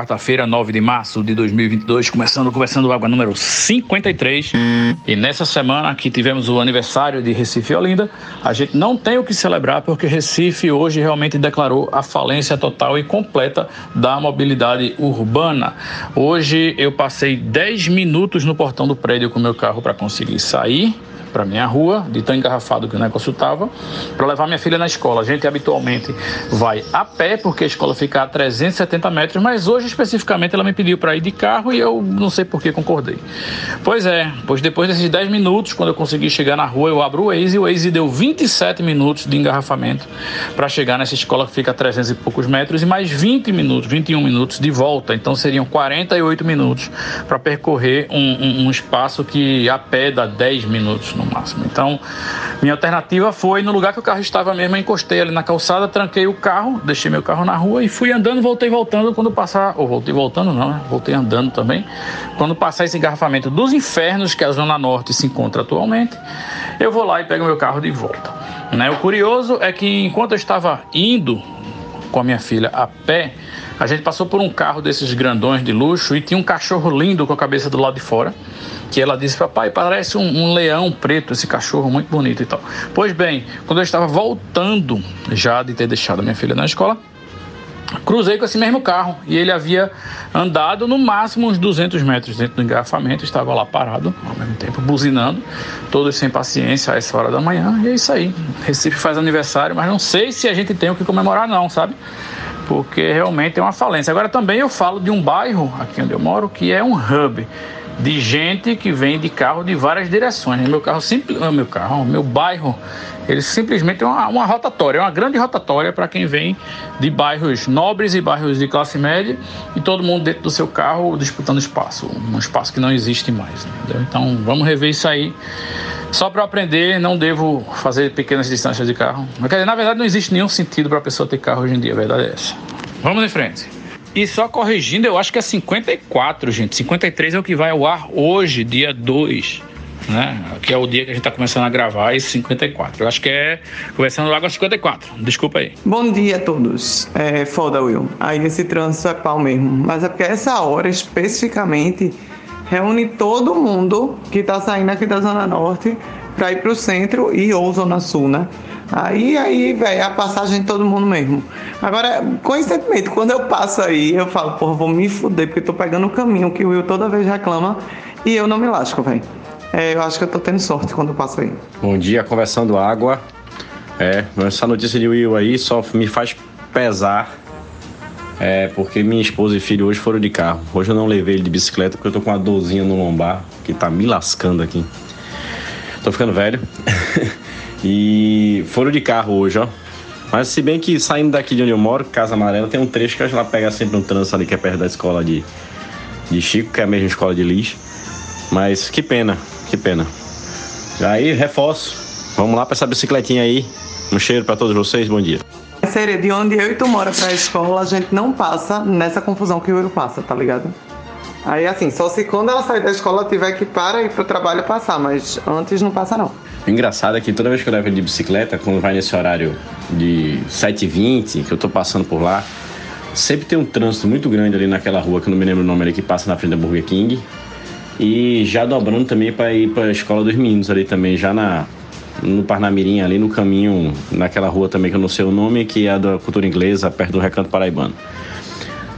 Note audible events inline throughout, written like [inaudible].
Quarta-feira, 9 de março de 2022, começando Conversando Água número 53. E nessa semana que tivemos o aniversário de Recife Olinda, a gente não tem o que celebrar porque Recife hoje realmente declarou a falência total e completa da mobilidade urbana. Hoje eu passei 10 minutos no portão do prédio com meu carro para conseguir sair para minha rua, de tão engarrafado que o negócio para levar minha filha na escola. A gente habitualmente vai a pé, porque a escola fica a 370 metros, mas hoje especificamente ela me pediu para ir de carro e eu não sei por que concordei. Pois é, pois depois desses 10 minutos, quando eu consegui chegar na rua, eu abro o Waze e o Waze deu 27 minutos de engarrafamento para chegar nessa escola que fica a 300 e poucos metros e mais 20 minutos, 21 minutos de volta. Então seriam 48 minutos para percorrer um, um, um espaço que a pé dá 10 minutos no máximo. Então, minha alternativa foi no lugar que o carro estava mesmo, eu encostei ali na calçada, tranquei o carro, deixei meu carro na rua e fui andando, voltei voltando quando passar, ou voltei voltando não, né? voltei andando também. Quando passar esse engarrafamento dos infernos que a zona norte se encontra atualmente, eu vou lá e pego meu carro de volta. Né? O curioso é que enquanto eu estava indo com a minha filha a pé, a gente passou por um carro desses grandões de luxo e tinha um cachorro lindo com a cabeça do lado de fora que ela disse, papai, parece um, um, leão preto, esse cachorro muito bonito e tal. Pois bem, quando eu estava voltando já de ter deixado minha filha na escola, cruzei com esse mesmo carro e ele havia andado no máximo uns 200 metros dentro do engarrafamento, estava lá parado ao mesmo tempo, buzinando, todos sem paciência a essa hora da manhã, e é isso aí. Recife faz aniversário, mas não sei se a gente tem o que comemorar não, sabe? Porque realmente é uma falência. Agora também eu falo de um bairro aqui onde eu moro que é um hub de gente que vem de carro de várias direções. Meu carro simples, meu carro, meu bairro, ele simplesmente é uma, uma rotatória, é uma grande rotatória para quem vem de bairros nobres e bairros de classe média e todo mundo dentro do seu carro disputando espaço, um espaço que não existe mais. Entendeu? Então vamos rever isso aí. Só para aprender, não devo fazer pequenas distâncias de carro. Dizer, na verdade, não existe nenhum sentido para a pessoa ter carro hoje em dia, a verdade é essa. Vamos em frente. E só corrigindo, eu acho que é 54, gente. 53 é o que vai ao ar hoje, dia 2. Né? Que é o dia que a gente está começando a gravar, esse 54. Eu acho que é conversando água 54. Desculpa aí. Bom dia a todos. É foda, Will. Aí esse trânsito é pau mesmo. Mas é porque essa hora especificamente reúne todo mundo que está saindo aqui da Zona Norte para ir para o centro e ou Zona Sul, né? Aí, aí, velho, a passagem de todo mundo mesmo. Agora, coincidentemente, quando eu passo aí, eu falo, porra, vou me fuder, porque tô pegando o caminho que o Will toda vez reclama e eu não me lasco, velho. É, eu acho que eu tô tendo sorte quando eu passo aí. Bom dia, conversando água. É, essa notícia de Will aí só me faz pesar. É, porque minha esposa e filho hoje foram de carro. Hoje eu não levei ele de bicicleta porque eu tô com uma dorzinha no lombar que tá me lascando aqui. Tô ficando velho. [laughs] E foram de carro hoje, ó. Mas se bem que saindo daqui de onde eu moro, Casa Amarela, tem um trecho que a gente lá pega sempre um trânsito ali que é perto da escola de, de Chico, que é a mesma escola de Lis. Mas que pena, que pena. Aí, reforço. Vamos lá pra essa bicicletinha aí. Um cheiro para todos vocês, bom dia. Sério, de onde eu e tu mora pra escola, a gente não passa nessa confusão que o Will passa, tá ligado? Aí assim, só se quando ela sair da escola tiver que para ir pro trabalho passar, mas antes não passa não. O engraçado é que toda vez que eu levo ele de bicicleta, quando vai nesse horário de 7h20, que eu tô passando por lá, sempre tem um trânsito muito grande ali naquela rua, que eu não me lembro o nome ali, que passa na frente da Burger King. E já dobrando também para ir para a escola dos meninos ali também, já na no Parnamirim, ali no caminho, naquela rua também que eu não sei o nome, que é da cultura inglesa, perto do Recanto Paraibano.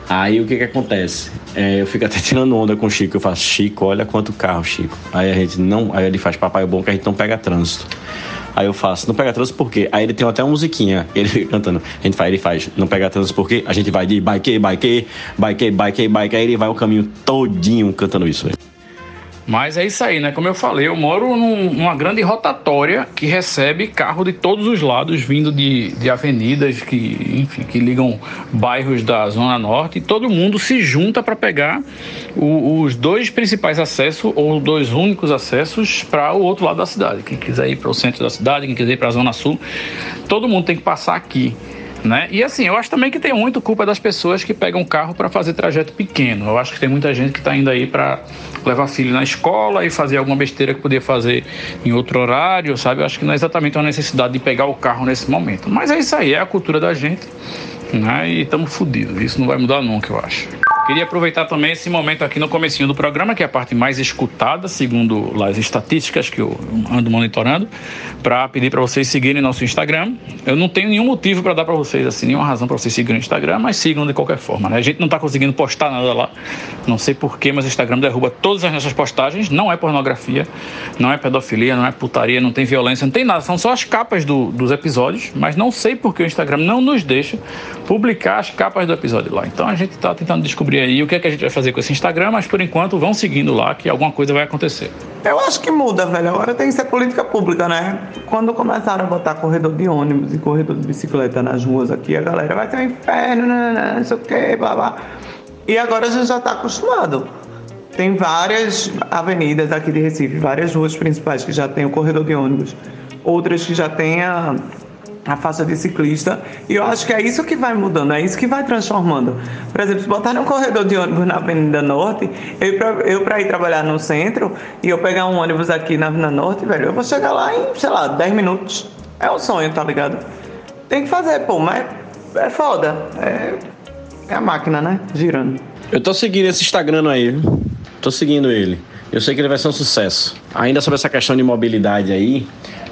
Aí o que que acontece? É, eu fico até [laughs] tirando onda com o Chico. Eu faço, Chico, olha quanto carro, Chico. Aí a gente não. Aí ele faz, papai, é bom que a gente não pega trânsito. Aí eu faço, não pega trânsito por quê? Aí ele tem até uma musiquinha, [laughs] ele cantando. A gente faz, ele faz, não pega trânsito por quê? A gente vai de bike, bike, bike, bike, bike. Aí ele vai o caminho todinho cantando isso. Mas é isso aí, né? Como eu falei, eu moro num, numa grande rotatória que recebe carro de todos os lados, vindo de, de avenidas que, enfim, que ligam bairros da Zona Norte, e todo mundo se junta para pegar o, os dois principais acessos, ou dois únicos acessos, para o outro lado da cidade. Quem quiser ir para o centro da cidade, quem quiser ir para a Zona Sul, todo mundo tem que passar aqui. Né? E assim, eu acho também que tem muito culpa das pessoas que pegam carro para fazer trajeto pequeno. Eu acho que tem muita gente que está indo aí para levar filho na escola e fazer alguma besteira que poderia fazer em outro horário, sabe? Eu acho que não é exatamente uma necessidade de pegar o carro nesse momento. Mas é isso aí, é a cultura da gente, né? E estamos fodidos. Isso não vai mudar nunca, eu acho. Queria aproveitar também esse momento aqui no comecinho do programa, que é a parte mais escutada, segundo as estatísticas que eu ando monitorando, para pedir para vocês seguirem nosso Instagram. Eu não tenho nenhum motivo para dar para vocês, assim, nenhuma razão para vocês seguirem o Instagram, mas sigam de qualquer forma, né? A gente não está conseguindo postar nada lá, não sei porquê, mas o Instagram derruba todas as nossas postagens, não é pornografia, não é pedofilia, não é putaria, não tem violência, não tem nada, são só as capas do, dos episódios, mas não sei porque o Instagram não nos deixa publicar as capas do episódio lá. Então a gente está tentando descobrir aí o que é que a gente vai fazer com esse Instagram, mas por enquanto vão seguindo lá que alguma coisa vai acontecer. Eu acho que muda, velho. Agora tem que ser política pública, né? Quando começaram a botar corredor de ônibus e corredor de bicicleta nas ruas aqui, a galera vai ter um inferno, não, não, não sei o que, blá blá. E agora a gente já está acostumado. Tem várias avenidas aqui de Recife, várias ruas principais que já tem o corredor de ônibus, outras que já tem a, a faixa de ciclista. E eu acho que é isso que vai mudando, é isso que vai transformando. Por exemplo, se botar um corredor de ônibus na Avenida Norte, eu pra ir trabalhar no centro e eu pegar um ônibus aqui na Avenida Norte, velho, eu vou chegar lá em, sei lá, 10 minutos. É um sonho, tá ligado? Tem que fazer, pô, mas é foda. É, é a máquina, né? Girando. Eu tô seguindo esse Instagram aí? Tô seguindo ele. Eu sei que ele vai ser um sucesso. Ainda sobre essa questão de mobilidade aí,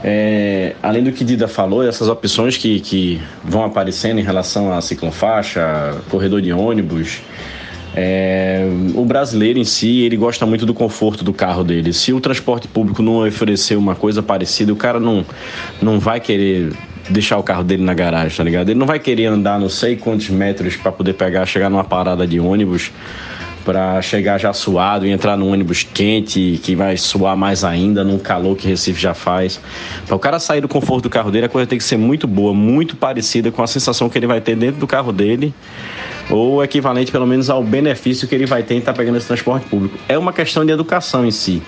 é, além do que Dida falou, essas opções que, que vão aparecendo em relação a ciclofaixa, corredor de ônibus, é, o brasileiro em si, ele gosta muito do conforto do carro dele. Se o transporte público não oferecer uma coisa parecida, o cara não, não vai querer deixar o carro dele na garagem, tá ligado? Ele não vai querer andar não sei quantos metros para poder pegar, chegar numa parada de ônibus para chegar já suado e entrar num ônibus quente que vai suar mais ainda num calor que Recife já faz. Para o cara sair do conforto do carro dele, a coisa tem que ser muito boa, muito parecida com a sensação que ele vai ter dentro do carro dele ou equivalente pelo menos ao benefício que ele vai ter em estar tá pegando esse transporte público. É uma questão de educação em si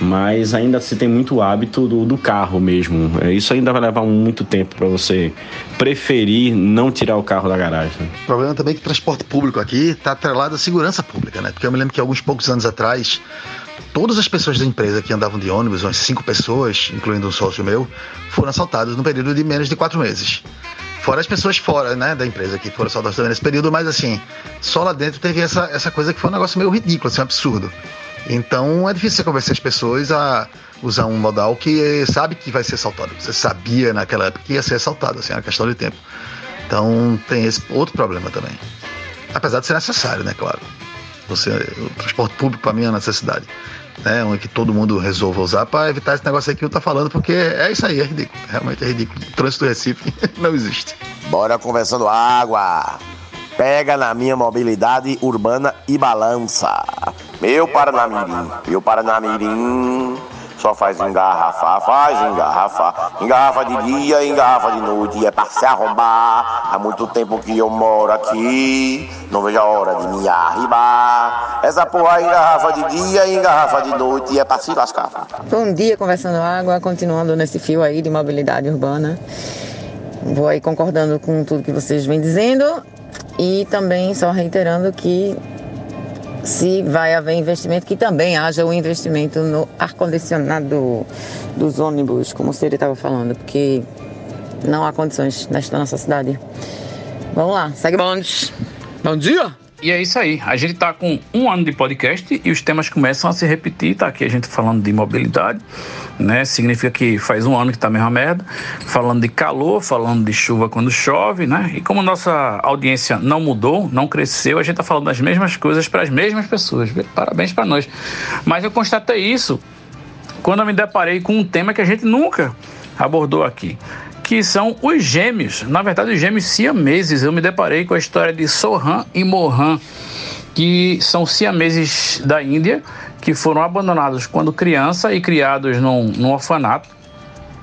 mas ainda se tem muito hábito do, do carro mesmo. É, isso ainda vai levar muito tempo para você preferir não tirar o carro da garagem. O problema também é que o transporte público aqui está atrelado à segurança pública, né? Porque eu me lembro que alguns poucos anos atrás, todas as pessoas da empresa que andavam de ônibus, umas cinco pessoas, incluindo um sócio meu, foram assaltadas no período de menos de quatro meses. Fora as pessoas fora, né, da empresa que foram assaltadas também nesse período, mas assim, só lá dentro teve essa, essa coisa que foi um negócio meio ridículo, assim, um absurdo. Então é difícil você convencer as pessoas a usar um modal que sabe que vai ser assaltado. Você sabia naquela época que ia ser assaltado, assim, uma questão de tempo. Então tem esse outro problema também. Apesar de ser necessário, né, claro. Você, o transporte público para mim é uma necessidade. Né, onde que todo mundo resolva usar para evitar esse negócio aqui que eu tô falando, porque é isso aí, é ridículo. Realmente é ridículo. O trânsito do Recife [laughs] não existe. Bora conversando água. Pega na minha mobilidade urbana e balança. Meu Paranamirim, meu Paranamirim. Só faz engarrafar, faz engarrafar. Engarrafa de dia, engarrafa de noite. É pra se arrombar. Há muito tempo que eu moro aqui. Não vejo a hora de me arribar. Essa porra engarrafa de dia, engarrafa de noite. É pra se lascar. Bom dia, conversando água. Continuando nesse fio aí de mobilidade urbana. Vou aí concordando com tudo que vocês vêm dizendo. E também só reiterando que se vai haver investimento, que também haja o investimento no ar-condicionado dos ônibus, como o senhor estava falando, porque não há condições nesta nossa cidade. Vamos lá, segue bônus. Bom dia! E é isso aí. A gente está com um ano de podcast e os temas começam a se repetir. Tá aqui a gente falando de mobilidade, né? Significa que faz um ano que tá a mesma merda. Falando de calor, falando de chuva quando chove, né? E como nossa audiência não mudou, não cresceu, a gente tá falando das mesmas coisas para as mesmas pessoas. Parabéns para nós. Mas eu constatei isso quando eu me deparei com um tema que a gente nunca abordou aqui que são os gêmeos. Na verdade, os gêmeos siameses. Eu me deparei com a história de Sohan e Mohan, que são siameses da Índia, que foram abandonados quando criança e criados num, num orfanato.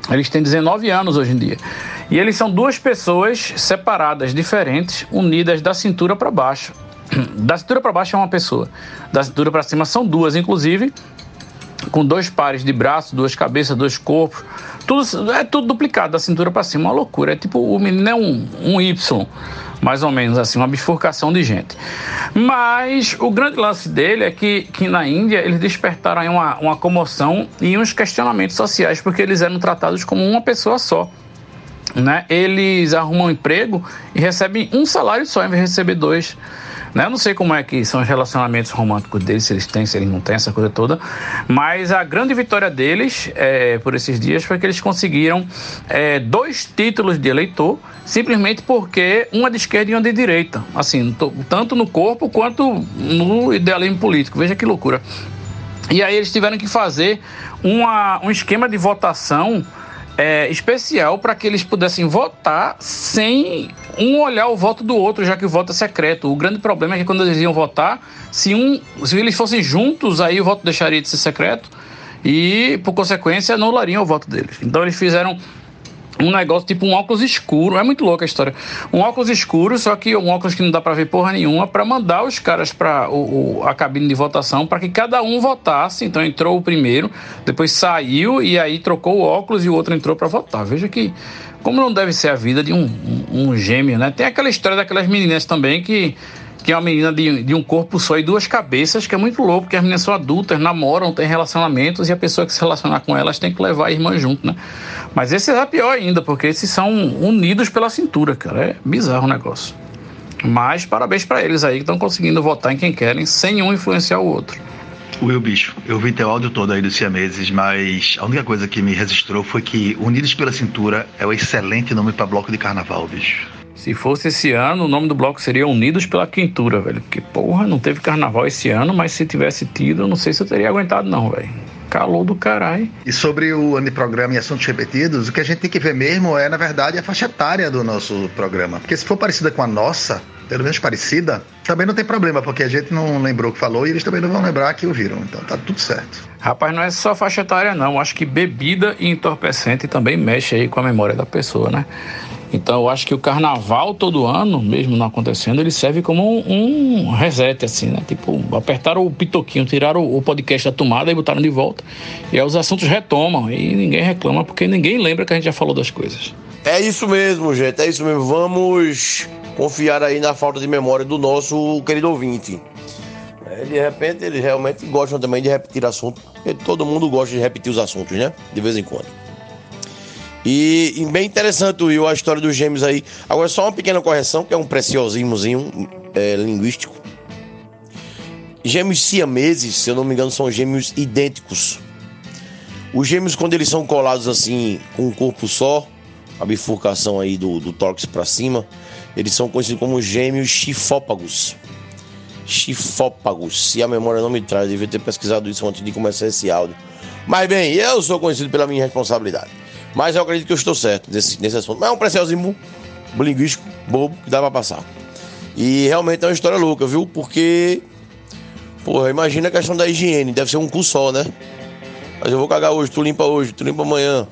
Eles têm 19 anos hoje em dia. E eles são duas pessoas separadas, diferentes, unidas da cintura para baixo. [clears throat] Da cintura para baixo é uma pessoa, da cintura para cima são duas, inclusive com dois pares de braços, duas cabeças, dois corpos, tudo, é tudo duplicado da cintura para cima, uma loucura. É tipo o menino é um, um Y, mais ou menos assim, uma bifurcação de gente. Mas o grande lance dele é que, que na Índia eles despertaram aí uma, uma comoção e uns questionamentos sociais, porque eles eram tratados como uma pessoa só. Né? Eles arrumam um emprego e recebem um salário só, em vez de receber dois. Né? Eu não sei como é que são os relacionamentos românticos deles, se eles têm, se eles não têm, essa coisa toda. Mas a grande vitória deles é, por esses dias foi que eles conseguiram é, dois títulos de eleitor, simplesmente porque uma de esquerda e uma de direita. Assim, tanto no corpo quanto no idealismo político. Veja que loucura. E aí eles tiveram que fazer uma, um esquema de votação é, especial para que eles pudessem votar sem um olhar o voto do outro, já que o voto é secreto. O grande problema é que quando eles iam votar, se, um, se eles fossem juntos, aí o voto deixaria de ser secreto e, por consequência, anulariam o voto deles. Então eles fizeram um negócio tipo um óculos escuro. É muito louca a história. Um óculos escuro, só que um óculos que não dá para ver porra nenhuma, para mandar os caras para a cabine de votação para que cada um votasse. Então entrou o primeiro, depois saiu e aí trocou o óculos e o outro entrou para votar. Veja que como não deve ser a vida de um, um, um gêmeo, né? Tem aquela história daquelas meninas também que que é uma menina de, de um corpo só e duas cabeças, que é muito louco, porque as meninas são adultas, namoram, têm relacionamentos e a pessoa que se relacionar com elas tem que levar a irmã junto, né? Mas esse é pior ainda, porque esses são unidos pela cintura, cara. É bizarro o negócio. Mas parabéns para eles aí que estão conseguindo votar em quem querem sem um influenciar o outro. Will, bicho, eu vi teu áudio todo aí dos siameses, mas a única coisa que me registrou foi que Unidos pela Cintura é o excelente nome para bloco de carnaval, bicho. Se fosse esse ano, o nome do bloco seria Unidos pela Quintura, velho. Porque, porra, não teve carnaval esse ano, mas se tivesse tido, eu não sei se eu teria aguentado, não, velho. Calor do caralho. E sobre o ano de programa e assuntos repetidos, o que a gente tem que ver mesmo é, na verdade, a faixa etária do nosso programa. Porque se for parecida com a nossa, pelo menos parecida, também não tem problema, porque a gente não lembrou o que falou e eles também não vão lembrar que ouviram. Então tá tudo certo. Rapaz, não é só faixa etária, não. Acho que bebida e entorpecente também mexe aí com a memória da pessoa, né? Então eu acho que o carnaval todo ano, mesmo não acontecendo, ele serve como um, um reset, assim, né? Tipo, apertaram o pitoquinho, tiraram o podcast da tomada e botaram de volta. E aí os assuntos retomam e ninguém reclama porque ninguém lembra que a gente já falou das coisas. É isso mesmo, gente, é isso mesmo. Vamos confiar aí na falta de memória do nosso querido ouvinte. É, de repente, eles realmente gostam também de repetir assuntos, porque todo mundo gosta de repetir os assuntos, né? De vez em quando. E, e, bem interessante, Will, a história dos gêmeos aí. Agora, só uma pequena correção, que é um preciosismozinho é, linguístico. Gêmeos siameses, se eu não me engano, são gêmeos idênticos. Os gêmeos, quando eles são colados assim, com um corpo só, a bifurcação aí do, do tórax para cima, eles são conhecidos como gêmeos chifópagos. Chifópagos, se a memória não me traz, eu devia ter pesquisado isso antes de começar esse áudio. Mas bem, eu sou conhecido pela minha responsabilidade. Mas eu acredito que eu estou certo nesse, nesse assunto. Mas é um preciosinho linguístico, bobo, que dá pra passar. E realmente é uma história louca, viu? Porque, porra, imagina a questão da higiene, deve ser um cu só, né? Mas eu vou cagar hoje, tu limpa hoje, tu limpa amanhã.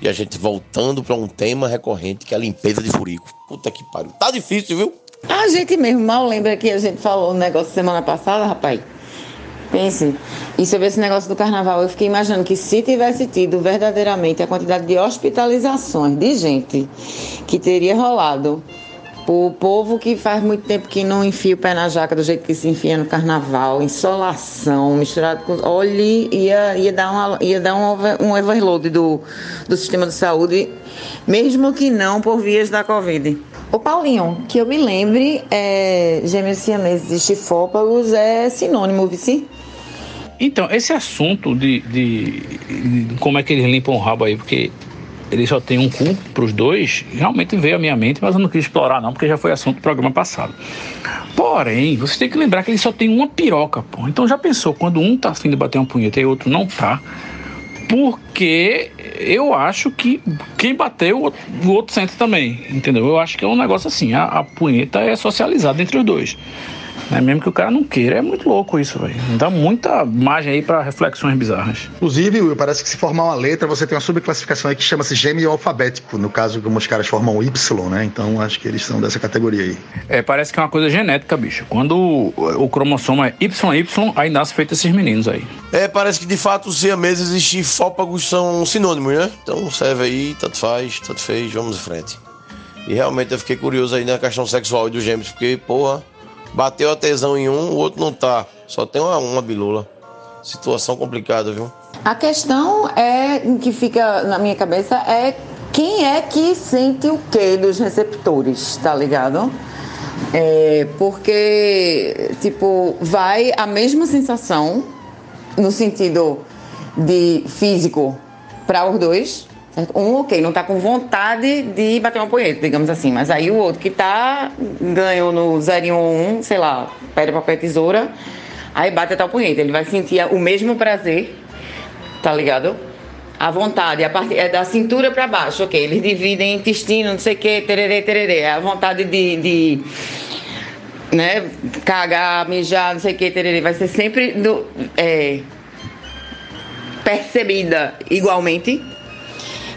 E a gente voltando para um tema recorrente que é a limpeza de furico. Puta que pariu. Tá difícil, viu? A gente mesmo mal lembra que a gente falou um negócio semana passada, rapaz. Pense, e sobre esse negócio do carnaval, eu fiquei imaginando que se tivesse tido verdadeiramente a quantidade de hospitalizações de gente que teria rolado o povo que faz muito tempo que não enfia o pé na jaca do jeito que se enfia no carnaval, insolação, misturado com. Olhe, ia, ia dar, uma, ia dar um, um overload do, do sistema de saúde, mesmo que não por vias da Covid. O Paulinho, que eu me lembre, é, gêmeos siameses e chifópagos é sinônimo, vice? Então, esse assunto de, de, de, como é que eles limpam o rabo aí, porque ele só tem um cu para os dois, realmente veio à minha mente, mas eu não quis explorar não, porque já foi assunto do programa passado. Porém, você tem que lembrar que ele só tem uma piroca, pô. Então já pensou, quando um tá afim de bater uma punheta e o outro não tá, porque eu acho que quem bateu, o outro sente também, entendeu? Eu acho que é um negócio assim, a, a punheta é socializada entre os dois. Né? Mesmo que o cara não queira. É muito louco isso, velho. Dá muita margem aí para reflexões bizarras. Inclusive, Will, parece que se formar uma letra, você tem uma subclassificação aí que chama-se gêmeo alfabético. No caso, como os caras formam Y, né? Então acho que eles são dessa categoria aí. É, parece que é uma coisa genética, bicho. Quando o, o cromossomo é YY, aí nasce feito esses meninos aí. É, parece que de fato os siameses e chifópagos são sinônimos, né? Então serve aí, tanto faz, tanto fez, vamos em frente. E realmente eu fiquei curioso aí na questão sexual dos gêmeos, porque, porra, bateu a tesão em um, o outro não tá. Só tem uma, uma bilula. Situação complicada, viu? A questão é que fica na minha cabeça é quem é que sente o que dos receptores, tá ligado? É, porque, tipo, vai a mesma sensação no sentido de físico para os dois. Um, ok, não tá com vontade de bater uma punheta, digamos assim, mas aí o outro que tá, ganhou no 0 1, sei lá, pedra, papel, tesoura, aí bate a tal punheta. Ele vai sentir o mesmo prazer, tá ligado? A vontade, a parte, é da cintura para baixo, ok. Eles dividem intestino, não sei o que, tererê, tererê. A vontade de, de né, cagar, mijar, não sei o que, tererê. Vai ser sempre do, é, percebida igualmente.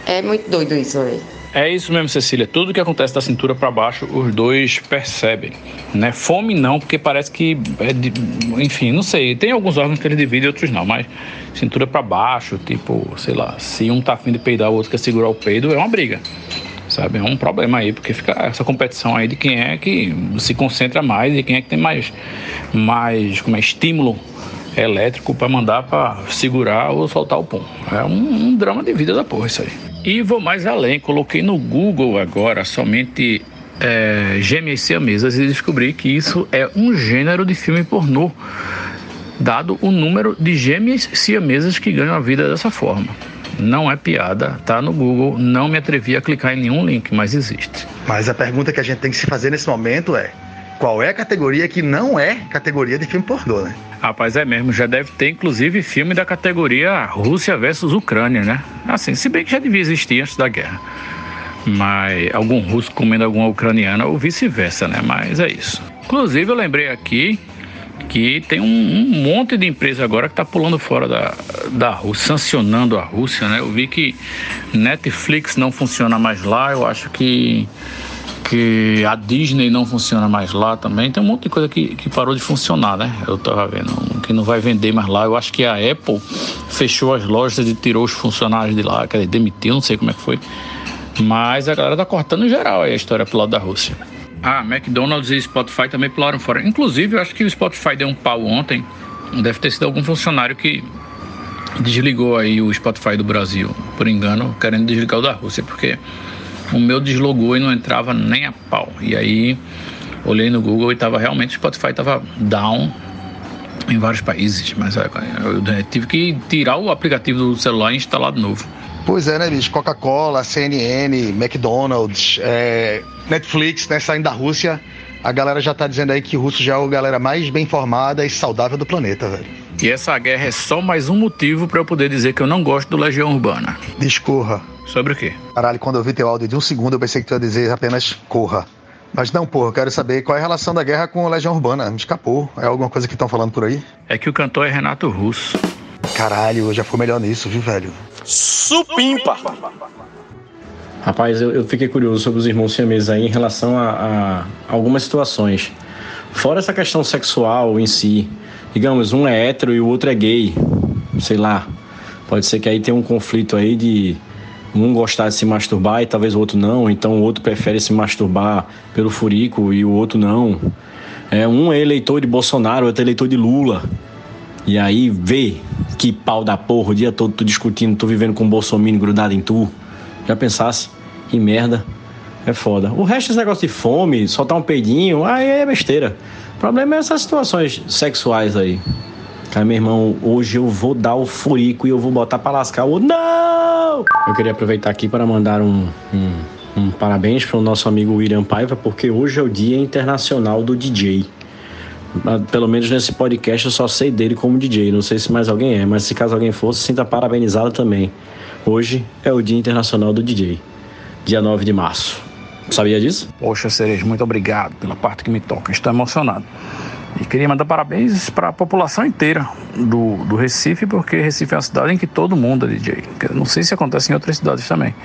É muito doido isso, velho. É isso mesmo, Cecília. Tudo que acontece da cintura para baixo, os dois percebem. Né? Fome não, porque parece que. É de- enfim, não sei. Tem alguns órgãos que eles dividem, outros não. Mas cintura para baixo, tipo, sei lá, se um tá afim de peidar, o outro quer segurar o peido, é uma briga. Sabe? É um problema aí, porque fica essa competição aí de quem é que se concentra mais e quem é que tem mais, mais como é, estímulo elétrico para mandar para segurar ou soltar o pum. É um, um drama de vida da porra isso aí. E vou mais além, coloquei no Google agora somente é, gêmeas siamesas e descobri que isso é um gênero de filme pornô, dado o número de gêmeas siamesas que ganham a vida dessa forma. Não é piada, tá no Google, não me atrevi a clicar em nenhum link, mas existe. Mas a pergunta que a gente tem que se fazer nesse momento é: qual é a categoria que não é categoria de filme pornô, né? Rapaz, é mesmo, já deve ter inclusive filme da categoria Rússia versus Ucrânia, né? Assim, se bem que já devia existir antes da guerra. Mas algum russo comendo alguma ucraniana ou vice-versa, né? Mas é isso. Inclusive, eu lembrei aqui que tem um, um monte de empresa agora que está pulando fora da, da Rússia, sancionando a Rússia, né? Eu vi que Netflix não funciona mais lá, eu acho que que a Disney não funciona mais lá também. Tem um monte de coisa que, que parou de funcionar, né? Eu tava vendo que não vai vender mais lá. Eu acho que a Apple fechou as lojas e tirou os funcionários de lá, quer dizer, demitiu, não sei como é que foi. Mas a galera tá cortando em geral aí a história pro lado da Rússia. Ah, McDonald's e Spotify também pularam fora. Inclusive, eu acho que o Spotify deu um pau ontem. Deve ter sido algum funcionário que desligou aí o Spotify do Brasil, por engano, querendo desligar o da Rússia, porque o meu deslogou e não entrava nem a pau. E aí olhei no Google e tava realmente o Spotify tava down em vários países, mas é, eu, eu tive que tirar o aplicativo do celular e instalar de novo. Pois é, né, bicho? Coca-Cola, CNN, McDonald's, é, Netflix, né, saindo da Rússia. A galera já tá dizendo aí que o russo já é a galera mais bem formada e saudável do planeta, velho. E essa guerra é só mais um motivo para eu poder dizer que eu não gosto do Legião Urbana. Discorra. Sobre o quê? Caralho, quando eu vi teu áudio de um segundo, eu pensei que tu ia dizer apenas corra. Mas não, porra, eu quero saber qual é a relação da guerra com a Legião Urbana. Me escapou. É alguma coisa que estão falando por aí? É que o cantor é Renato Russo. Caralho, eu já fui melhor nisso, viu, velho? Supimpa! Rapaz, eu, eu fiquei curioso sobre os irmãos siameses aí em relação a, a algumas situações. Fora essa questão sexual em si, digamos, um é hétero e o outro é gay, sei lá. Pode ser que aí tenha um conflito aí de um gostar de se masturbar e talvez o outro não, então o outro prefere se masturbar pelo furico e o outro não. É, um é eleitor de Bolsonaro, outro é eleitor de Lula. E aí vê que pau da porra, o dia todo tu discutindo, tu vivendo com o Bolsonaro grudado em tu. Já pensasse? Que merda. É foda. O resto desse negócio de fome, soltar um peidinho, aí é besteira. Problema é essas situações sexuais aí. Cara, meu irmão, hoje eu vou dar o furico e eu vou botar pra lascar o. Não! Eu queria aproveitar aqui para mandar um, um, um parabéns para o nosso amigo William Paiva, porque hoje é o Dia Internacional do DJ. Ah, Pelo menos nesse podcast eu só sei dele como DJ. Não sei se mais alguém é, mas se caso alguém fosse, sinta parabenizado também. Hoje é o Dia Internacional do DJ, dia 9 de março. Sabia disso? Poxa, Cereja, muito obrigado pela parte que me toca. Estou emocionado. E queria mandar parabéns para a população inteira do, do Recife, porque Recife é uma cidade em que todo mundo é DJ. Não sei se acontece em outras cidades também.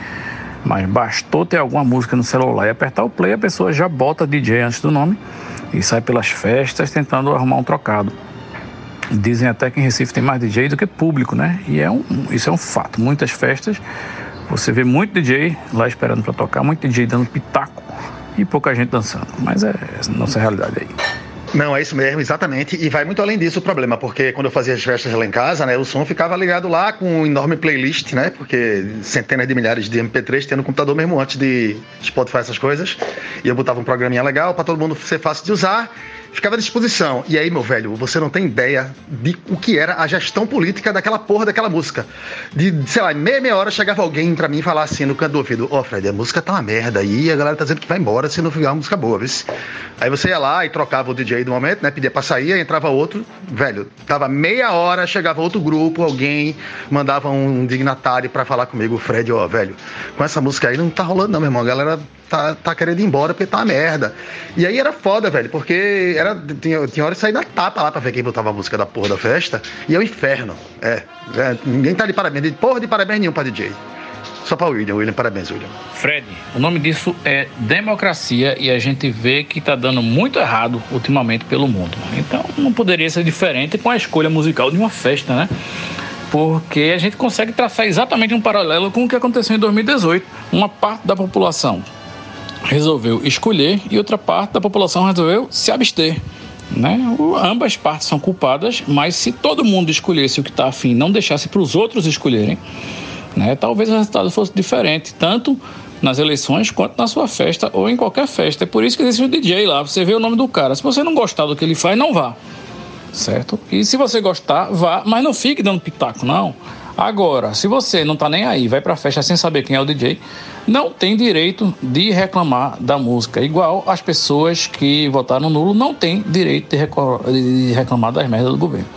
Mas bastou ter alguma música no celular e apertar o play, a pessoa já bota DJ antes do nome e sai pelas festas tentando arrumar um trocado. Dizem até que em Recife tem mais DJ do que público, né? E é um, isso é um fato. Muitas festas você vê muito DJ lá esperando para tocar, muito DJ dando pitaco e pouca gente dançando. Mas é essa nossa realidade aí. Não, é isso mesmo, exatamente. E vai muito além disso o problema, porque quando eu fazia as festas lá em casa, né, o som ficava ligado lá com um enorme playlist, né? Porque centenas de milhares de MP3 tendo no computador mesmo antes de Spotify essas coisas. E eu botava um programinha legal para todo mundo ser fácil de usar ficava à disposição. E aí, meu velho, você não tem ideia de o que era a gestão política daquela porra daquela música. De, sei lá, meia, meia hora chegava alguém pra mim falar assim no canto do ouvido: Ó, oh, Fred, a música tá uma merda aí, a galera tá dizendo que vai embora se não ficar uma música boa, viu? Aí você ia lá e trocava o DJ do momento, né? Pedia pra sair, entrava outro, velho, tava meia hora, chegava outro grupo, alguém mandava um dignatário pra falar comigo, Fred, ó, oh, velho, com essa música aí não tá rolando, não, meu irmão. A galera tá, tá querendo ir embora porque tá uma merda. E aí era foda, velho, porque era, tinha, tinha hora de sair da tapa lá pra ver quem botava a música da porra da festa. E é o inferno. É, é ninguém tá de parabéns. De porra de parabéns nenhum pra DJ. Só para o William. William, parabéns, William. Fred, o nome disso é democracia e a gente vê que está dando muito errado ultimamente pelo mundo. Então não poderia ser diferente com a escolha musical de uma festa, né? Porque a gente consegue traçar exatamente um paralelo com o que aconteceu em 2018. Uma parte da população resolveu escolher e outra parte da população resolveu se abster. Né? ambas partes são culpadas, mas se todo mundo escolhesse o que está afim, não deixasse para os outros escolherem, né? talvez o resultado fosse diferente, tanto nas eleições quanto na sua festa ou em qualquer festa. É por isso que existe o DJ lá, você vê o nome do cara. Se você não gostar do que ele faz, não vá. Certo? E se você gostar, vá, mas não fique dando pitaco, não. Agora, se você não está nem aí, vai para a festa sem saber quem é o DJ, não tem direito de reclamar da música. Igual as pessoas que votaram nulo não têm direito de reclamar das merdas do governo.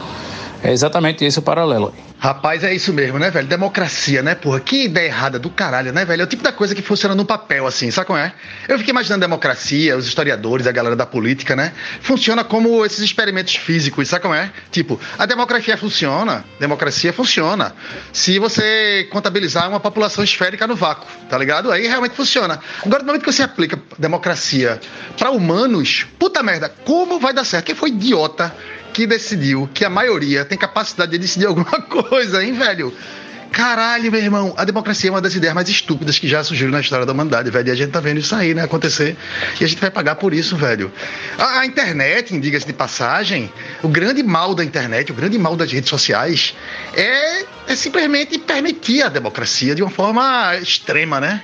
É exatamente esse o paralelo aí. Rapaz, é isso mesmo, né, velho? Democracia, né, porra? Que ideia errada do caralho, né, velho? É o tipo da coisa que funciona no papel, assim, sabe como é? Eu fiquei imaginando democracia, os historiadores, a galera da política, né? Funciona como esses experimentos físicos, sabe como é? Tipo, a democracia funciona, democracia funciona. Se você contabilizar uma população esférica no vácuo, tá ligado? Aí realmente funciona. Agora, no momento que você aplica democracia para humanos, puta merda, como vai dar certo? Quem foi idiota que decidiu que a maioria tem capacidade de decidir alguma [laughs] coisa, hein, velho? Caralho, meu irmão, a democracia é uma das ideias mais estúpidas que já surgiram na história da humanidade, velho. E a gente tá vendo isso aí, né, acontecer. E a gente vai pagar por isso, velho. A, a internet, diga-se de passagem, o grande mal da internet, o grande mal das redes sociais é, é simplesmente permitir a democracia de uma forma extrema, né?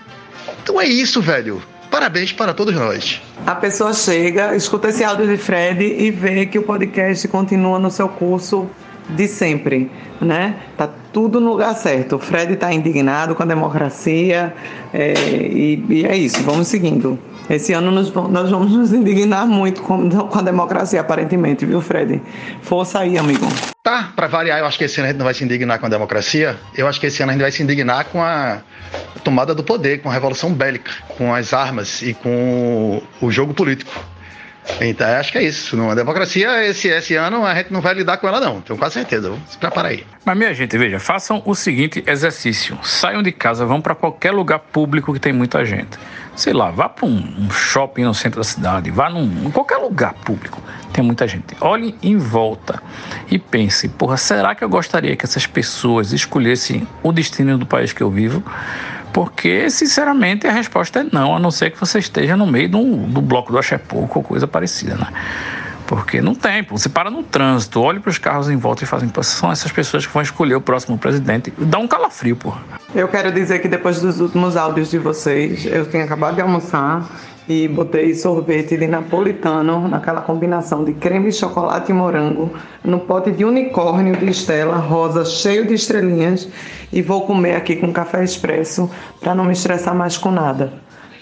Então é isso, velho. Parabéns para todos nós. A pessoa chega, escuta esse áudio de Fred e vê que o podcast continua no seu curso de sempre, né? Tá tudo no lugar certo. O Fred está indignado com a democracia é, e, e, é isso. Vamos seguindo. Esse ano nos, nós vamos nos indignar muito com, com a democracia, aparentemente, viu, Fred? Força aí, amigo. Tá, para variar, eu acho que esse ano a gente não vai se indignar com a democracia. Eu acho que esse ano a gente vai se indignar com a tomada do poder, com a revolução bélica, com as armas e com o jogo político. Então, acho que é isso. Numa democracia, esse, esse ano a gente não vai lidar com ela, não. Tenho quase certeza. Vamos se preparar aí. Mas, minha gente, veja, façam o seguinte exercício: saiam de casa, vão para qualquer lugar público que tem muita gente. Sei lá, vá para um, um, shopping no centro da cidade, vá num, em qualquer lugar público, tem muita gente. Olhe em volta e pense: porra, será que eu gostaria que essas pessoas escolhessem o destino do país que eu vivo? Porque, sinceramente, a resposta é não, a não ser que você esteja no meio do, do bloco do Axepouco ou coisa parecida, né? Porque não tem, você para no trânsito, olha para os carros em volta e fazem, são essas pessoas que vão escolher o próximo presidente. Dá um calafrio, porra. Eu quero dizer que depois dos últimos áudios de vocês, eu tenho acabado de almoçar e botei sorvete de napolitano naquela combinação de creme, chocolate e morango no pote de unicórnio de Estela rosa cheio de estrelinhas e vou comer aqui com café expresso para não me estressar mais com nada.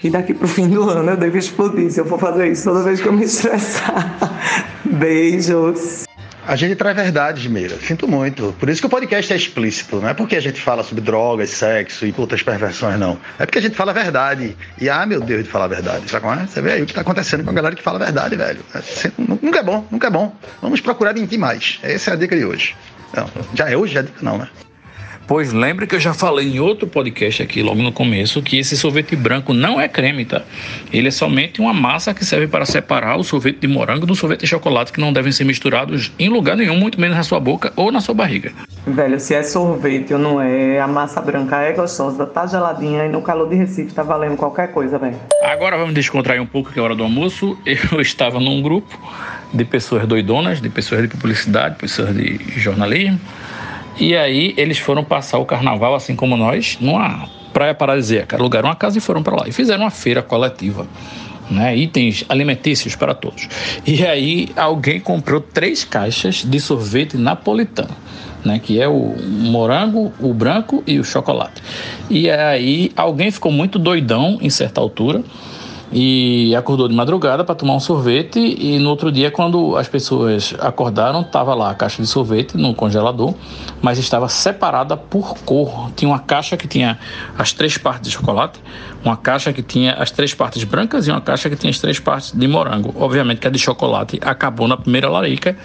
E daqui pro fim do ano eu devo explodir se eu for fazer isso toda vez que eu me [laughs] estressar. Beijos. A gente traz verdade, Meira. Sinto muito. Por isso que o podcast é explícito. Não é porque a gente fala sobre drogas, sexo e outras perversões, não. É porque a gente fala a verdade. E, ah, meu Deus, de falar a verdade. Sabe como é? Você vê aí o que tá acontecendo com a galera que fala a verdade, velho. É, não, nunca é bom, nunca é bom. Vamos procurar mentir mais. Essa é a dica de hoje. Não, já é hoje, já é dica não, né? Pois lembre que eu já falei em outro podcast aqui, logo no começo, que esse sorvete branco não é creme, tá? Ele é somente uma massa que serve para separar o sorvete de morango do sorvete de chocolate, que não devem ser misturados em lugar nenhum, muito menos na sua boca ou na sua barriga. Velho, se é sorvete ou não é, a massa branca é gostosa, tá geladinha e no calor de Recife tá valendo qualquer coisa, velho. Agora vamos descontrair um pouco, que é hora do almoço. Eu [laughs] estava num grupo de pessoas doidonas, de pessoas de publicidade, pessoas de jornalismo. E aí eles foram passar o carnaval, assim como nós, numa praia paradisíaca. Alugaram uma casa e foram para lá. E fizeram uma feira coletiva. Né, itens alimentícios para todos. E aí alguém comprou três caixas de sorvete napolitano, né, que é o morango, o branco e o chocolate. E aí alguém ficou muito doidão em certa altura e acordou de madrugada para tomar um sorvete e no outro dia quando as pessoas acordaram estava lá a caixa de sorvete no congelador mas estava separada por cor. Tinha uma caixa que tinha as três partes de chocolate uma caixa que tinha as três partes brancas e uma caixa que tinha as três partes de morango. Obviamente que a de chocolate acabou na primeira larica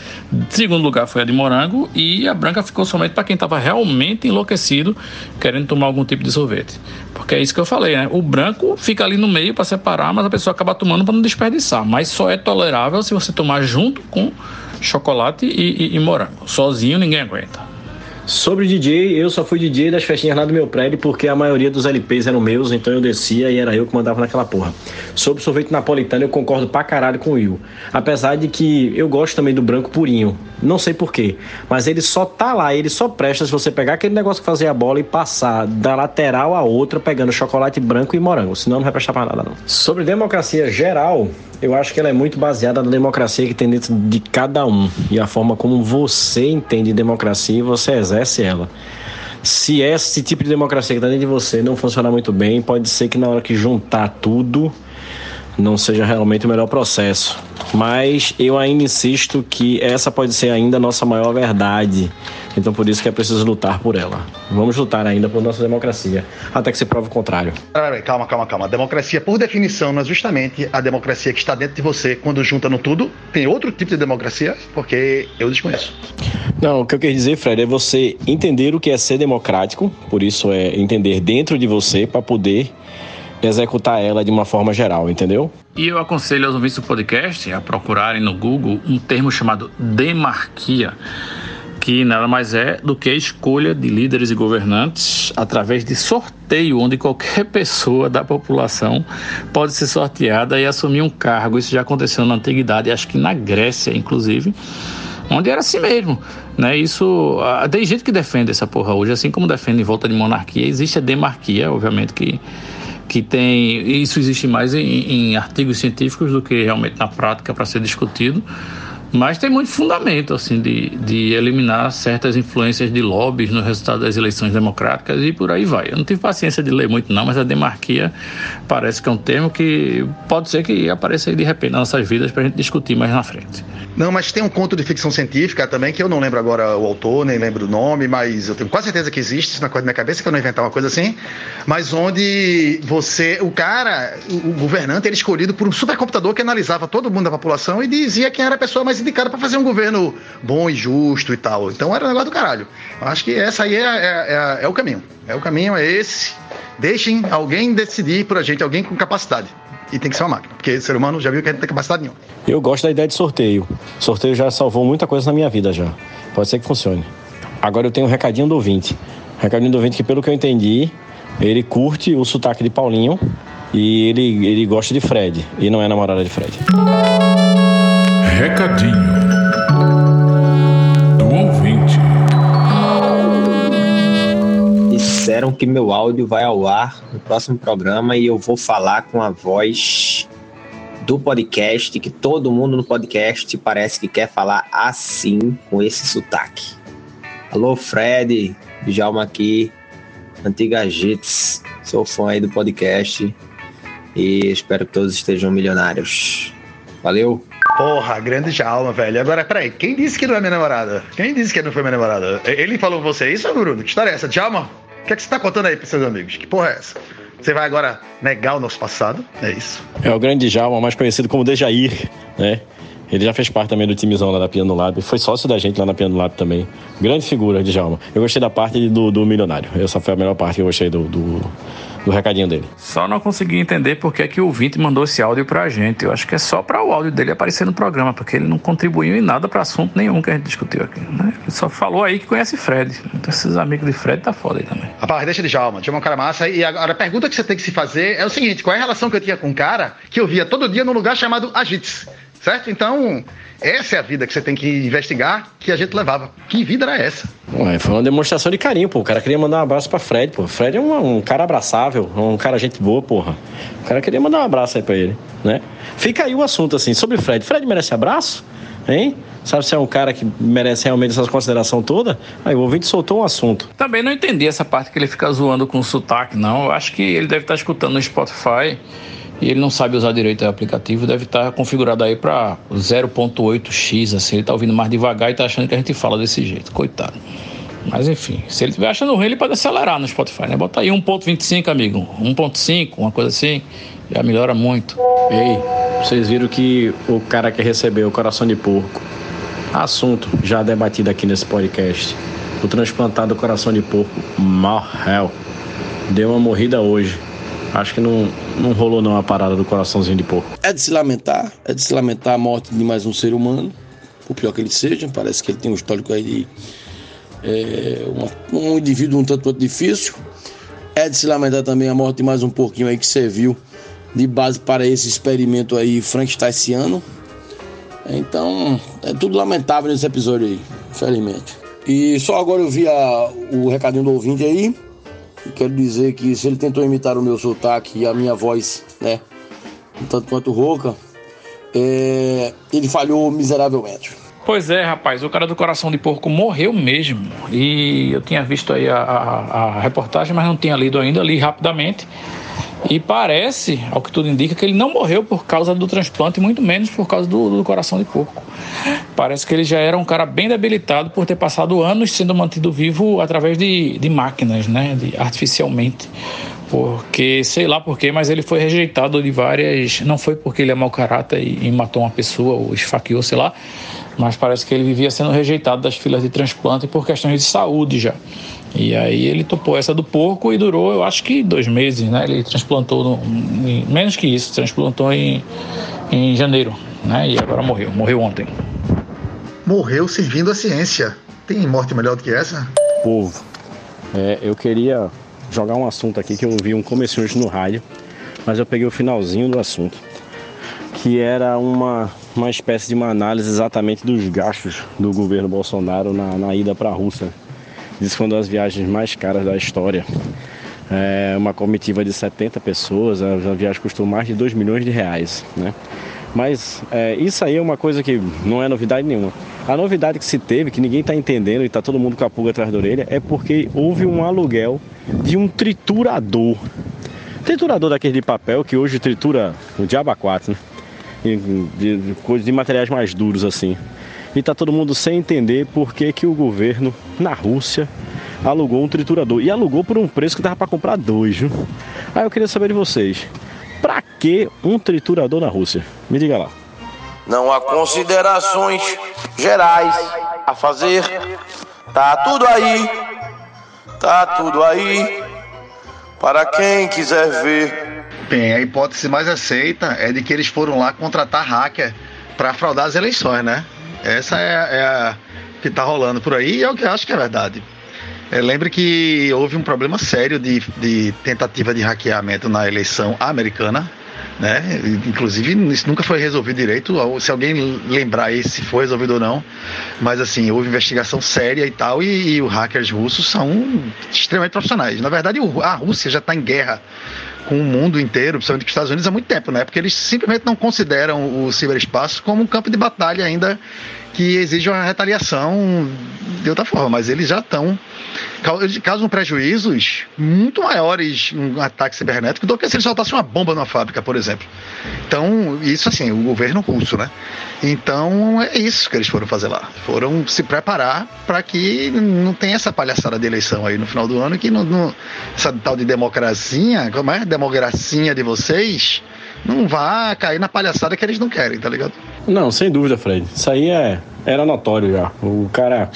segundo lugar foi a de morango e a branca ficou somente para quem estava realmente enlouquecido querendo tomar algum tipo de sorvete. Porque é isso que eu falei né? O branco fica ali no meio para separar mas a pessoa acaba tomando para não desperdiçar. Mas só é tolerável se você tomar junto com chocolate e, e, e morango. Sozinho ninguém aguenta. Sobre DJ, eu só fui DJ das festinhas lá do meu prédio porque a maioria dos LPs eram meus, então eu descia e era eu que mandava naquela porra. Sobre sorvete napolitano, eu concordo pra caralho com o Will. Apesar de que eu gosto também do branco purinho. Não sei porquê, mas ele só tá lá, ele só presta se você pegar aquele negócio que fazia a bola e passar da lateral a outra pegando chocolate branco e morango. Senão não vai prestar pra nada, não. Sobre democracia geral, eu acho que ela é muito baseada na democracia que tem dentro de cada um e a forma como você entende democracia e você exerce ela. Se esse tipo de democracia que está dentro de você não funcionar muito bem, pode ser que na hora que juntar tudo não seja realmente o melhor processo. Mas eu ainda insisto que essa pode ser ainda a nossa maior verdade. Então por isso que é preciso lutar por ela. Vamos lutar ainda por nossa democracia, até que se prove o contrário. Calma, calma, calma. A democracia, por definição, não é justamente a democracia que está dentro de você quando junta no tudo. Tem outro tipo de democracia, porque eu desconheço. Não, o que eu quero dizer, Fred, é você entender o que é ser democrático, por isso é entender dentro de você para poder executar ela de uma forma geral, entendeu? E eu aconselho aos ouvintes do podcast a procurarem no Google um termo chamado demarquia, que nada mais é do que a escolha de líderes e governantes através de sorteio, onde qualquer [laughs] pessoa da população pode ser sorteada e assumir um cargo. Isso já aconteceu na antiguidade, acho que na Grécia, inclusive onde era assim mesmo, né? Isso tem gente que defende essa porra hoje, assim como defende em volta de monarquia, existe a demarquia, obviamente que que tem isso existe mais em, em artigos científicos do que realmente na prática para ser discutido. Mas tem muito fundamento assim de, de eliminar certas influências de lobbies no resultado das eleições democráticas e por aí vai. Eu não tive paciência de ler muito não, mas a demarquia parece que é um termo que pode ser que apareça aí de repente nas nossas vidas para a gente discutir mais na frente. Não, mas tem um conto de ficção científica também que eu não lembro agora o autor, nem lembro o nome, mas eu tenho quase certeza que existe isso na coisa da minha cabeça, que eu não inventar uma coisa assim, mas onde você, o cara, o governante, era escolhido por um supercomputador que analisava todo mundo da população e dizia quem era a pessoa mais indicada para fazer um governo bom e justo e tal. Então era um negócio do caralho. Acho que essa aí é, é, é, é o caminho. É o caminho, é esse. Deixem alguém decidir por a gente, alguém com capacidade. E tem que ser uma máquina, porque ser humano já viu que não tem capacidade nenhuma. Eu gosto da ideia de sorteio. Sorteio já salvou muita coisa na minha vida já. Pode ser que funcione. Agora eu tenho um recadinho do ouvinte. Recadinho do ouvinte que, pelo que eu entendi, ele curte o sotaque de Paulinho e ele, ele gosta de Fred. E não é namorada de Fred. Recadinho do ouvinte. Disseram que meu áudio vai ao ar no próximo programa e eu vou falar com a voz do podcast, que todo mundo no podcast parece que quer falar assim, com esse sotaque. Alô, Fred, Djalma aqui, antiga Jits, sou fã aí do podcast e espero que todos estejam milionários. Valeu! Porra, grande alma, velho. Agora, peraí, quem disse que não é minha namorada? Quem disse que não foi minha namorada? Ele falou você isso, Bruno? Que história é essa? Djalma, o que, é que você tá contando aí pros seus amigos? Que porra é essa? Você vai agora negar o nosso passado? É isso. É o grande Djalma, mais conhecido como Dejair, né? Ele já fez parte também do timezão lá da Piano Lab. Foi sócio da gente lá na Piano Lab também. Grande figura, Djalma. Eu gostei da parte do, do milionário. Essa foi a melhor parte que eu gostei do, do, do recadinho dele. Só não consegui entender por que, que o Vinte mandou esse áudio pra gente. Eu acho que é só para o áudio dele aparecer no programa, porque ele não contribuiu em nada para assunto nenhum que a gente discutiu aqui. Né? Ele só falou aí que conhece Fred. Então esses amigos de Fred tá foda aí também. Rapaz, deixa de Djalma. Djalma é um cara massa. E agora a pergunta que você tem que se fazer é o seguinte: qual é a relação que eu tinha com um cara que eu via todo dia num lugar chamado Agits? Certo? Então, essa é a vida que você tem que investigar que a gente levava. Que vida era essa? Ué, foi uma demonstração de carinho, pô. O cara queria mandar um abraço pra Fred, pô. Fred é um, um cara abraçável, um cara gente boa, porra. O cara queria mandar um abraço aí pra ele, né? Fica aí o assunto, assim, sobre Fred. Fred merece abraço? Hein? Sabe se é um cara que merece realmente essa consideração toda? Aí o ouvinte soltou um assunto. Também não entendi essa parte que ele fica zoando com sotaque, não. Eu acho que ele deve estar escutando no Spotify e ele não sabe usar direito o aplicativo, deve estar configurado aí para 0.8x, assim, ele está ouvindo mais devagar e está achando que a gente fala desse jeito, coitado. Mas enfim, se ele estiver achando ruim, ele pode acelerar no Spotify, né? Bota aí 1.25, amigo, 1.5, uma coisa assim, já melhora muito. Ei, vocês viram que o cara que recebeu o coração de porco, assunto já debatido aqui nesse podcast, o transplantado coração de porco morreu, deu uma morrida hoje. Acho que não, não rolou não a parada do coraçãozinho de porco. É de se lamentar, é de se lamentar a morte de mais um ser humano, por pior que ele seja, parece que ele tem um histórico aí de é, uma, um indivíduo um tanto quanto difícil. É de se lamentar também a morte de mais um porquinho aí que serviu de base para esse experimento aí frankensteiniano. Então, é tudo lamentável nesse episódio aí, infelizmente. E só agora eu vi a, o recadinho do ouvinte aí. Quero dizer que se ele tentou imitar o meu sotaque e a minha voz, né, tanto quanto rouca, é, ele falhou miseravelmente. Pois é, rapaz, o cara do coração de porco morreu mesmo. E eu tinha visto aí a, a, a reportagem, mas não tinha lido ainda, li rapidamente. E parece, ao que tudo indica, que ele não morreu por causa do transplante, muito menos por causa do, do, coração de porco. Parece que ele já era um cara bem debilitado por ter passado anos sendo mantido vivo através de, de máquinas, né? De, artificialmente. Porque, sei lá porquê, mas ele foi rejeitado de várias. Não foi porque ele é mau caráter e, e matou uma pessoa ou esfaqueou, sei lá. Mas parece que ele vivia sendo rejeitado das filas de transplante por questões de saúde já. E aí ele topou essa do porco e durou, eu acho que dois meses, né? Ele transplantou, no, em, menos que isso, transplantou em, em janeiro, né? E agora morreu, morreu ontem. Morreu servindo a ciência. Tem morte melhor do que essa? Povo, é, eu queria jogar um assunto aqui que eu ouvi um começo hoje no rádio, mas eu peguei o finalzinho do assunto, que era uma, uma espécie de uma análise exatamente dos gastos do governo Bolsonaro na, na ida para a Rússia Diz que foi uma das viagens mais caras da história. É uma comitiva de 70 pessoas, a viagem custou mais de 2 milhões de reais, né? Mas é, isso aí é uma coisa que não é novidade nenhuma. A novidade que se teve, que ninguém está entendendo e está todo mundo com a pulga atrás da orelha, é porque houve um aluguel de um triturador. Triturador daquele de papel que hoje tritura o diabo 4, né? De, de, de, materiais mais duros assim e tá todo mundo sem entender por que, que o governo na Rússia alugou um triturador. E alugou por um preço que dava para comprar dois, viu? Aí eu queria saber de vocês. Pra que um triturador na Rússia? Me diga lá. Não há considerações gerais a fazer. Tá tudo aí. Tá tudo aí. Para quem quiser ver. Bem, a hipótese mais aceita é de que eles foram lá contratar hacker para fraudar as eleições, né? Essa é, é a que está rolando por aí e é o que eu acho que é verdade. É, lembre que houve um problema sério de, de tentativa de hackeamento na eleição americana, né? Inclusive, isso nunca foi resolvido direito. Se alguém lembrar aí se foi resolvido ou não, mas assim, houve investigação séria e tal, e, e os hackers russos são extremamente profissionais. Na verdade, a Rússia já está em guerra com o mundo inteiro, principalmente com os Estados Unidos, há muito tempo, né? Porque eles simplesmente não consideram o ciberespaço como um campo de batalha ainda que exige uma retaliação de outra forma, mas eles já estão causam prejuízos muito maiores um ataque cibernético do que se eles soltassem uma bomba numa fábrica, por exemplo. Então, isso assim, o governo russo, né? Então, é isso que eles foram fazer lá. Foram se preparar para que não tenha essa palhaçada de eleição aí no final do ano, que não, essa tal de democracia, como é? Democracia de vocês, não vá cair na palhaçada que eles não querem, tá ligado? Não, sem dúvida, Fred. Isso aí é, era notório já. O cara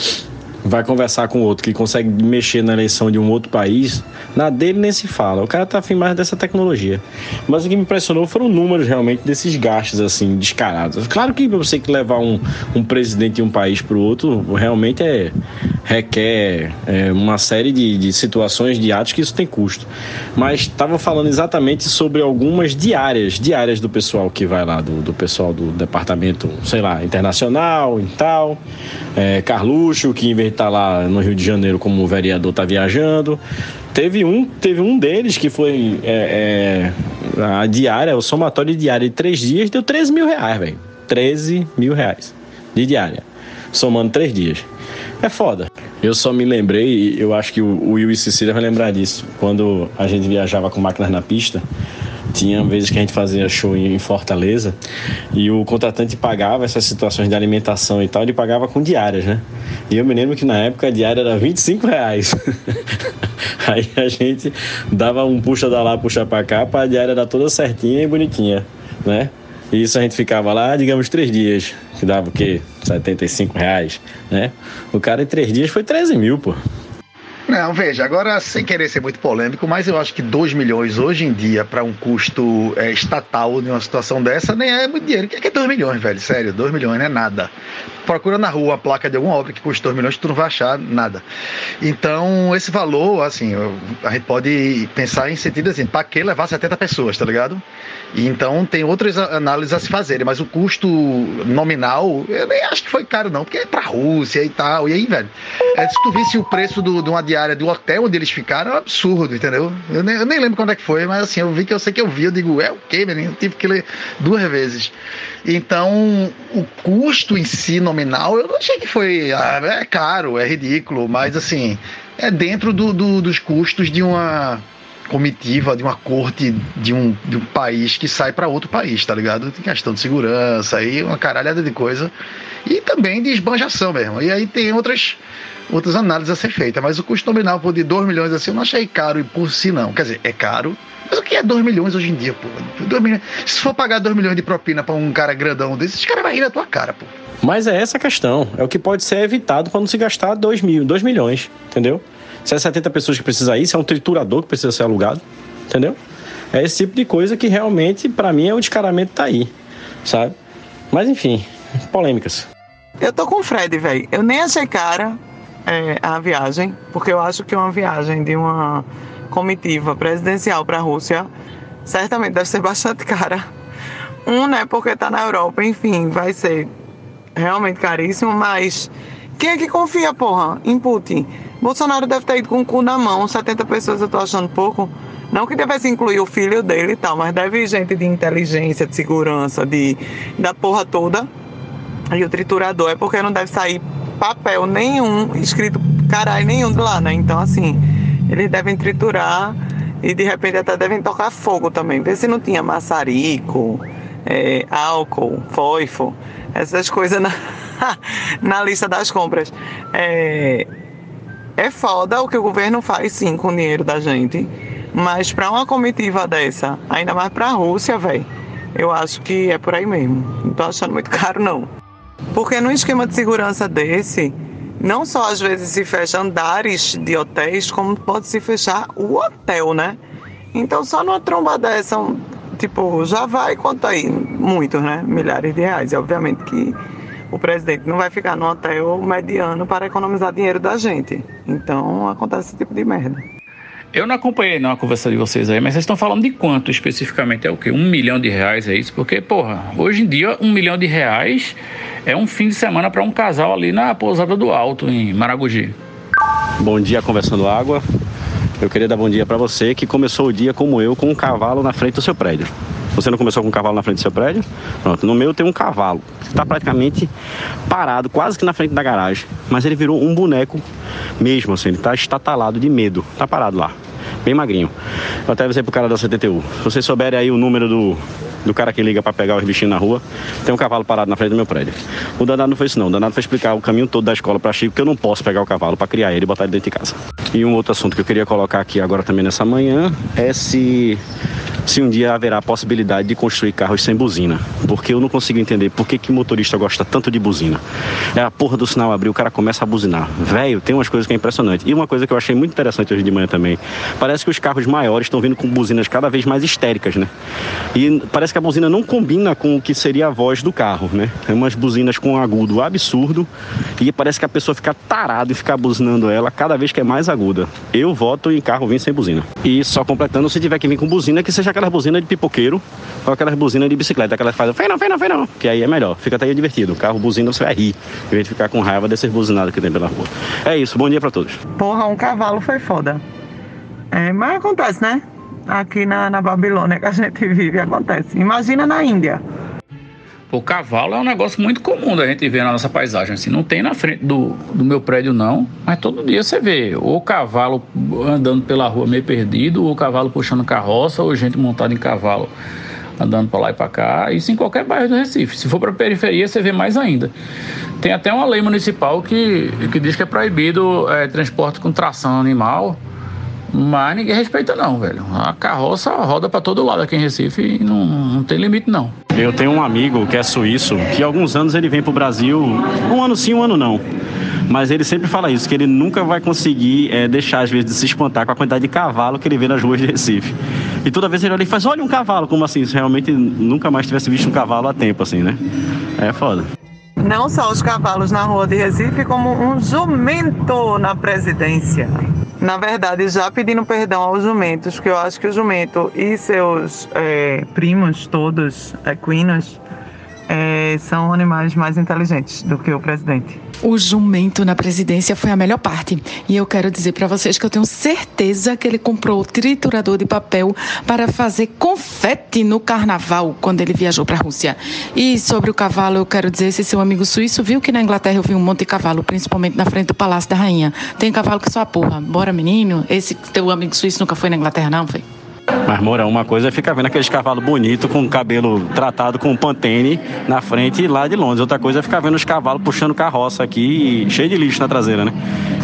vai conversar com outro que consegue mexer na eleição de um outro país, na dele nem se fala. O cara tá afim mais dessa tecnologia. Mas o que me impressionou foram números realmente desses gastos assim descarados. Claro que você que levar um, um presidente de um país para o outro realmente é requer é, uma série de, de situações de atos que isso tem custo. Mas estava falando exatamente sobre algumas diárias, diárias do pessoal que vai lá, do, do pessoal do departamento, sei lá, internacional e tal. É, Carluxo, que em vez de estar lá no Rio de Janeiro como vereador, está viajando. Teve um, teve um deles que foi é, é, a diária, o somatório de diária de três dias deu 13 mil reais, velho. 13 mil reais de diária, somando três dias. É foda. Eu só me lembrei, eu acho que o Will e Cecília vai lembrar disso, quando a gente viajava com máquinas na pista, tinha vezes que a gente fazia show em Fortaleza e o contratante pagava essas situações de alimentação e tal, ele pagava com diárias, né? E eu me lembro que na época a diária era 25 reais. [laughs] Aí a gente dava um puxa da lá, puxa pra cá, pra diária dar toda certinha e bonitinha, né? E isso a gente ficava lá, digamos, três dias, que dava o quê? 75 reais, né? O cara em três dias foi 13 mil, pô. Não, veja, agora sem querer ser muito polêmico, mas eu acho que 2 milhões hoje em dia para um custo é, estatal de uma situação dessa nem é muito dinheiro. O que é 2 milhões, velho? Sério, 2 milhões não é nada. Procura na rua a placa de alguma obra que custa 2 milhões, tu não vai achar nada. Então, esse valor, assim, a gente pode pensar em sentido assim, para que levar 70 pessoas, tá ligado? Então tem outras análises a se fazerem, mas o custo nominal, eu nem acho que foi caro, não, porque é pra Rússia e tal. E aí, velho, é, se tu visse o preço do, de uma diária do hotel onde eles ficaram, é um absurdo, entendeu? Eu nem, eu nem lembro quando é que foi, mas assim, eu vi que eu sei que eu vi, eu digo, é o quê, menino? Eu tive que ler duas vezes. Então, o custo em si nominal, eu não achei que foi. Ah, é caro, é ridículo, mas assim, é dentro do, do, dos custos de uma comitiva de uma corte de um, de um país que sai para outro país, tá ligado? Tem questão de segurança aí, uma caralhada de coisa. E também de esbanjação mesmo. E aí tem outras, outras análises a ser feitas. Mas o custo nominal por de 2 milhões assim, eu não achei caro e por si não. Quer dizer, é caro. Mas o que é 2 milhões hoje em dia, pô? 2 milhões, se for pagar 2 milhões de propina para um cara grandão desse, esse cara vai rir na tua cara, pô. Mas é essa a questão. É o que pode ser evitado quando se gastar 2 mil, 2 milhões, entendeu? Se é 70 pessoas que precisam ir, se é um triturador que precisa ser alugado, entendeu? É esse tipo de coisa que realmente, para mim, é o descaramento tá aí, sabe? Mas enfim, polêmicas. Eu tô com o Fred, velho. Eu nem achei cara é, a viagem, porque eu acho que uma viagem de uma comitiva presidencial para a Rússia certamente deve ser [laughs] bastante cara. Um, né, porque tá na Europa, enfim, vai ser realmente caríssimo, mas quem é que confia, porra, em Putin? Bolsonaro deve ter ido com o cu na mão, 70 pessoas eu tô achando pouco. Não que devesse incluir o filho dele e tal, mas deve gente de inteligência, de segurança, de da porra toda. E o triturador é porque não deve sair papel nenhum, escrito caralho nenhum de lá, né? Então, assim, eles devem triturar e de repente até devem tocar fogo também. Vê se não tinha maçarico, é, álcool, foifo, essas coisas na, [laughs] na lista das compras. É, é foda o que o governo faz sim com o dinheiro da gente, mas para uma comitiva dessa, ainda mais para a Rússia, velho, eu acho que é por aí mesmo. Não tô achando muito [laughs] caro não. Porque num esquema de segurança desse, não só às vezes se fecha andares de hotéis, como pode se fechar o hotel, né? Então só numa tromba dessa, tipo, já vai quanto aí? Muitos, né? Milhares de reais. Obviamente que o presidente não vai ficar no hotel mediano para economizar dinheiro da gente. Então acontece esse tipo de merda. Eu não acompanhei não a conversa de vocês aí, mas vocês estão falando de quanto especificamente? É o quê? Um milhão de reais, é isso? Porque, porra, hoje em dia um milhão de reais é um fim de semana para um casal ali na pousada do Alto, em Maragogi. Bom dia, Conversando Água. Eu queria dar bom dia para você que começou o dia como eu, com um cavalo na frente do seu prédio. Você não começou com um cavalo na frente do seu prédio? Pronto, no meu tem um cavalo. Está praticamente parado, quase que na frente da garagem. Mas ele virou um boneco mesmo, assim. Ele está estatalado de medo. Está parado lá. Bem magrinho. Eu até avisei pro cara da 71. Se vocês souberem aí o número do, do cara que liga para pegar os bichinhos na rua, tem um cavalo parado na frente do meu prédio. O danado não foi isso não. O danado foi explicar o caminho todo da escola para Chico que eu não posso pegar o cavalo para criar ele e botar ele dentro de casa. E um outro assunto que eu queria colocar aqui agora também nessa manhã é se se um dia haverá a possibilidade de construir carros sem buzina. Porque eu não consigo entender por que, que motorista gosta tanto de buzina. É a porra do sinal abrir, o cara começa a buzinar. Velho, tem umas coisas que é impressionante. E uma coisa que eu achei muito interessante hoje de manhã também. Parece que os carros maiores estão vindo com buzinas cada vez mais histéricas, né? E parece que a buzina não combina com o que seria a voz do carro, né? É umas buzinas com um agudo absurdo. E parece que a pessoa fica tarada e fica buzinando ela cada vez que é mais aguda. Eu voto em carro vir sem buzina. E só completando, se tiver que vir com buzina, que seja aquelas buzinas de pipoqueiro ou aquelas buzinas de bicicleta, aquelas que fazem fei não, fei não, fei não, que aí é melhor, fica até divertido. O carro buzina você vai rir, em vez de ficar com raiva desses buzinados que tem pela rua. É isso, bom dia pra todos. Porra, um cavalo foi foda. É, mas acontece, né? Aqui na, na Babilônia que a gente vive, acontece. Imagina na Índia. O cavalo é um negócio muito comum da gente ver na nossa paisagem. Assim, não tem na frente do, do meu prédio, não, mas todo dia você vê ou cavalo andando pela rua meio perdido, ou cavalo puxando carroça, ou gente montada em cavalo andando para lá e para cá. Isso em qualquer bairro do Recife. Se for para periferia, você vê mais ainda. Tem até uma lei municipal que, que diz que é proibido é, transporte com tração animal. Mas ninguém respeita não, velho. A carroça roda para todo lado aqui em Recife e não, não tem limite não. Eu tenho um amigo que é suíço, que há alguns anos ele vem pro Brasil, um ano sim, um ano não. Mas ele sempre fala isso, que ele nunca vai conseguir é, deixar, às vezes, de se espantar com a quantidade de cavalo que ele vê nas ruas de Recife. E toda vez ele olha e faz, olha um cavalo, como assim? Se realmente nunca mais tivesse visto um cavalo há tempo, assim, né? É foda. Não só os cavalos na rua de Recife, como um jumento na presidência. Na verdade, já pedindo perdão aos jumentos, que eu acho que o jumento e seus é, primos todos, equinos, é, são animais mais inteligentes do que o presidente. O jumento na presidência foi a melhor parte. E eu quero dizer para vocês que eu tenho certeza que ele comprou o triturador de papel para fazer confete no carnaval quando ele viajou para a Rússia. E sobre o cavalo, eu quero dizer: esse seu amigo suíço viu que na Inglaterra eu vi um monte de cavalo, principalmente na frente do Palácio da Rainha. Tem cavalo que só a porra. Bora, menino? Esse teu amigo suíço nunca foi na Inglaterra, não, foi? Mas, Moura, uma coisa é ficar vendo aqueles cavalos bonitos com o cabelo tratado com pantene na frente e lá de Londres. Outra coisa é ficar vendo os cavalos puxando carroça aqui, cheio de lixo na traseira, né?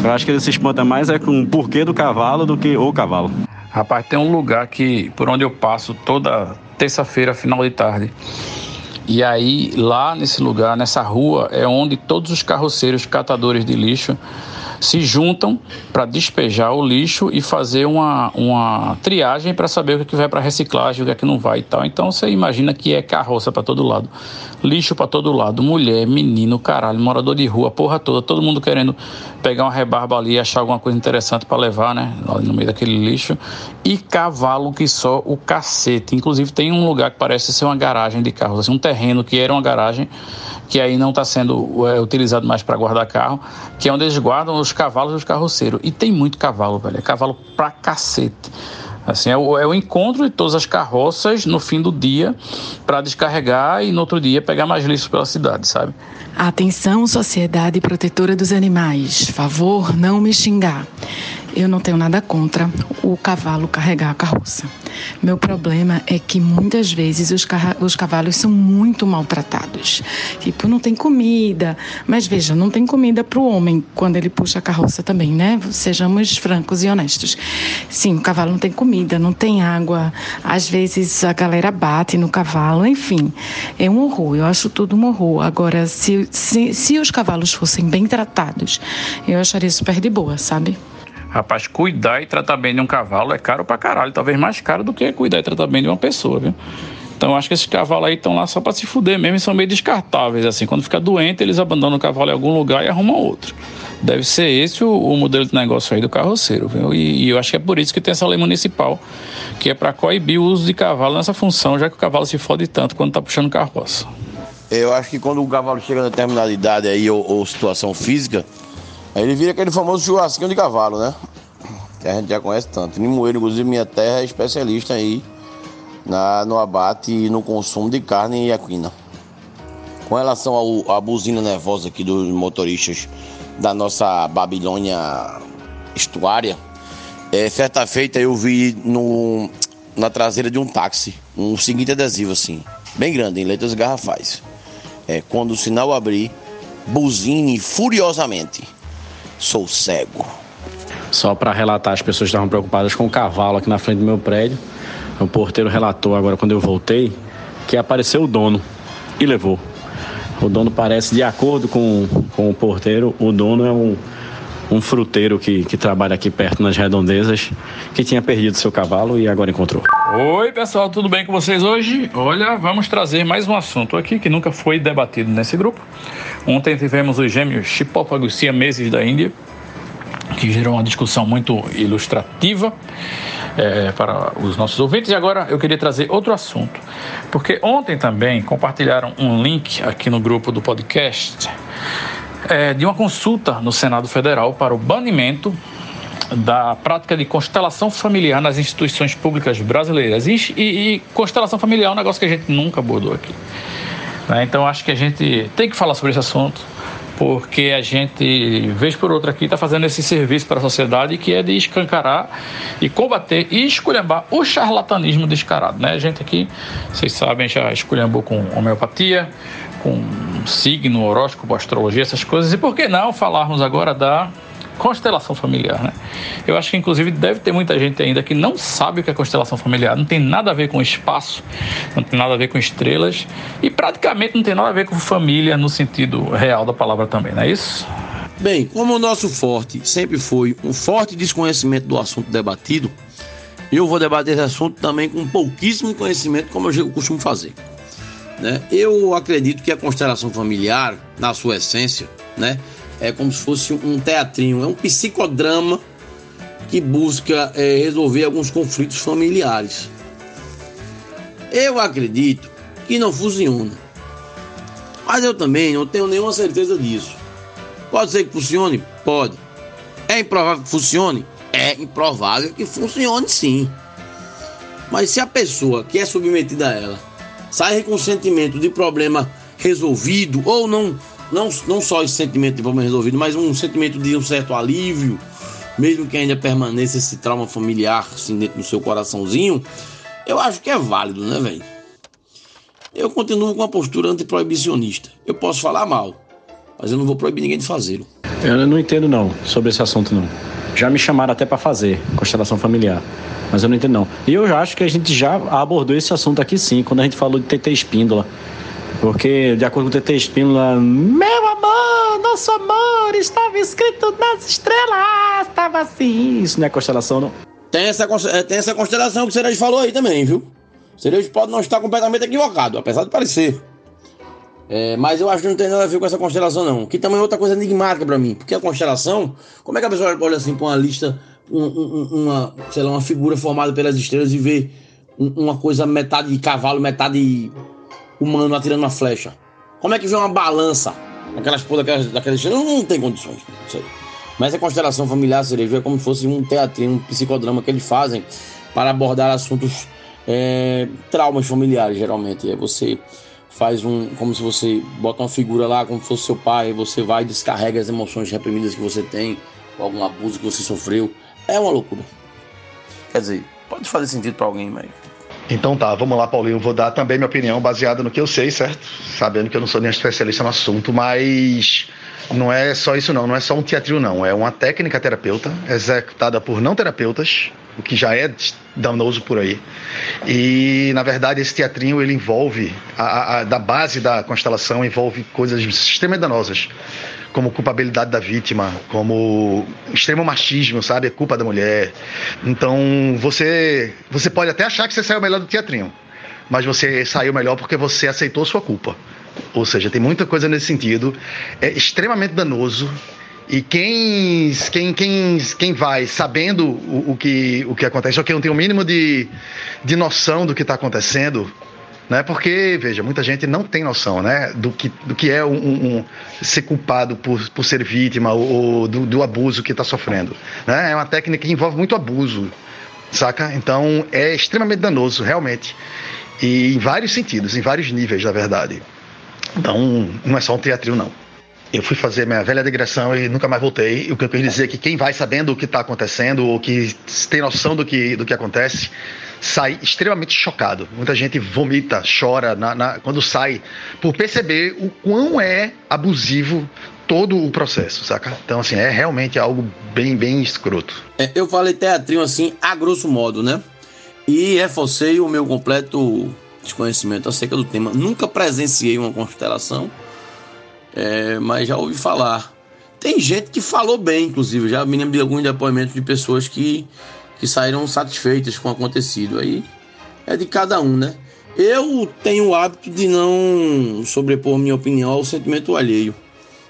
Eu acho que ele se espanta mais é com o porquê do cavalo do que o cavalo. Rapaz, tem um lugar que por onde eu passo toda terça-feira, final de tarde. E aí, lá nesse lugar, nessa rua, é onde todos os carroceiros catadores de lixo se juntam para despejar o lixo e fazer uma, uma triagem para saber o que, que vai para reciclagem, o que é que não vai e tal. Então você imagina que é carroça para todo lado, lixo para todo lado, mulher, menino, caralho, morador de rua, porra toda, todo mundo querendo pegar uma rebarba ali achar alguma coisa interessante para levar, né, no meio daquele lixo. E cavalo que só o cacete. Inclusive tem um lugar que parece ser uma garagem de carros, assim, um terreno que era uma garagem que aí não está sendo é, utilizado mais para guardar carro, que é onde eles guardam os cavalos dos carroceiros. E tem muito cavalo, velho. É cavalo pra cacete. Assim, é o, é o encontro de todas as carroças no fim do dia para descarregar e no outro dia pegar mais lixo pela cidade, sabe? Atenção, Sociedade Protetora dos Animais. Favor não me xingar. Eu não tenho nada contra o cavalo carregar a carroça. Meu problema é que muitas vezes os, os cavalos são muito maltratados. Tipo, não tem comida. Mas veja, não tem comida para o homem quando ele puxa a carroça também, né? Sejamos francos e honestos. Sim, o cavalo não tem comida, não tem água. Às vezes a galera bate no cavalo, enfim. É um horror. Eu acho tudo um horror. Agora, se, se, se os cavalos fossem bem tratados, eu acharia super de boa, sabe? Rapaz, cuidar e tratar bem de um cavalo é caro pra caralho. Talvez mais caro do que cuidar e tratar bem de uma pessoa, viu? Então acho que esses cavalos aí estão lá só para se fuder mesmo e são meio descartáveis. Assim, quando fica doente, eles abandonam o cavalo em algum lugar e arrumam outro. Deve ser esse o, o modelo de negócio aí do carroceiro, viu? E, e, eu acho que é por isso que tem essa lei municipal, que é para coibir o uso de cavalo nessa função, já que o cavalo se fode tanto quando tá puxando carroça. Eu acho que quando o cavalo chega na determinada idade aí, ou, ou situação física, Aí ele vira aquele famoso churrasquinho de cavalo, né? Que a gente já conhece tanto. Limoeiro, inclusive, minha terra é especialista aí na, no abate e no consumo de carne e equina. Com relação ao, à buzina nervosa aqui dos motoristas da nossa Babilônia estuária, é, certa feita eu vi no, na traseira de um táxi um seguinte adesivo assim, bem grande, em letras garrafais. É, quando o sinal abrir, buzine furiosamente sou cego. Só para relatar, as pessoas estavam preocupadas com o cavalo aqui na frente do meu prédio. O porteiro relatou agora quando eu voltei que apareceu o dono e levou. O dono parece, de acordo com, com o porteiro, o dono é um, um fruteiro que, que trabalha aqui perto nas redondezas, que tinha perdido seu cavalo e agora encontrou. Oi, pessoal, tudo bem com vocês hoje? Olha, vamos trazer mais um assunto aqui que nunca foi debatido nesse grupo. Ontem tivemos os gêmeos chipópagos siameses da Índia, que gerou uma discussão muito ilustrativa é, para os nossos ouvintes. E agora eu queria trazer outro assunto, porque ontem também compartilharam um link aqui no grupo do podcast é, de uma consulta no Senado Federal para o banimento da prática de constelação familiar nas instituições públicas brasileiras. E, e, e constelação familiar é um negócio que a gente nunca abordou aqui. Né? Então acho que a gente tem que falar sobre esse assunto porque a gente, vez por outra aqui, está fazendo esse serviço para a sociedade que é de escancarar e combater e esculhambar o charlatanismo descarado. Né? A gente aqui, vocês sabem, já esculhambou com homeopatia, com signo, horóscopo, astrologia, essas coisas. E por que não falarmos agora da constelação familiar, né? Eu acho que inclusive deve ter muita gente ainda que não sabe o que é constelação familiar, não tem nada a ver com espaço, não tem nada a ver com estrelas e praticamente não tem nada a ver com família no sentido real da palavra também, não é isso? Bem, como o nosso forte sempre foi um forte desconhecimento do assunto debatido, eu vou debater esse assunto também com pouquíssimo conhecimento, como eu costumo fazer. Né? Eu acredito que a constelação familiar, na sua essência, né, é como se fosse um teatrinho, é um psicodrama que busca é, resolver alguns conflitos familiares. Eu acredito que não funciona, mas eu também não tenho nenhuma certeza disso. Pode ser que funcione? Pode. É improvável que funcione? É improvável que funcione sim. Mas se a pessoa que é submetida a ela sai com sentimento de problema resolvido ou não não, não só esse sentimento de problema resolvido, mas um sentimento de um certo alívio, mesmo que ainda permaneça esse trauma familiar assim, dentro do seu coraçãozinho, eu acho que é válido, né, velho? Eu continuo com uma postura antiproibicionista. Eu posso falar mal, mas eu não vou proibir ninguém de fazê-lo. Eu não entendo não sobre esse assunto não. Já me chamaram até para fazer constelação familiar, mas eu não entendo não. E eu acho que a gente já abordou esse assunto aqui sim, quando a gente falou de TT espíndola. Porque, de acordo com o TT Espínola, meu amor, nosso amor estava escrito nas estrelas, estava assim. Isso não é constelação, não? Tem essa, é, tem essa constelação que o Cerejo falou aí também, viu? O Cerejo pode não estar completamente equivocado, apesar de parecer. É, mas eu acho que não tem nada a ver com essa constelação, não. Que também é outra coisa enigmática para mim. Porque a constelação, como é que a pessoa olha assim para uma lista, um, um, uma, sei lá, uma figura formada pelas estrelas e vê uma coisa metade de cavalo, metade humano atirando uma flecha? Como é que vê uma balança? Aquelas porra daquelas, daquelas não, tem condições. Mas a constelação familiar cerejo é como se fosse um teatrinho, um psicodrama que eles fazem para abordar assuntos é, traumas familiares, geralmente. É você faz um. como se você bota uma figura lá, como se fosse seu pai, você vai e descarrega as emoções reprimidas que você tem, ou algum abuso que você sofreu. É uma loucura. Quer dizer, pode fazer sentido para alguém, mas então tá, vamos lá, Paulinho. Vou dar também minha opinião baseada no que eu sei, certo? Sabendo que eu não sou nem especialista no assunto, mas não é só isso não, não é só um teatro não, é uma técnica terapeuta executada por não terapeutas, o que já é danoso por aí. E na verdade esse teatrinho ele envolve a, a da base da constelação envolve coisas extremamente danosas como culpabilidade da vítima, como extremo machismo, sabe? É culpa da mulher. Então, você, você pode até achar que você saiu melhor do teatrinho, mas você saiu melhor porque você aceitou sua culpa. Ou seja, tem muita coisa nesse sentido. É extremamente danoso. E quem, quem, quem, quem vai sabendo o, o, que, o que acontece, ou quem não tem o mínimo de, de noção do que está acontecendo, né? Porque, veja, muita gente não tem noção né? do, que, do que é um, um ser culpado por, por ser vítima ou, ou do, do, abuso que está sofrendo. Né? É uma técnica que envolve muito abuso, saca? Então é extremamente danoso, realmente. E em vários sentidos, em vários níveis, na verdade. Então, não é só um teatrinho, não. Eu fui fazer minha velha digressão e nunca mais voltei. O que eu queria dizer é que quem vai sabendo o que está acontecendo ou que tem noção do que, do que acontece sai extremamente chocado. Muita gente vomita, chora na, na, quando sai por perceber o quão é abusivo todo o processo, saca? Então, assim, é realmente algo bem, bem escroto. É, eu falei teatrinho assim, a grosso modo, né? E reforcei o meu completo desconhecimento acerca do tema. Nunca presenciei uma constelação, é, mas já ouvi falar. Tem gente que falou bem, inclusive. Já me lembro de alguns depoimentos de pessoas que, que saíram satisfeitas com o acontecido. Aí é de cada um, né? Eu tenho o hábito de não sobrepor minha opinião ao sentimento alheio.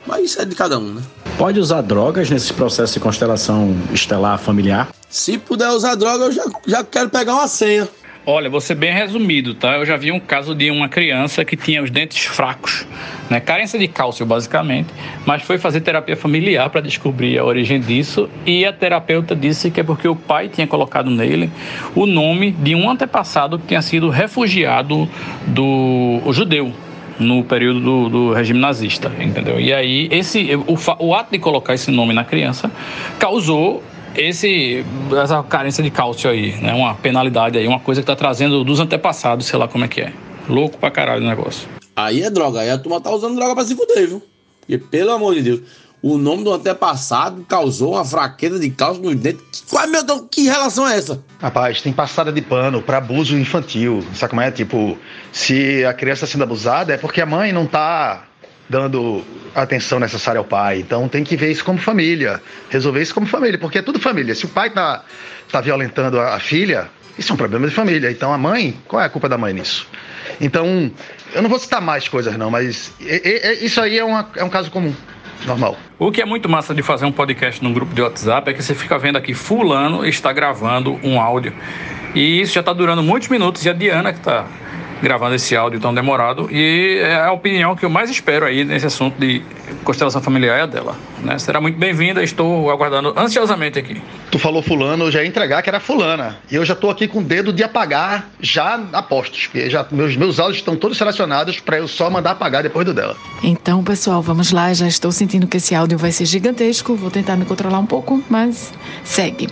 Mas isso é de cada um, né? Pode usar drogas nesse processo de constelação estelar familiar? Se puder usar droga, eu já, já quero pegar uma senha. Olha, ser bem resumido, tá? Eu já vi um caso de uma criança que tinha os dentes fracos, né? Carência de cálcio, basicamente, mas foi fazer terapia familiar para descobrir a origem disso e a terapeuta disse que é porque o pai tinha colocado nele o nome de um antepassado que tinha sido refugiado do judeu, no período do, do, regime nazista, entendeu? E aí esse o, o ato de colocar esse nome na criança causou esse essa carência de cálcio aí, né? Uma penalidade aí, uma coisa que tá trazendo dos antepassados, sei lá como é que é. Louco pra caralho o negócio. Aí é droga, aí a turma tá usando droga pra se fuder, viu? Porque, pelo amor de Deus, o nome do antepassado causou uma fraqueza de cálcio nos dentes. Qual, meu Deus, que relação é essa? Rapaz, tem passada de pano para abuso infantil. Sabe como é? Tipo, se a criança está sendo abusada, é porque a mãe não tá dando atenção necessária ao pai. Então tem que ver isso como família, resolver isso como família, porque é tudo família. Se o pai tá, tá violentando a, a filha, isso é um problema de família. Então a mãe, qual é a culpa da mãe nisso? Então, eu não vou citar mais coisas não, mas é, é, isso aí é, uma, é um caso comum normal. O que é muito massa de fazer um podcast num grupo de WhatsApp é que você fica vendo aqui fulano está gravando um áudio. E isso já está durando muitos minutos e a Diana que está gravando esse áudio tão demorado e é a opinião que eu mais espero aí nesse assunto de constelação familiar é a dela. Né? Será muito bem-vinda, estou aguardando ansiosamente aqui. Tu falou fulano, eu já ia entregar que era fulana. E eu já estou aqui com o dedo de apagar já apostos, porque já, meus, meus áudios estão todos selecionados para eu só mandar apagar depois do dela. Então, pessoal, vamos lá. Já estou sentindo que esse áudio vai ser gigantesco. Vou tentar me controlar um pouco, mas segue.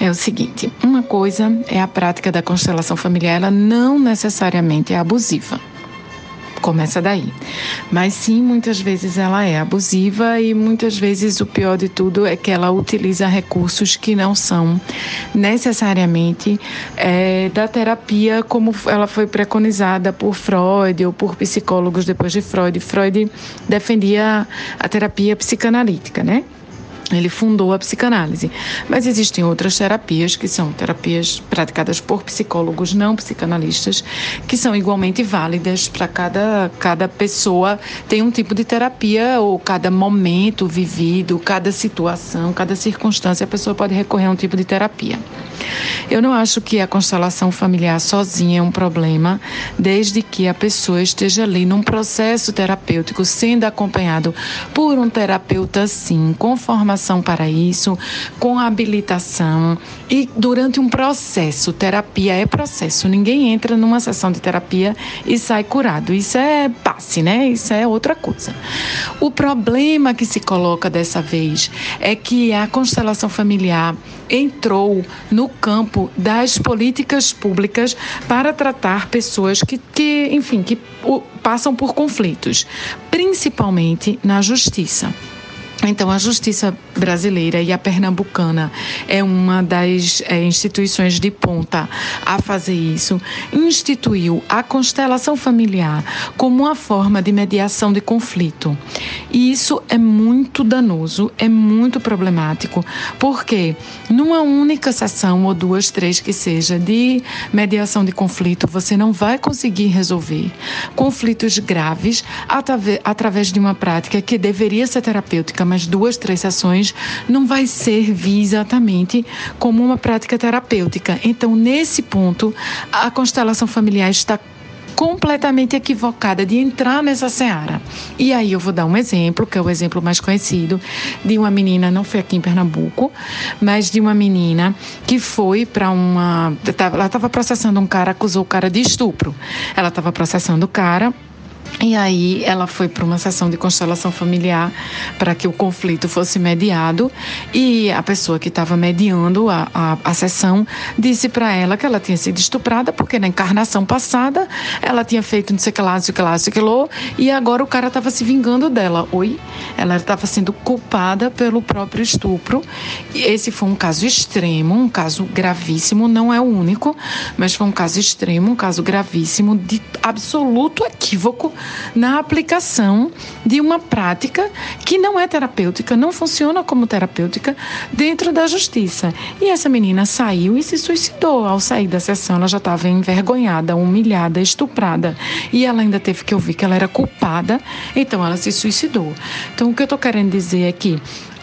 É o seguinte: uma coisa é a prática da constelação familiar, ela não necessariamente é abusiva. Começa daí. Mas sim, muitas vezes ela é abusiva e muitas vezes o pior de tudo é que ela utiliza recursos que não são necessariamente é, da terapia como ela foi preconizada por Freud ou por psicólogos depois de Freud. Freud defendia a terapia psicanalítica, né? Ele fundou a psicanálise. Mas existem outras terapias, que são terapias praticadas por psicólogos não psicanalistas, que são igualmente válidas para cada, cada pessoa. Tem um tipo de terapia, ou cada momento vivido, cada situação, cada circunstância, a pessoa pode recorrer a um tipo de terapia. Eu não acho que a constelação familiar sozinha é um problema, desde que a pessoa esteja ali num processo terapêutico, sendo acompanhado por um terapeuta, sim, com formação para isso, com habilitação e durante um processo. Terapia é processo. Ninguém entra numa sessão de terapia e sai curado. Isso é passe, né? Isso é outra coisa. O problema que se coloca dessa vez é que a constelação familiar entrou no campo das políticas públicas para tratar pessoas que, que enfim, que passam por conflitos, principalmente na justiça. Então, a justiça brasileira e a pernambucana é uma das é, instituições de ponta a fazer isso. Instituiu a constelação familiar como uma forma de mediação de conflito. E isso é muito danoso, é muito problemático, porque numa única sessão, ou duas, três que seja, de mediação de conflito, você não vai conseguir resolver conflitos graves através de uma prática que deveria ser terapêutica mas duas, três sessões, não vai servir exatamente como uma prática terapêutica. Então, nesse ponto, a constelação familiar está completamente equivocada de entrar nessa seara. E aí eu vou dar um exemplo, que é o exemplo mais conhecido, de uma menina, não foi aqui em Pernambuco, mas de uma menina que foi para uma. Ela estava processando um cara, acusou o cara de estupro. Ela estava processando o cara E aí ela foi para uma sessão de constelação familiar para que o conflito fosse mediado e a pessoa que estava mediando a, a, a sessão disse para ela que ela tinha sido estuprada porque na encarnação passada ela tinha feito não sei que lá, não sei que lá, não sei que lá, e agora o cara estava se vingando dela. Oi? Ela estava sendo culpada pelo próprio estupro. E esse foi um caso extremo, um caso gravíssimo, não é o único, mas foi um caso extremo, um caso gravíssimo de absoluto equívoco na aplicação de uma prática que não é terapêutica, não funciona como terapêutica dentro da justiça. E essa menina saiu e se suicidou. Ao sair da sessão, ela já estava envergonhada, humilhada, estuprada. E ela ainda teve que ouvir que ela era culpada, então ela se suicidou. Então, o que eu estou querendo dizer é que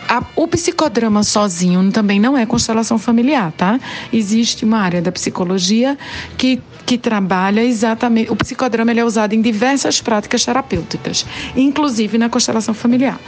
a, o psicodrama sozinho também não é constelação familiar, tá? Existe uma área da psicologia que que trabalha exatamente. O psicodrama ele é usado em diversas práticas terapêuticas, inclusive na constelação familiar.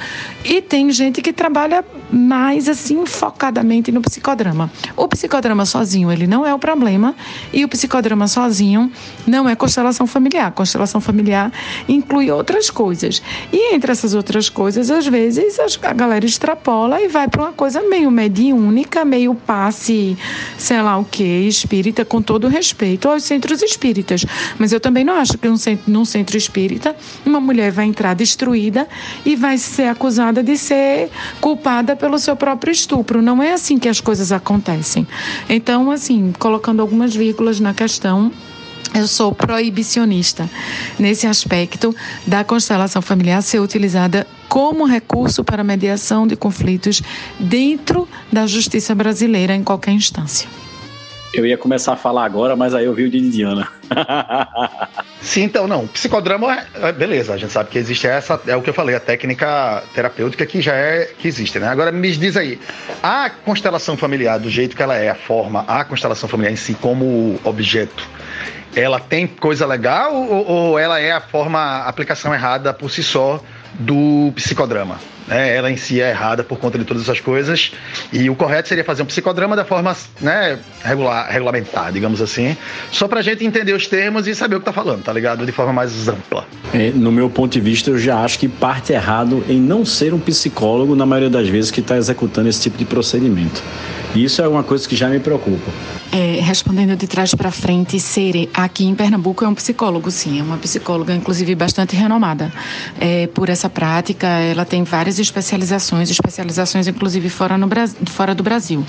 E tem gente que trabalha mais assim focadamente no psicodrama. O psicodrama sozinho ele não é o problema e o psicodrama sozinho não é constelação familiar. Constelação familiar inclui outras coisas. E entre essas outras coisas, às vezes a galera extrapola e vai para uma coisa meio mediúnica, meio passe, sei lá o que, espírita, com todo respeito aos centros centros espíritas. Mas eu também não acho que num centro, num centro espírita uma mulher vai entrar destruída e vai ser acusada de ser culpada pelo seu próprio estupro. Não é assim que as coisas acontecem. Então, assim, colocando algumas vírgulas na questão, eu sou proibicionista nesse aspecto da constelação familiar ser utilizada como recurso para mediação de conflitos dentro da justiça brasileira em qualquer instância. Eu ia começar a falar agora, mas aí eu vi o de Diana. [laughs] Sim, então, não. Psicodrama, é, é, beleza, a gente sabe que existe essa, é o que eu falei, a técnica terapêutica que já é, que existe, né? Agora me diz aí, a constelação familiar, do jeito que ela é, a forma, a constelação familiar em si como objeto, ela tem coisa legal ou, ou ela é a forma, a aplicação errada por si só do psicodrama? Né, ela em si é errada por conta de todas essas coisas. E o correto seria fazer um psicodrama da forma né, regular, regulamentar, digamos assim, só pra gente entender os termos e saber o que tá falando, tá ligado? De forma mais ampla. É, no meu ponto de vista, eu já acho que parte errado em não ser um psicólogo, na maioria das vezes, que está executando esse tipo de procedimento. E isso é uma coisa que já me preocupa. É, respondendo de trás para frente, Sere, aqui em Pernambuco é um psicólogo, sim, é uma psicóloga, inclusive bastante renomada é, por essa prática. Ela tem várias especializações, especializações inclusive fora, no, fora do Brasil.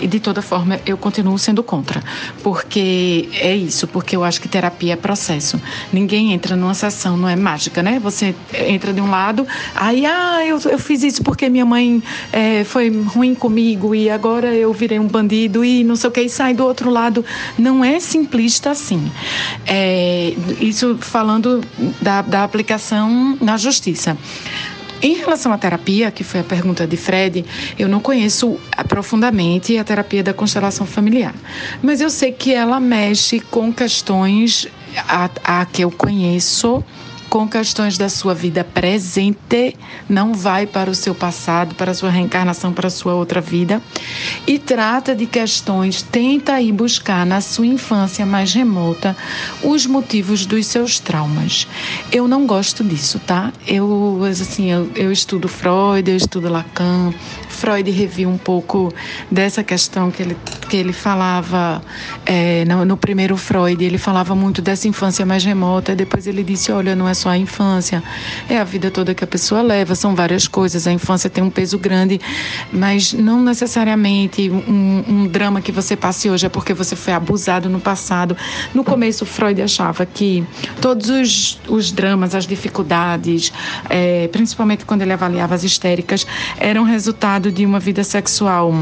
E de toda forma, eu continuo sendo contra, porque é isso, porque eu acho que terapia é processo. Ninguém entra numa sessão, não é mágica, né? Você entra de um lado, aí, ah, eu, eu fiz isso porque minha mãe é, foi ruim comigo e agora eu virei um bandido e não sei o que, e sai do outro lado. Não é simplista assim. É, isso falando da, da aplicação na justiça. Em relação à terapia, que foi a pergunta de Fred, eu não conheço profundamente a terapia da constelação familiar, mas eu sei que ela mexe com questões a, a que eu conheço com questões da sua vida presente, não vai para o seu passado, para a sua reencarnação, para a sua outra vida, e trata de questões, tenta ir buscar na sua infância mais remota os motivos dos seus traumas. Eu não gosto disso, tá? Eu, assim, eu, eu estudo Freud, eu estudo Lacan, Freud reviu um pouco dessa questão que ele, que ele falava é, no, no, primeiro Freud, ele falava muito dessa infância mais remota, depois ele disse, olha, não é só a infância, é a vida toda que a pessoa leva, são várias coisas, a infância tem um peso grande, mas não necessariamente um, um drama que você passe hoje é porque você foi abusado no passado. No começo, Freud achava que todos os, os dramas, as dificuldades, é, principalmente quando ele avaliava as histéricas, eram resultado de uma vida sexual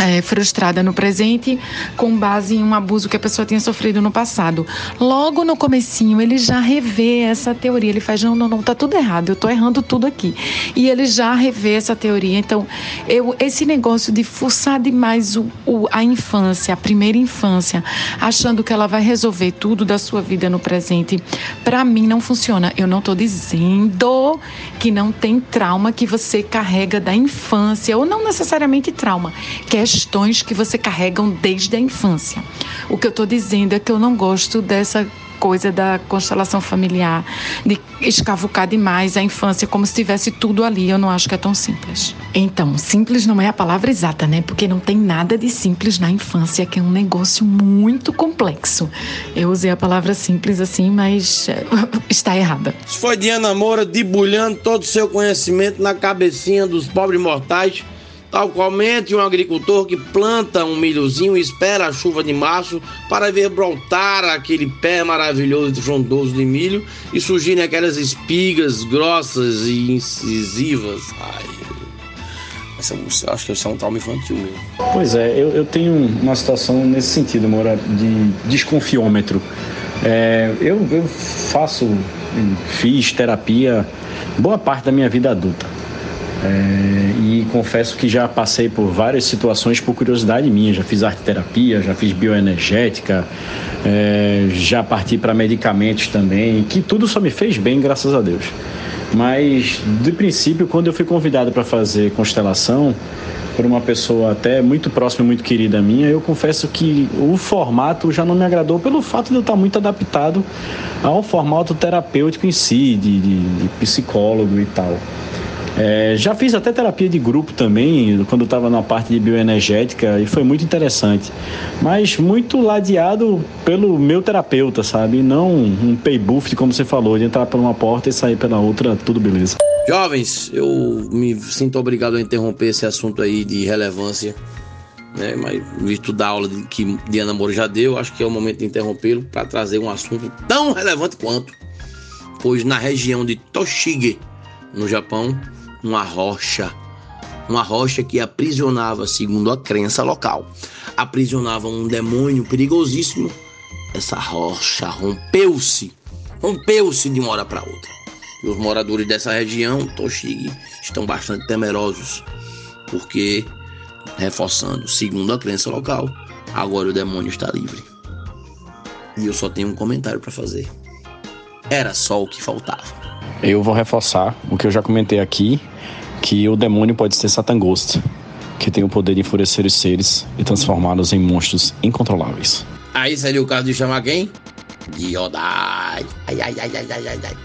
é, frustrada no presente com base em um abuso que a pessoa tinha sofrido no passado. Logo no comecinho ele já revê essa teoria, ele faz não, não, não, tá tudo errado, eu tô errando tudo aqui. E ele já revê essa teoria. Então, eu esse negócio de forçar demais o, o, a infância, a primeira infância, achando que ela vai resolver tudo da sua vida no presente, para mim não funciona. Eu não tô dizendo que não tem trauma que você carrega da infância ou não necessariamente trauma, que é questões que você carregam desde a infância. O que eu estou dizendo é que eu não gosto dessa coisa da constelação familiar, de escavucar demais a infância como se tivesse tudo ali. Eu não acho que é tão simples. Então, simples não é a palavra exata, né? Porque não tem nada de simples na infância, que é um negócio muito complexo. Eu usei a palavra simples assim, mas eh, [laughs] está errada. Isso foi Diana Moura debulhando todo o seu conhecimento na cabecinha dos pobres mortais tal qualmente um agricultor que planta um milhozinho e espera a chuva de março para ver brotar aquele pé maravilhoso e frondoso de milho e surgirem aquelas espigas grossas e incisivas. Ai, essa acho que isso é um trauma infantil mesmo. Pois é, eu, eu tenho uma situação nesse sentido, Moura, de desconfiômetro. É, eu, eu faço, fiz terapia boa parte da minha vida adulta. É, e confesso que já passei por várias situações por curiosidade minha. Já fiz arte terapia, já fiz bioenergética, é, já parti para medicamentos também, que tudo só me fez bem, graças a Deus. Mas, de princípio, quando eu fui convidado para fazer constelação por uma pessoa até muito próxima, muito querida minha, eu confesso que o formato já não me agradou pelo fato de eu estar muito adaptado ao formato terapêutico em si, de, de, de psicólogo e tal. É, já fiz até terapia de grupo também, quando estava na parte de bioenergética, e foi muito interessante. Mas muito ladeado pelo meu terapeuta, sabe? Não um pay buff, como você falou, de entrar por uma porta e sair pela outra, tudo beleza. Jovens, eu me sinto obrigado a interromper esse assunto aí de relevância. Né, mas visto da aula que Diana Moura já deu, acho que é o momento de interrompê-lo para trazer um assunto tão relevante quanto. Pois na região de Toshige, no Japão, uma rocha, uma rocha que aprisionava, segundo a crença local, aprisionava um demônio perigosíssimo. Essa rocha rompeu-se, rompeu-se de uma hora para outra. E os moradores dessa região, Toshigi, estão bastante temerosos, porque, reforçando, segundo a crença local, agora o demônio está livre. E eu só tenho um comentário para fazer. Era só o que faltava. Eu vou reforçar o que eu já comentei aqui, que o demônio pode ser Satan Ghost, que tem o poder de enfurecer os seres e transformá-los em monstros incontroláveis. Aí seria o caso de chamar quem? Yodai. Ai, ai, ai, ai, ai, ai, ai.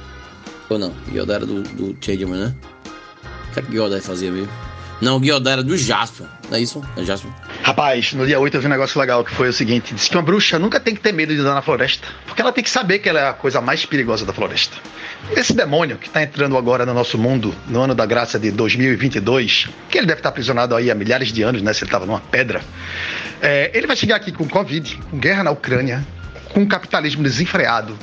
Ou não? Yodai era do, do Changeman, né? O que, é que Yodai fazia mesmo? Não, o Yodai era do Jasper, não é isso? É Jasper. Rapaz, no dia 8 eu vi um negócio legal que foi o seguinte: disse que uma bruxa nunca tem que ter medo de andar na floresta, porque ela tem que saber que ela é a coisa mais perigosa da floresta. Esse demônio que está entrando agora no nosso mundo, no ano da graça de 2022, que ele deve estar aprisionado aí há milhares de anos, né? Se ele estava numa pedra, é, ele vai chegar aqui com Covid, com guerra na Ucrânia, com capitalismo desenfreado,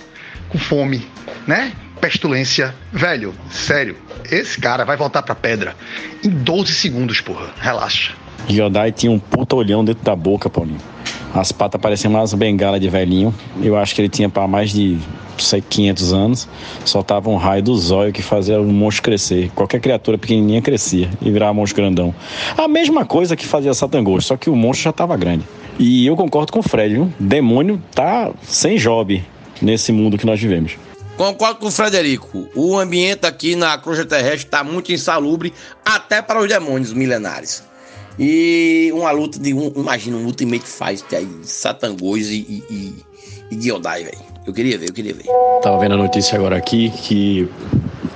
com fome, né? Pestulência. Velho, sério, esse cara vai voltar pra pedra em 12 segundos, porra. Relaxa. Yodai tinha um puta olhão dentro da boca, Paulinho. As patas pareciam umas bengalas de velhinho. Eu acho que ele tinha para mais de sei, 500 anos, soltava um raio do zóio que fazia o monstro crescer. Qualquer criatura pequenininha crescia e virava monstro grandão. A mesma coisa que fazia Satangos, só que o monstro já estava grande. E eu concordo com o Fred, viu? Demônio tá sem job nesse mundo que nós vivemos. Concordo com o Frederico. O ambiente aqui na crosta terrestre está muito insalubre, até para os demônios milenares. E uma luta de um. Imagina um Ultimate Fight aí, Satangos e, e, e Giodai, velho. Eu queria ver, eu queria ver. Tava vendo a notícia agora aqui que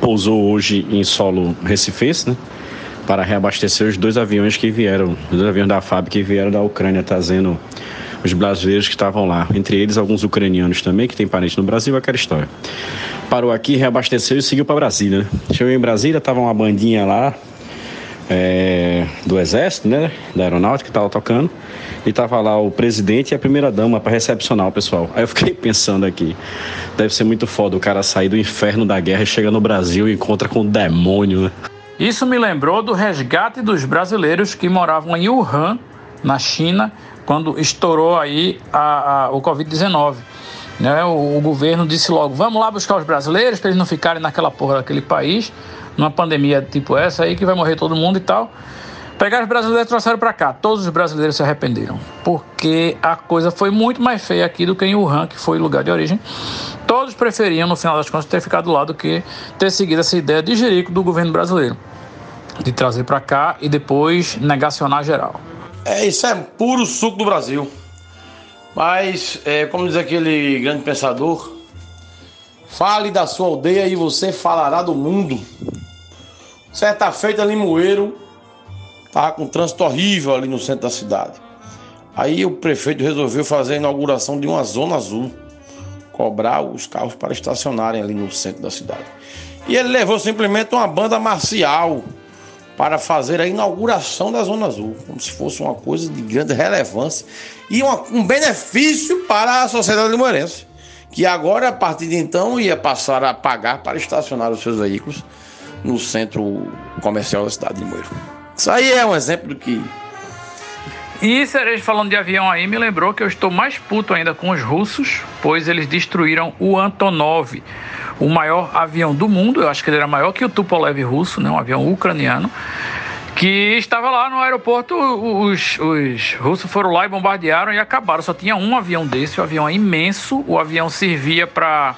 pousou hoje em solo recifense, né? Para reabastecer os dois aviões que vieram, os dois aviões da FAB que vieram da Ucrânia, trazendo os brasileiros que estavam lá. Entre eles, alguns ucranianos também, que tem parente no Brasil, aquela história. Parou aqui, reabasteceu e seguiu para Brasília, né? Chegou em Brasília, tava uma bandinha lá, é, do Exército, né, da Aeronáutica, que estava tocando, e tava lá o presidente e a primeira dama para recepcionar o pessoal. Aí eu fiquei [laughs] pensando aqui, deve ser muito foda o cara sair do inferno da guerra e chega no Brasil e encontra com o demônio, né? Isso me lembrou do resgate dos brasileiros que moravam em Wuhan, na China, quando estourou aí a, a, o Covid-19. Né? O, o governo disse logo: vamos lá buscar os brasileiros para eles não ficarem naquela porra daquele país numa pandemia tipo essa aí, que vai morrer todo mundo e tal. Pegaram os brasileiros e trouxeram para cá. Todos os brasileiros se arrependeram, porque a coisa foi muito mais feia aqui do que em Wuhan, que foi o lugar de origem. Todos preferiam, no final das contas, ter ficado lá do que ter seguido essa ideia de jerico do governo brasileiro, de trazer para cá e depois negacionar geral. É, isso é puro suco do Brasil. Mas, é, como diz aquele grande pensador, fale da sua aldeia e você falará do mundo. Certa feita, Limoeiro estava com um trânsito horrível ali no centro da cidade. Aí o prefeito resolveu fazer a inauguração de uma zona azul, cobrar os carros para estacionarem ali no centro da cidade. E ele levou simplesmente uma banda marcial para fazer a inauguração da Zona Azul, como se fosse uma coisa de grande relevância e uma, um benefício para a sociedade limoeirense, que agora, a partir de então, ia passar a pagar para estacionar os seus veículos no centro comercial da cidade de Limoeiro. Isso aí é um exemplo do que e Cereja falando de avião aí me lembrou que eu estou mais puto ainda com os russos, pois eles destruíram o Antonov, o maior avião do mundo. Eu acho que ele era maior que o Tupolev russo, né, um avião ucraniano, que estava lá no aeroporto. Os, os russos foram lá e bombardearam e acabaram. Só tinha um avião desse, o avião é imenso. O avião servia para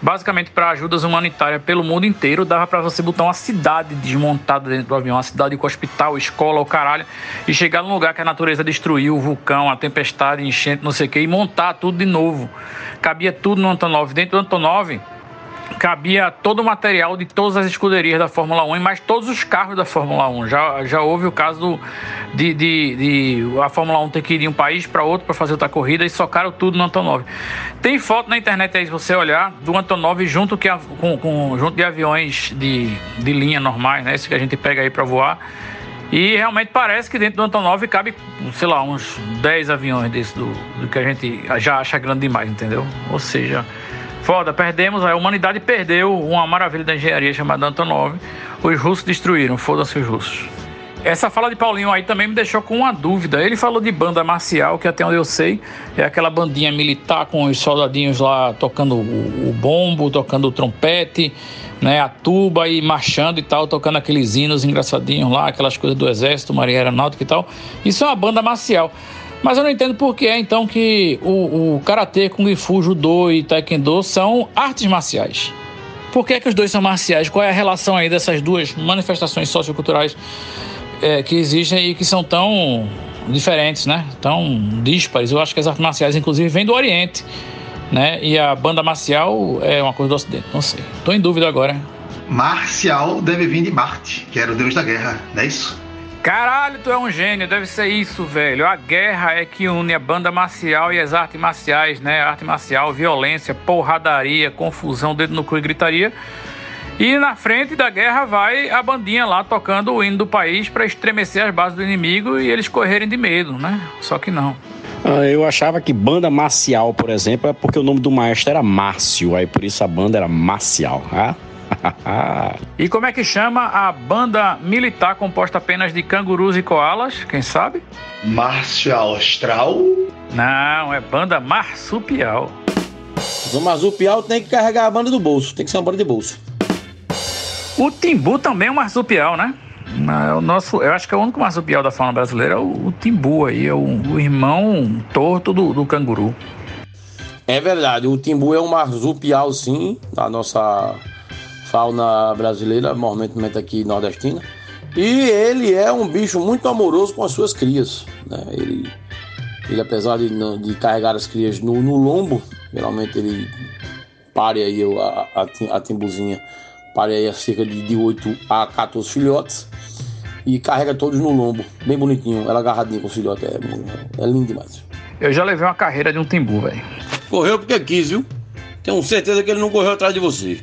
basicamente para ajudas humanitárias pelo mundo inteiro. Dava para você botar uma cidade desmontada dentro do avião, uma cidade com hospital, escola, o caralho, e chegar num lugar que a natureza destruiu, o vulcão, a tempestade, enchente, não sei o que, e montar tudo de novo. Cabia tudo no Antonov. Dentro do Antonov cabia todo o material de todas as escuderias da Fórmula 1 e mais todos os carros da Fórmula 1. Já, já houve o caso do, de, de, de a Fórmula 1 ter que ir de um país para outro para fazer outra corrida e socaram tudo no Antonov. Tem foto na internet aí, se você olhar, do Antonov junto, que, com, com, junto de aviões de, de linha normais, né? Esse que a gente pega aí para voar. E realmente parece que dentro do Antonov cabe, sei lá, uns 10 aviões desse do, do que a gente já acha grande demais, entendeu? Ou seja, Foda, perdemos, a humanidade perdeu uma maravilha da engenharia chamada Antonov. Os russos destruíram, foda-se os russos. Essa fala de Paulinho aí também me deixou com uma dúvida. Ele falou de banda marcial, que até onde eu sei é aquela bandinha militar com os soldadinhos lá tocando o, bombo, tocando o trompete, né, a tuba e marchando e tal, tocando aqueles hinos engraçadinhos lá, aquelas coisas do exército, marinha aeronáutica e tal. Isso é uma banda marcial. Mas eu não entendo por que é então que o, o karatê, kung fu, judô e taekwondo são artes marciais. Por que, é que os dois são marciais? Qual é a relação aí dessas duas manifestações socioculturais é, que existem e que são tão diferentes, né? Tão díspares. Eu acho que as artes marciais, inclusive, vêm do Oriente, né? E a banda marcial é uma coisa do Ocidente. Não sei. Estou em dúvida agora. Marcial deve vir de Marte, que era o deus da guerra, não é isso? Caralho, tu é um gênio, deve ser isso, velho. A guerra é que une a banda marcial e as artes marciais, né? Arte marcial, violência, porradaria, confusão, dedo no cu e gritaria. E na frente da guerra vai a bandinha lá tocando o hino do país para estremecer as bases do inimigo e eles correrem de medo, né? Só que não. Ah, eu achava que banda marcial, por exemplo, é porque o nome do maestro era Márcio, aí por isso a banda era marcial, ah? [laughs] e como é que chama a banda militar composta apenas de cangurus e koalas? Quem sabe? Marcial Astral? Não, é banda marsupial. O marsupial tem que carregar a banda do bolso, tem que ser uma banda de bolso. O timbu também é um marsupial, né? É o nosso, eu acho que é o único marsupial da fauna brasileira é o, o timbu aí, é o, o irmão torto do, do, canguru. É verdade, o timbu é um marsupial sim, da nossa fauna brasileira, normalmente aqui nordestina. E ele é um bicho muito amoroso com as suas crias. Né? Ele, ele, apesar de, de carregar as crias no, no lombo, geralmente ele pare aí a, a, a timbuzinha, pare aí a cerca de, de 8 a 14 filhotes e carrega todos no lombo, bem bonitinho, ela agarradinha com o filhote, é, é lindo demais. Eu já levei uma carreira de um timbu, velho. Correu porque quis, viu? Tenho certeza que ele não correu atrás de você.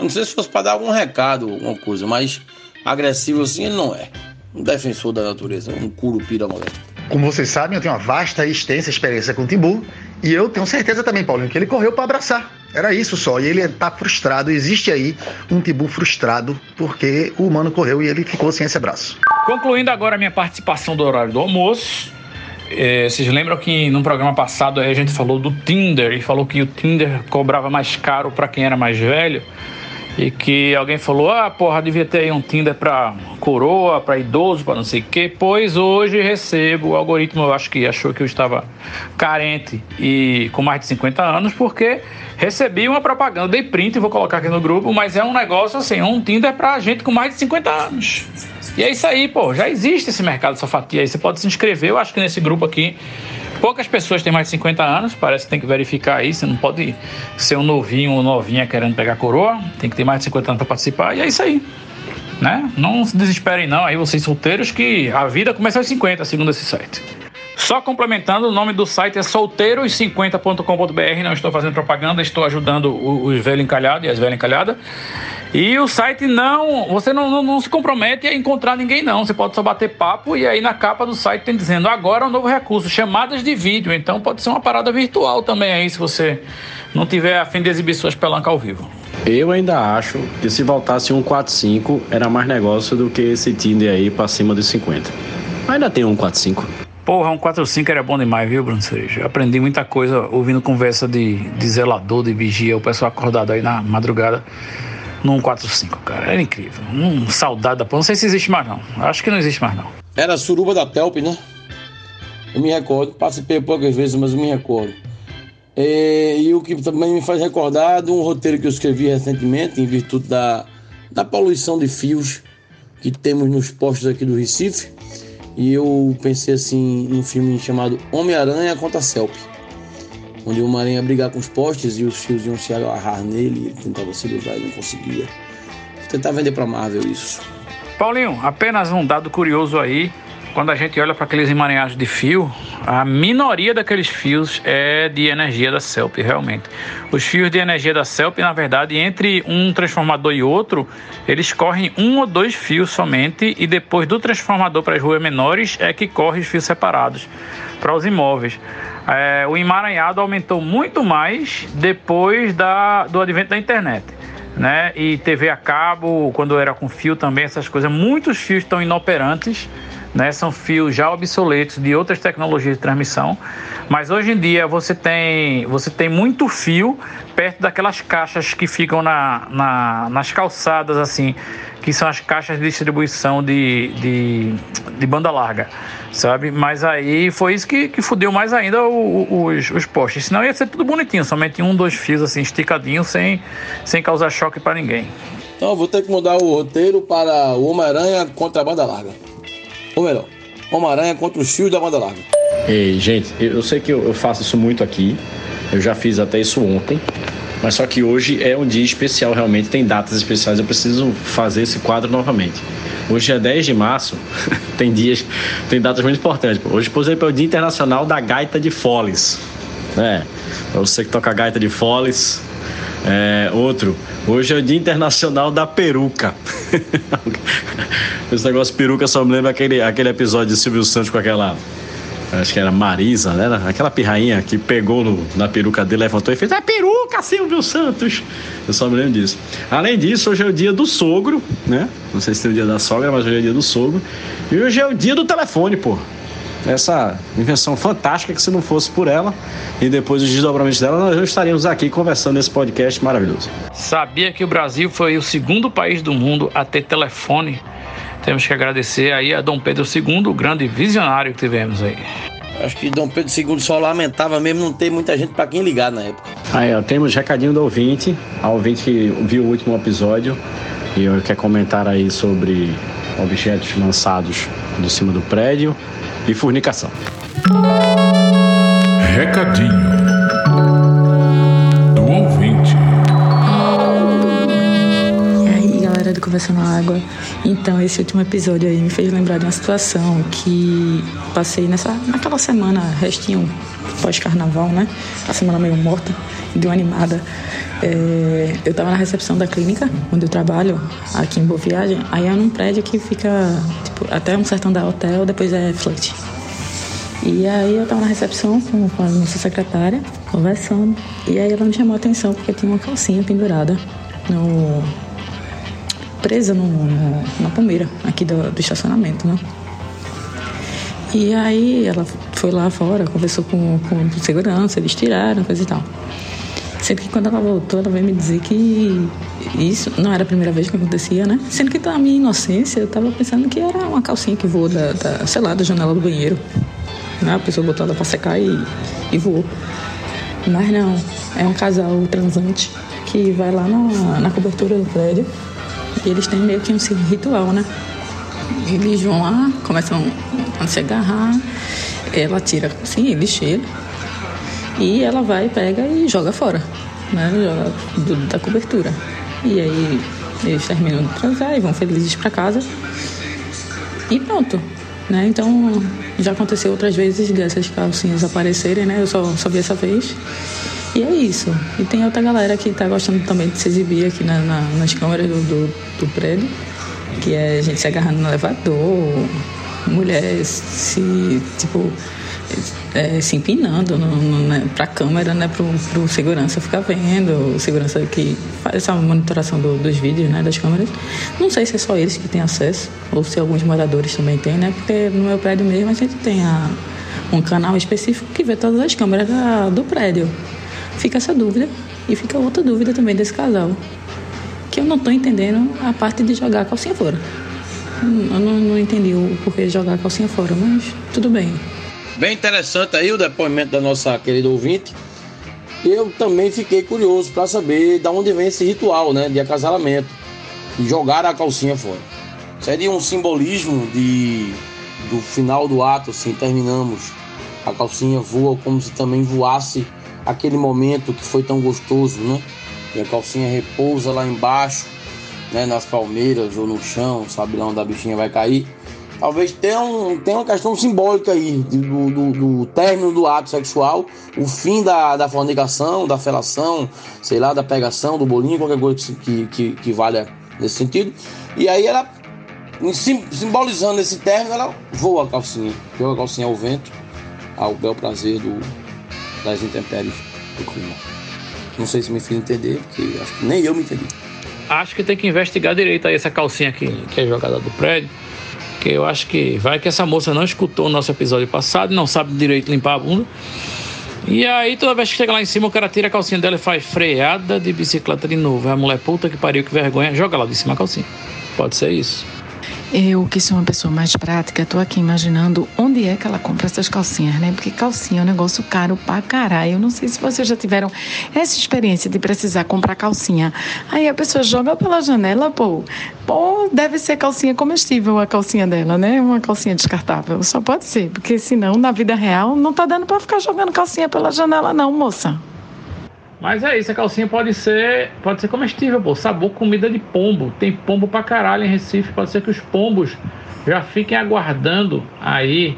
Não sei se fosse para dar algum recado, alguma coisa, mas agressivo assim ele não é. Um defensor da natureza, um curupira moleque. Como vocês sabem, eu tenho uma vasta e extensa experiência com o Timbu. E eu tenho certeza também, Paulinho, que ele correu para abraçar. Era isso só. E ele está frustrado. Existe aí um Timbu frustrado porque o humano correu e ele ficou sem esse abraço. Concluindo agora a minha participação do horário do almoço. É, vocês lembram que no programa passado a gente falou do Tinder e falou que o Tinder cobrava mais caro para quem era mais velho? E que alguém falou: ah, porra, devia ter aí um Tinder pra coroa, pra idoso, pra não sei o quê. Pois hoje recebo, o algoritmo eu acho que achou que eu estava carente e com mais de 50 anos, porque recebi uma propaganda, dei print vou colocar aqui no grupo, mas é um negócio assim, um Tinder pra gente com mais de 50 anos. E é isso aí, pô. Já existe esse mercado dessa fatia aí. Você pode se inscrever. Eu acho que nesse grupo aqui Poucas pessoas têm mais de 50 anos, parece que tem que verificar aí. Você não pode ser um novinho ou novinha querendo pegar coroa, tem que ter mais de 50 anos para participar, e é isso aí. Né? Não se desesperem, não, aí vocês solteiros, que a vida começa aos 50, segundo esse site. Só complementando, o nome do site é solteiros50.com.br. Não estou fazendo propaganda, estou ajudando os velhos encalhados e as velhas encalhadas. E o site não, você não, não, não, se compromete a encontrar ninguém não. Você pode só bater papo e aí na capa do site tem dizendo agora um novo recurso, chamadas de vídeo. Então pode ser uma parada virtual também aí se você não tiver a fim de exibir suas pelancas ao vivo. Eu ainda acho que se voltasse um 45 era mais negócio do que esse Tinder aí pra cima dos 50. Ainda tem um 45. Porra, um 45 era bom demais, viu, Bruno Seja? Aprendi muita coisa ouvindo conversa de, de zelador, de vigia, o pessoal acordado aí na madrugada num 45, cara. Era incrível. Um saudade da porra. Não sei se existe mais, não. Acho que não existe mais, não. Era suruba da Telp, né? Eu me recordo. Participei poucas vezes, mas eu me recordo. É, e o que também me faz recordar de um roteiro que eu escrevi recentemente, em virtude da, da poluição de fios que temos nos postos aqui do Recife. E eu pensei assim num filme chamado Homem-Aranha contra a Celp onde o Homem-Aranha ia brigar com os postes e os fios iam se agarrar nele, ele tentava se livrar e não conseguia. Vou tentar vender para Marvel isso. Paulinho, apenas um dado curioso aí. Quando a gente olha para aqueles emaranhados de fio, a minoria daqueles fios é de energia da CELP, realmente. Os fios de energia da CELP, na verdade, entre um transformador e outro, eles correm um ou dois fios somente, e depois do transformador para as ruas menores é que corre os fios separados para os imóveis. É, o emaranhado aumentou muito mais depois da, do advento da internet. Né? E TV a cabo, quando era com fio também, essas coisas, muitos fios estão inoperantes, né? São fios já obsoletos de outras tecnologias de transmissão. Mas hoje em dia você tem, você tem muito fio perto daquelas caixas que ficam na, na nas calçadas, assim, que são as caixas de distribuição de, de, de banda larga, sabe? Mas aí foi isso que, que fudeu mais ainda os, os postes. Senão ia ser tudo bonitinho, somente um, dois fios assim, esticadinhos, sem, sem causar choque para ninguém. Então vou ter que mudar o roteiro para o Homem-Aranha contra a banda larga. Ou melhor, Homem-Aranha contra os fios da banda larga. Ei, gente, eu sei que eu faço isso muito aqui. Eu já fiz até isso ontem. Mas só que hoje é um dia especial, realmente tem datas especiais. Eu preciso fazer esse quadro novamente. Hoje é 10 de março, [laughs] tem dias, tem datas muito importantes. Hoje, por exemplo, é o Dia Internacional da Gaita de Foles. É, pra você que toca gaita de Foles. É, outro, hoje é o Dia Internacional da Peruca. [laughs] Esse negócio de peruca só me lembra aquele, aquele episódio de Silvio Santos com aquela acho que era Marisa, né? Aquela pirrainha que pegou no, na peruca dele, levantou e fez: É peruca, Silvio Santos! Eu só me lembro disso. Além disso, hoje é o dia do sogro, né? Não sei se tem o dia da sogra, mas hoje é o dia do sogro. E hoje é o dia do telefone, pô. Essa invenção fantástica que se não fosse por ela e depois os desdobramentos dela, nós estaríamos aqui conversando nesse podcast maravilhoso. Sabia que o Brasil foi o segundo país do mundo a ter telefone temos que agradecer aí a Dom Pedro II, o grande visionário que tivemos aí. Acho que Dom Pedro II só lamentava mesmo não ter muita gente para quem ligar na época. Aí, ó, temos recadinho do ouvinte, a ouvinte que viu o último episódio e quer comentar aí sobre objetos lançados do cima do prédio e fornicação. Recadinho do ouvinte. do Conversando Água. Então, esse último episódio aí me fez lembrar de uma situação que passei nessa, naquela semana, restinho pós-carnaval, né? A semana meio morta, deu animada. É, eu estava na recepção da clínica, onde eu trabalho, aqui em Boa Viagem. Aí é num prédio que fica, tipo, até um certo andar hotel, depois é flat. E aí eu estava na recepção com, a nossa secretária, conversando. E aí ela me chamou a atenção porque tinha uma calcinha pendurada no, presa no, no, na palmeira aqui do, do, estacionamento, né? E aí ela foi lá fora, conversou com, com segurança, eles tiraram, coisa e tal. Sendo que quando ela voltou, ela veio me dizer que isso não era a primeira vez que acontecia, né? Sendo que na minha inocência eu tava pensando que era uma calcinha que voou da, da sei lá, da janela do banheiro. Né? A pessoa botou ela pra secar e, e voou. Mas não, é um casal transante que vai lá na, na cobertura do prédio e eles têm meio que um ritual, né? eles vão lá, começam a se agarrar, ela tira assim, ele cheira, e ela vai, pega e joga fora, né? Joga do, da cobertura. E aí eles terminam de transar e vão felizes para casa. E pronto. Né? Então já aconteceu outras vezes dessas calcinhas aparecerem, né? Eu só, só vi essa vez. E é isso. E tem outra galera que tá gostando também de se exibir aqui na, na, nas câmeras do, do, do, prédio, que é gente se agarrando no elevador, mulher se, tipo, é, se empinando né, pra câmera, né? Pro, pro segurança ficar vendo, o segurança que faz essa monitoração do, dos vídeos, né? Das câmeras. Não sei se é só eles que têm acesso, ou se alguns moradores também têm, né? Porque no meu prédio mesmo a gente tem a, um canal específico que vê todas as câmeras da, do prédio. Fica essa dúvida e fica outra dúvida também desse casal. Que eu não estou entendendo a parte de jogar a calcinha fora. Eu não, não entendi o porquê de jogar a calcinha fora, mas tudo bem. Bem interessante aí o depoimento da nossa querida ouvinte. Eu também fiquei curioso para saber de onde vem esse ritual, né, de acasalamento, de jogar a calcinha fora. Seria um simbolismo de do final do ato, assim, terminamos, a calcinha voa como se também voasse aquele momento que foi tão gostoso, né? E a calcinha repousa lá embaixo, né? Nas palmeiras ou no chão, sabe lá onde a bichinha vai cair. Talvez tenha, um, tenha uma questão simbólica aí do, do, do término do ato sexual, o fim da, da fornicação, da felação, sei lá, da pegação, do bolinho, qualquer coisa que, que, que valha nesse sentido. E aí ela, simbolizando esse término, ela voa a calcinha, joga a calcinha ao vento, ao bel prazer do, das intempéries do clima. Não sei se me fiz entender, porque acho que nem eu me entendi. Acho que tem que investigar direito aí essa calcinha aqui, que é jogada do prédio. Que eu acho que vai que essa moça não escutou o nosso episódio passado, não sabe direito limpar a bunda. E aí, toda vez que chega lá em cima, o cara tira a calcinha dela e faz freada de bicicleta de novo. A mulher, puta que pariu, que vergonha, joga lá de cima a calcinha. Pode ser isso. Eu, que sou uma pessoa mais prática, tô aqui imaginando onde é que ela compra essas calcinhas, né? Porque calcinha é um negócio caro pra caralho. Eu não sei se vocês já tiveram essa experiência de precisar comprar calcinha. Aí a pessoa joga pela janela, pô. Pô, deve ser calcinha comestível a calcinha dela, né? Uma calcinha descartável. Só pode ser, porque senão na vida real não tá dando para ficar jogando calcinha pela janela, não, moça. Mas é isso, a calcinha pode ser, pode ser comestível, pô. Sabor comida de pombo. Tem pombo pra caralho em Recife. Pode ser que os pombos já fiquem aguardando aí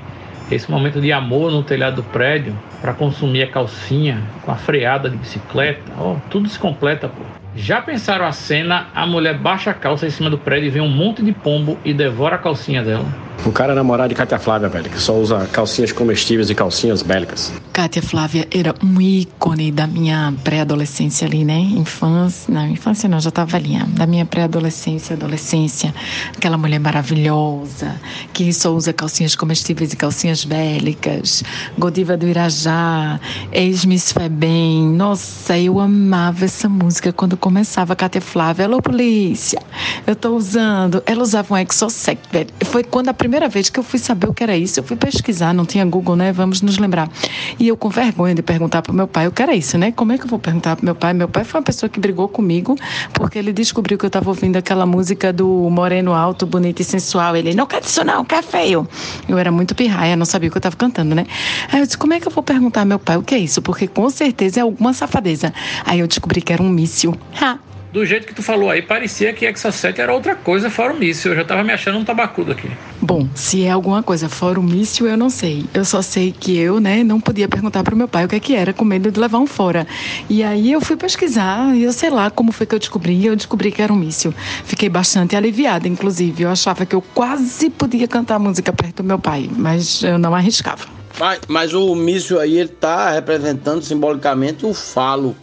esse momento de amor no telhado do prédio para consumir a calcinha com a freada de bicicleta. Oh, tudo se completa, pô. Já pensaram a cena? A mulher baixa a calça em cima do prédio e vê um monte de pombo e devora a calcinha dela. O cara é namorado de Cátia Flávia, velho, que só usa calcinhas comestíveis e calcinhas bélicas. Cátia Flávia era um ícone da minha pré-adolescência ali, né? Infância. Não, infância não, já tava velhinha. Da minha pré-adolescência, adolescência. Aquela mulher maravilhosa, que só usa calcinhas comestíveis e calcinhas bélicas. Godiva do Irajá, ex-Miss Febem. Nossa, eu amava essa música quando começava. Cátia Flávia, alô polícia, eu tô usando. Ela usava um Exosec, velho. Foi quando a primeira vez que eu fui saber o que era isso, eu fui pesquisar, não tinha Google, né? Vamos nos lembrar. E eu com vergonha de perguntar para o meu pai o que era isso, né? Como é que eu vou perguntar para meu pai? Meu pai foi uma pessoa que brigou comigo porque ele descobriu que eu estava ouvindo aquela música do Moreno Alto, bonito e sensual. Ele, não quer isso não, quer feio. Eu era muito pirraia, não sabia o que eu estava cantando, né? Aí eu disse, como é que eu vou perguntar ao meu pai o que é isso? Porque com certeza é alguma safadeza. Aí eu descobri que era um míssil. Ha! do jeito que tu falou aí, parecia que Exocet era outra coisa fora o míssil. Eu já tava me achando um tabacudo aqui. Bom, se é alguma coisa fora o míssil, eu não sei. Eu só sei que eu, né, não podia perguntar pro meu pai o que é que era, com medo de levar um fora. E aí eu fui pesquisar e eu sei lá como foi que eu descobri. Eu descobri que era um míssil. Fiquei bastante aliviada, inclusive. Eu achava que eu quase podia cantar música perto do meu pai, mas eu não arriscava. Mas, mas o míssil aí, ele tá representando simbolicamente o falo,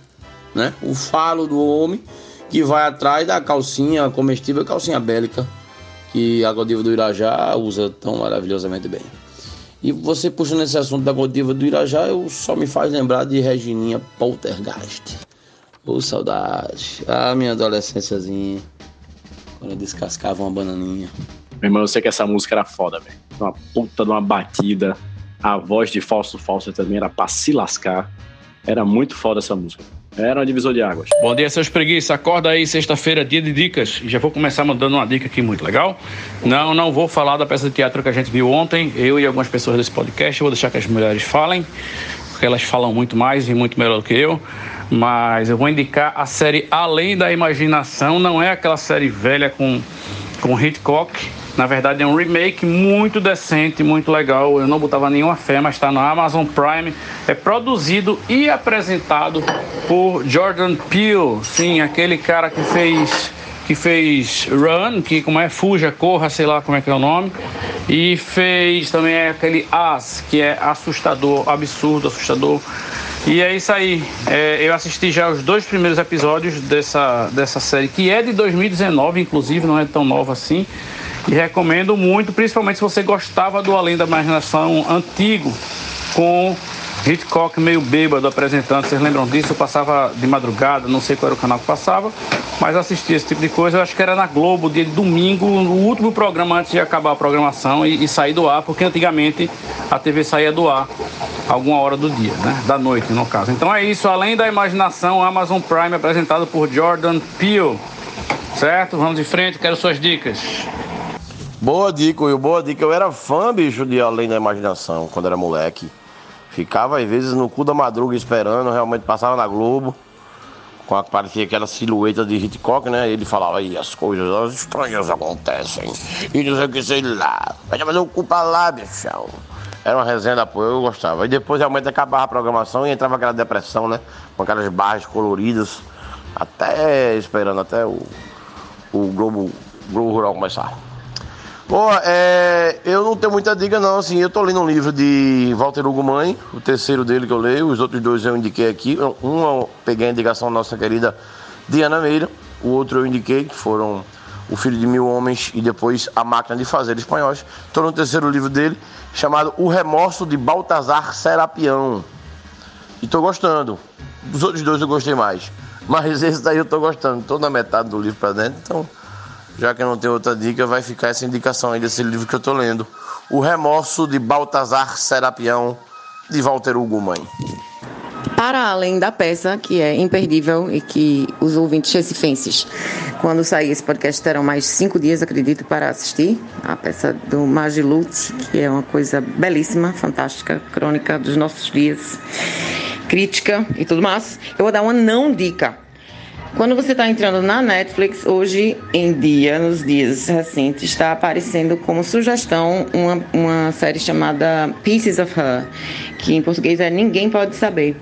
né? O falo do homem que vai atrás da calcinha comestível, calcinha bélica, que a Godiva do Irajá usa tão maravilhosamente bem. E você puxando esse assunto da Godiva do Irajá, eu só me faz lembrar de Regininha Poltergeist. Ô oh, saudade. Ah, minha adolescênciazinha. Quando eu descascava uma bananinha. Meu irmão, eu sei que essa música era foda, velho. Uma puta de uma batida. A voz de Falso Falso também era pra se lascar. Era muito foda essa música. Era um divisor de águas. Bom dia, seus preguiças. Acorda aí, sexta-feira, dia de dicas. Já vou começar mandando uma dica aqui muito legal. Não, não vou falar da peça de teatro que a gente viu ontem, eu e algumas pessoas desse podcast. Vou deixar que as mulheres falem, porque elas falam muito mais e muito melhor do que eu. Mas eu vou indicar a série Além da Imaginação. Não é aquela série velha com, com Hitchcock. Na verdade, é um remake muito decente, muito legal. Eu não botava nenhuma fé, mas está no Amazon Prime. É produzido e apresentado por Jordan Peele. Sim, aquele cara que fez que fez Run, que como é Fuja, Corra, sei lá como é que é o nome, e fez também aquele As, que é assustador, absurdo, assustador. E é isso aí. É, eu assisti já os dois primeiros episódios dessa, dessa série, que é de 2019, inclusive, não é tão nova assim. E recomendo muito, principalmente se você gostava do Além da Imaginação antigo, com Hitchcock meio bêbado apresentando. Vocês lembram disso? Eu passava de madrugada, não sei qual era o canal que passava, mas assistia esse tipo de coisa. Eu acho que era na Globo, de domingo, o último programa antes de acabar a programação e, e sair do ar, porque antigamente a TV saía do ar alguma hora do dia, né? Da noite, no caso. Então é isso. Além da imaginação, Amazon Prime apresentado por Jordan Peele. Certo? Vamos de frente, quero suas dicas. Boa dica, Will, boa dica. Eu era fã, bicho, de Além da Imaginação, quando era moleque. Ficava, às vezes, no cu da madruga esperando, realmente passava na Globo. Com a, parecia aquela silhueta de Hitchcock, né? Ele falava aí, as coisas as estranhas acontecem. E não sei o que, sei lá. Vai fazer o cu pra lá, bichão. Era uma resenha da apoio, eu gostava. E depois realmente acabava a programação e entrava aquela depressão, né? Com aquelas barras coloridas. Até esperando até o, o Globo, Globo Rural começar. Bom, é, eu não tenho muita dica não, assim, eu tô lendo um livro de Walter Hugo Mãe, o terceiro dele que eu leio, os outros dois eu indiquei aqui, um eu peguei a indicação da nossa querida Diana Meira, o outro eu indiquei, que foram O Filho de Mil Homens e depois A Máquina de Fazer Espanhóis. Estou no terceiro livro dele, chamado O Remorso de Baltazar Serapião, e tô gostando, dos outros dois eu gostei mais, mas [laughs] esse daí eu tô gostando, tô na metade do livro para dentro, então já que não tenho outra dica, vai ficar essa indicação aí desse livro que eu estou lendo. O Remorso de Baltazar Serapião, de Walter Hugo Mãe. Para além da peça, que é imperdível e que os ouvintes recifenses, quando sair esse podcast, terão mais cinco dias, acredito, para assistir. A peça do Magilute, que é uma coisa belíssima, fantástica, crônica dos nossos dias, crítica e tudo mais. Eu vou dar uma não dica quando você está entrando na Netflix, hoje em dia, nos dias recentes, está aparecendo como sugestão uma, uma série chamada Pieces of Her, que em português é Ninguém Pode Saber,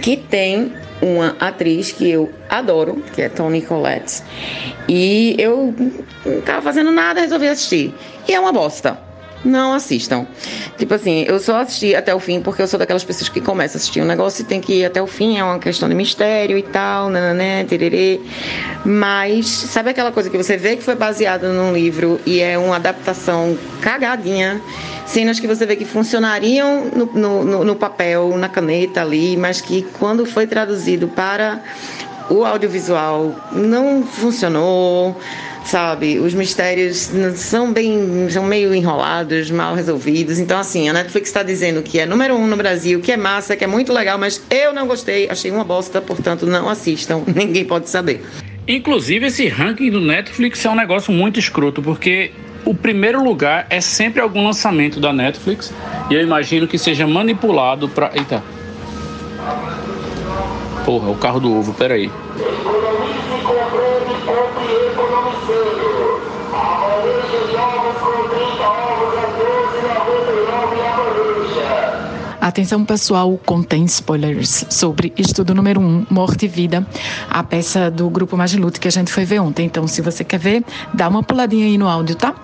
que tem uma atriz que eu adoro, que é Toni Collette. E eu não estava fazendo nada, resolvi assistir. E é uma bosta não assistam. Tipo assim, eu só assisti até o fim porque eu sou daquelas pessoas que começam a assistir um negócio e tem que ir até o fim, é uma questão de mistério e tal, né, tererê. Mas sabe aquela coisa que você vê que foi baseada num livro e é uma adaptação cagadinha, cenas que você vê que funcionariam no, no, no papel, na caneta ali, mas que quando foi traduzido para o audiovisual não funcionou sabe? Os mistérios são bem, são meio enrolados, mal resolvidos. Então, assim, a Netflix está dizendo que é número um no Brasil, que é massa, que é muito legal, mas eu não gostei, achei uma bosta, portanto, não assistam. [laughs] Ninguém pode saber. Inclusive, esse ranking do Netflix é um negócio muito escroto, porque o primeiro lugar é sempre algum lançamento da Netflix e eu imagino que seja manipulado para. Eita. Porra, o carro do ovo, peraí. Atenção pessoal, contém spoilers sobre estudo número 1, um, Morte e Vida, a peça do Grupo Magilute que a gente foi ver ontem. Então, se você quer ver, dá uma puladinha aí no áudio, tá?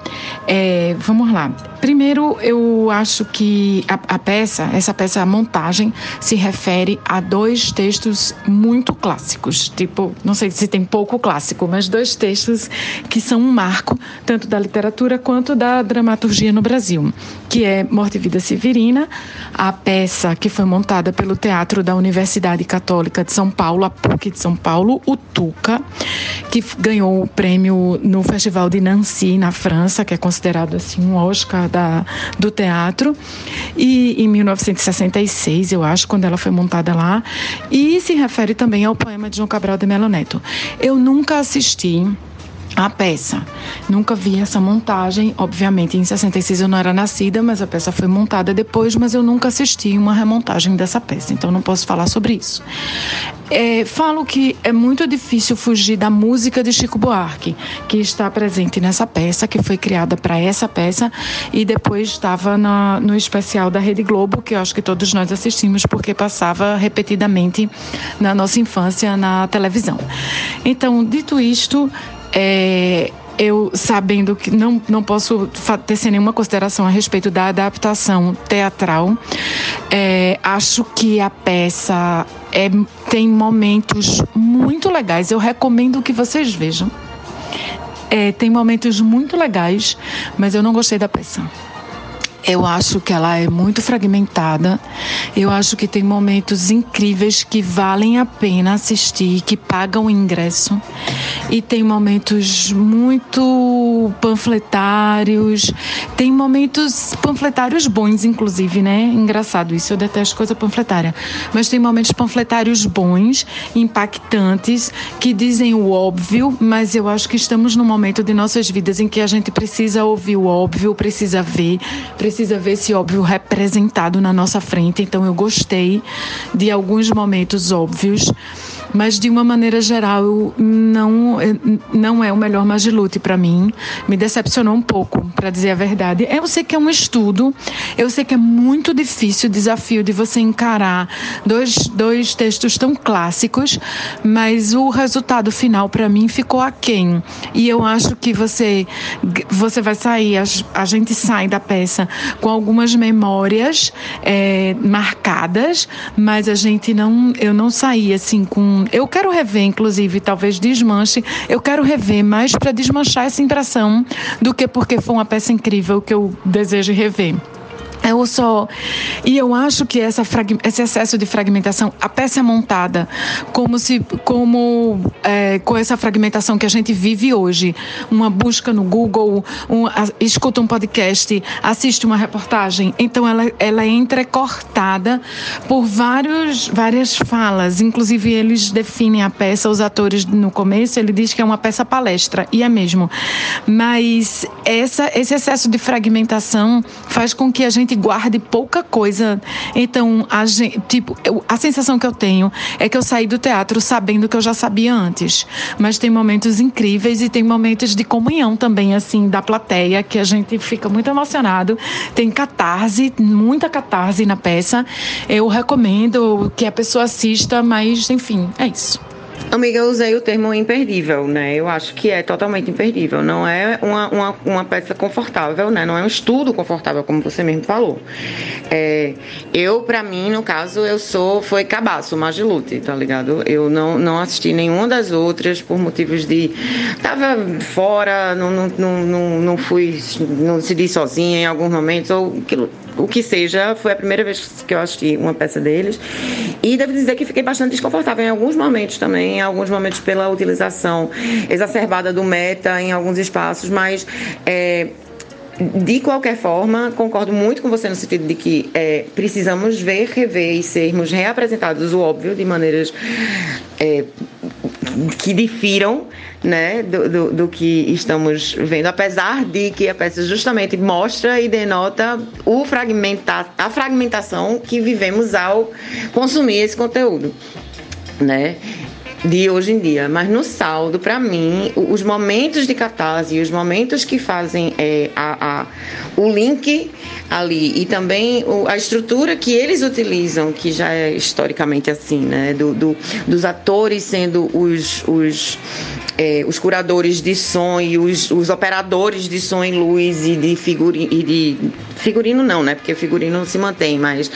É, vamos lá. Primeiro, eu acho que a, a, peça, essa peça, a montagem, se refere a dois textos muito clássicos. Tipo, não sei se tem pouco clássico, mas dois textos que são um marco, tanto da literatura quanto da dramaturgia no Brasil, que é Morte e Vida Severina, a peça que foi montada pelo Teatro da Universidade Católica de São Paulo, a PUC de São Paulo, o Tuca, que ganhou o prêmio no Festival de Nancy, na França, que é considerado assim um Oscar da, do teatro, e em 1966, eu acho, quando ela foi montada lá, e se refere também ao poema de João Cabral de Melo Neto. Eu nunca assisti a peça. Nunca vi essa montagem. Obviamente, em 66 eu não era nascida, mas a peça foi montada depois, mas eu nunca assisti uma remontagem dessa peça, então não posso falar sobre isso. É, falo que é muito difícil fugir da música de Chico Buarque, que está presente nessa peça, que foi criada para essa peça e depois estava na, no especial da Rede Globo, que eu acho que todos nós assistimos porque passava repetidamente na nossa infância na televisão. Então, dito isto, é, eu sabendo que não, não posso tecer nenhuma consideração a respeito da adaptação teatral, é, acho que a peça é, tem momentos muito legais. Eu recomendo que vocês vejam. É, tem momentos muito legais, mas eu não gostei da peça. Eu acho que ela é muito fragmentada. Eu acho que tem momentos incríveis que valem a pena assistir, que pagam o ingresso. E tem momentos muito panfletários. Tem momentos panfletários bons, inclusive, né? Engraçado isso, eu detesto coisa panfletária. Mas tem momentos panfletários bons, impactantes, que dizem o óbvio, mas eu acho que estamos num momento de nossas vidas em que a gente precisa ouvir o óbvio, precisa ver, precisa precisa ver esse óbvio representado na nossa frente. Então eu gostei de alguns momentos óbvios mas de uma maneira geral não não é o melhor Magilute para mim. Me decepcionou um pouco, para dizer a verdade. Eu sei que é um estudo, eu sei que é muito difícil o desafio de você encarar dois, dois textos tão clássicos, mas o resultado final para mim ficou aquém. E eu acho que você você vai sair, a, a gente sai da peça com algumas memórias é, marcadas, mas a gente não, eu não saí assim com eu quero rever, inclusive, talvez desmanche. Eu quero rever mais para desmanchar essa impressão do que porque foi uma peça incrível que eu desejo rever. Eu só. E eu acho que essa, esse excesso de fragmentação, a peça é montada como se. como é, com essa fragmentação que a gente vive hoje. Uma busca no Google, um, a, escuta um podcast, assiste uma reportagem. Então ela, ela é entrecortada por vários, várias falas. Inclusive, eles definem a peça, os atores no começo, ele diz que é uma peça palestra, e é mesmo. Mas essa, esse excesso de fragmentação faz com que a gente guarde pouca coisa. Então, a, gente, tipo, eu, a sensação que eu tenho é que eu saí do teatro sabendo que eu já sabia antes. Mas tem momentos incríveis e tem momentos de comunhão também, assim, da plateia, que a gente fica muito emocionado. Tem catarse, muita catarse na peça. Eu recomendo que a pessoa assista, mas, enfim, é isso. Amiga, eu usei o termo imperdível, né? Eu acho que é totalmente imperdível. Não é uma, uma, uma peça confortável, né? Não é um estudo confortável, como você mesmo falou. É, eu, para mim, no caso, eu sou. Foi cabaço, Magilute, tá ligado? Eu não, não assisti nenhuma das outras por motivos de. Tava fora, não, não, não, não fui. Não decidi sozinha em alguns momentos, ou aquilo o que seja, foi a primeira vez que eu assisti uma peça deles. E devo dizer que fiquei bastante desconfortável em alguns momentos também, alguns momentos pela utilização exacerbada do meta em alguns espaços, mas é, de qualquer forma, concordo muito com você no sentido de que é, precisamos ver, rever e sermos reapresentados o óbvio de maneiras é, que difiram né, do, do, do, que estamos vendo, apesar de que a peça justamente mostra e denota o fragmentar, a fragmentação que vivemos ao consumir esse conteúdo. Né? De hoje em dia. Mas no saldo, para mim, os momentos de catarse, os momentos que fazem é, a, a, o link ali e também a estrutura que eles utilizam, que já é historicamente assim, né? Do, do dos atores sendo os, os é, os curadores de som e os, os, operadores de som e luz e de figurino, e de figurino não, né? Porque figurino se mantém, mas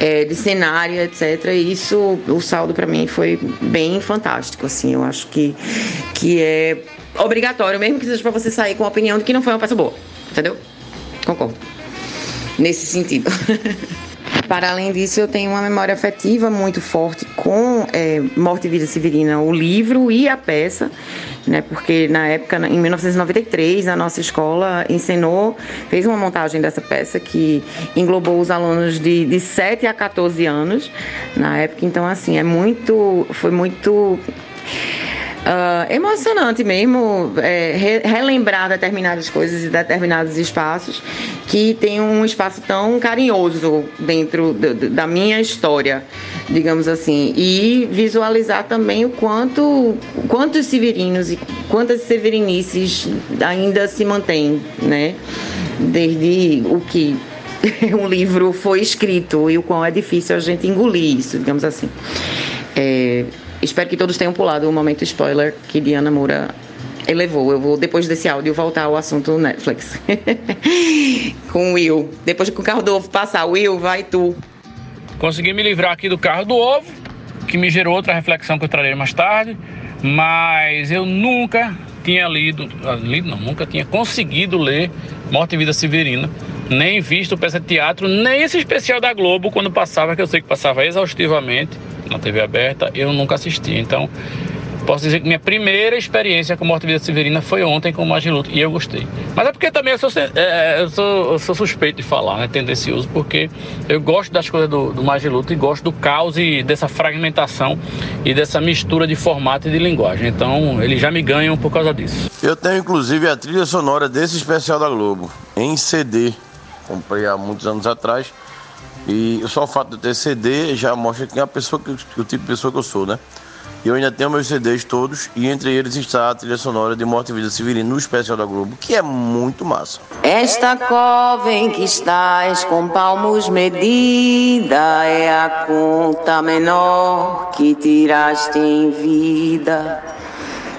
é, de cenário, etc. E isso, o saldo para mim foi bem fantástico, assim. Eu acho que, que é obrigatório, mesmo que seja para você sair com a opinião de que não foi uma peça boa, entendeu? Concordo. nesse sentido. [laughs] Para além disso, eu tenho uma memória afetiva muito forte com é, Morte e Vida Severina, o livro e a peça, né? Porque na época, em 1993, a nossa escola ensinou, fez uma montagem dessa peça que englobou os alunos de, de 7 a 14 anos na época. Então, assim, é muito, foi muito Uh, emocionante mesmo é, re relembrar determinadas coisas e determinados espaços que tem um espaço tão carinhoso dentro da minha história, digamos assim, e visualizar também o quanto quantos severinos e quantas severinices ainda se mantêm, né? Desde o que [laughs] um livro foi escrito e o quão é difícil a gente engolir isso, digamos assim. É, Espero que todos tenham pulado o momento spoiler que Diana Moura elevou. Eu vou, depois desse áudio, voltar ao assunto Netflix. [laughs] Com o Will. Depois que o carro do ovo passar, Will, vai tu. Consegui me livrar aqui do carro do ovo, que me gerou outra reflexão que eu trarei mais tarde. Mas eu nunca tinha lido, lido não, nunca tinha conseguido ler Morte e Vida Severina, nem visto peça de teatro, nem esse especial da Globo quando passava, que eu sei que passava exaustivamente na TV aberta, eu nunca assisti. Então, posso dizer que minha primeira experiência com Morte Vida Severina foi ontem com o Magiluto e eu gostei. Mas é porque também eu sou, é, eu sou, eu sou suspeito de falar, né? Tendencioso, porque eu gosto das coisas do, do Magiluto e gosto do caos e dessa fragmentação e dessa mistura de formato e de linguagem. Então, eles já me ganham por causa disso. Eu tenho inclusive a trilha sonora desse especial da Globo, em CD. Comprei há muitos anos atrás. E só o fato de ter CD já mostra que é a pessoa que, o tipo de pessoa que eu sou, né? E eu ainda tenho meus CDs todos, e entre eles está a trilha sonora de Morte e Vida Severino no especial da Globo, que é muito massa. Esta cova em que estás com palmos medida é a conta menor que tiraste em vida.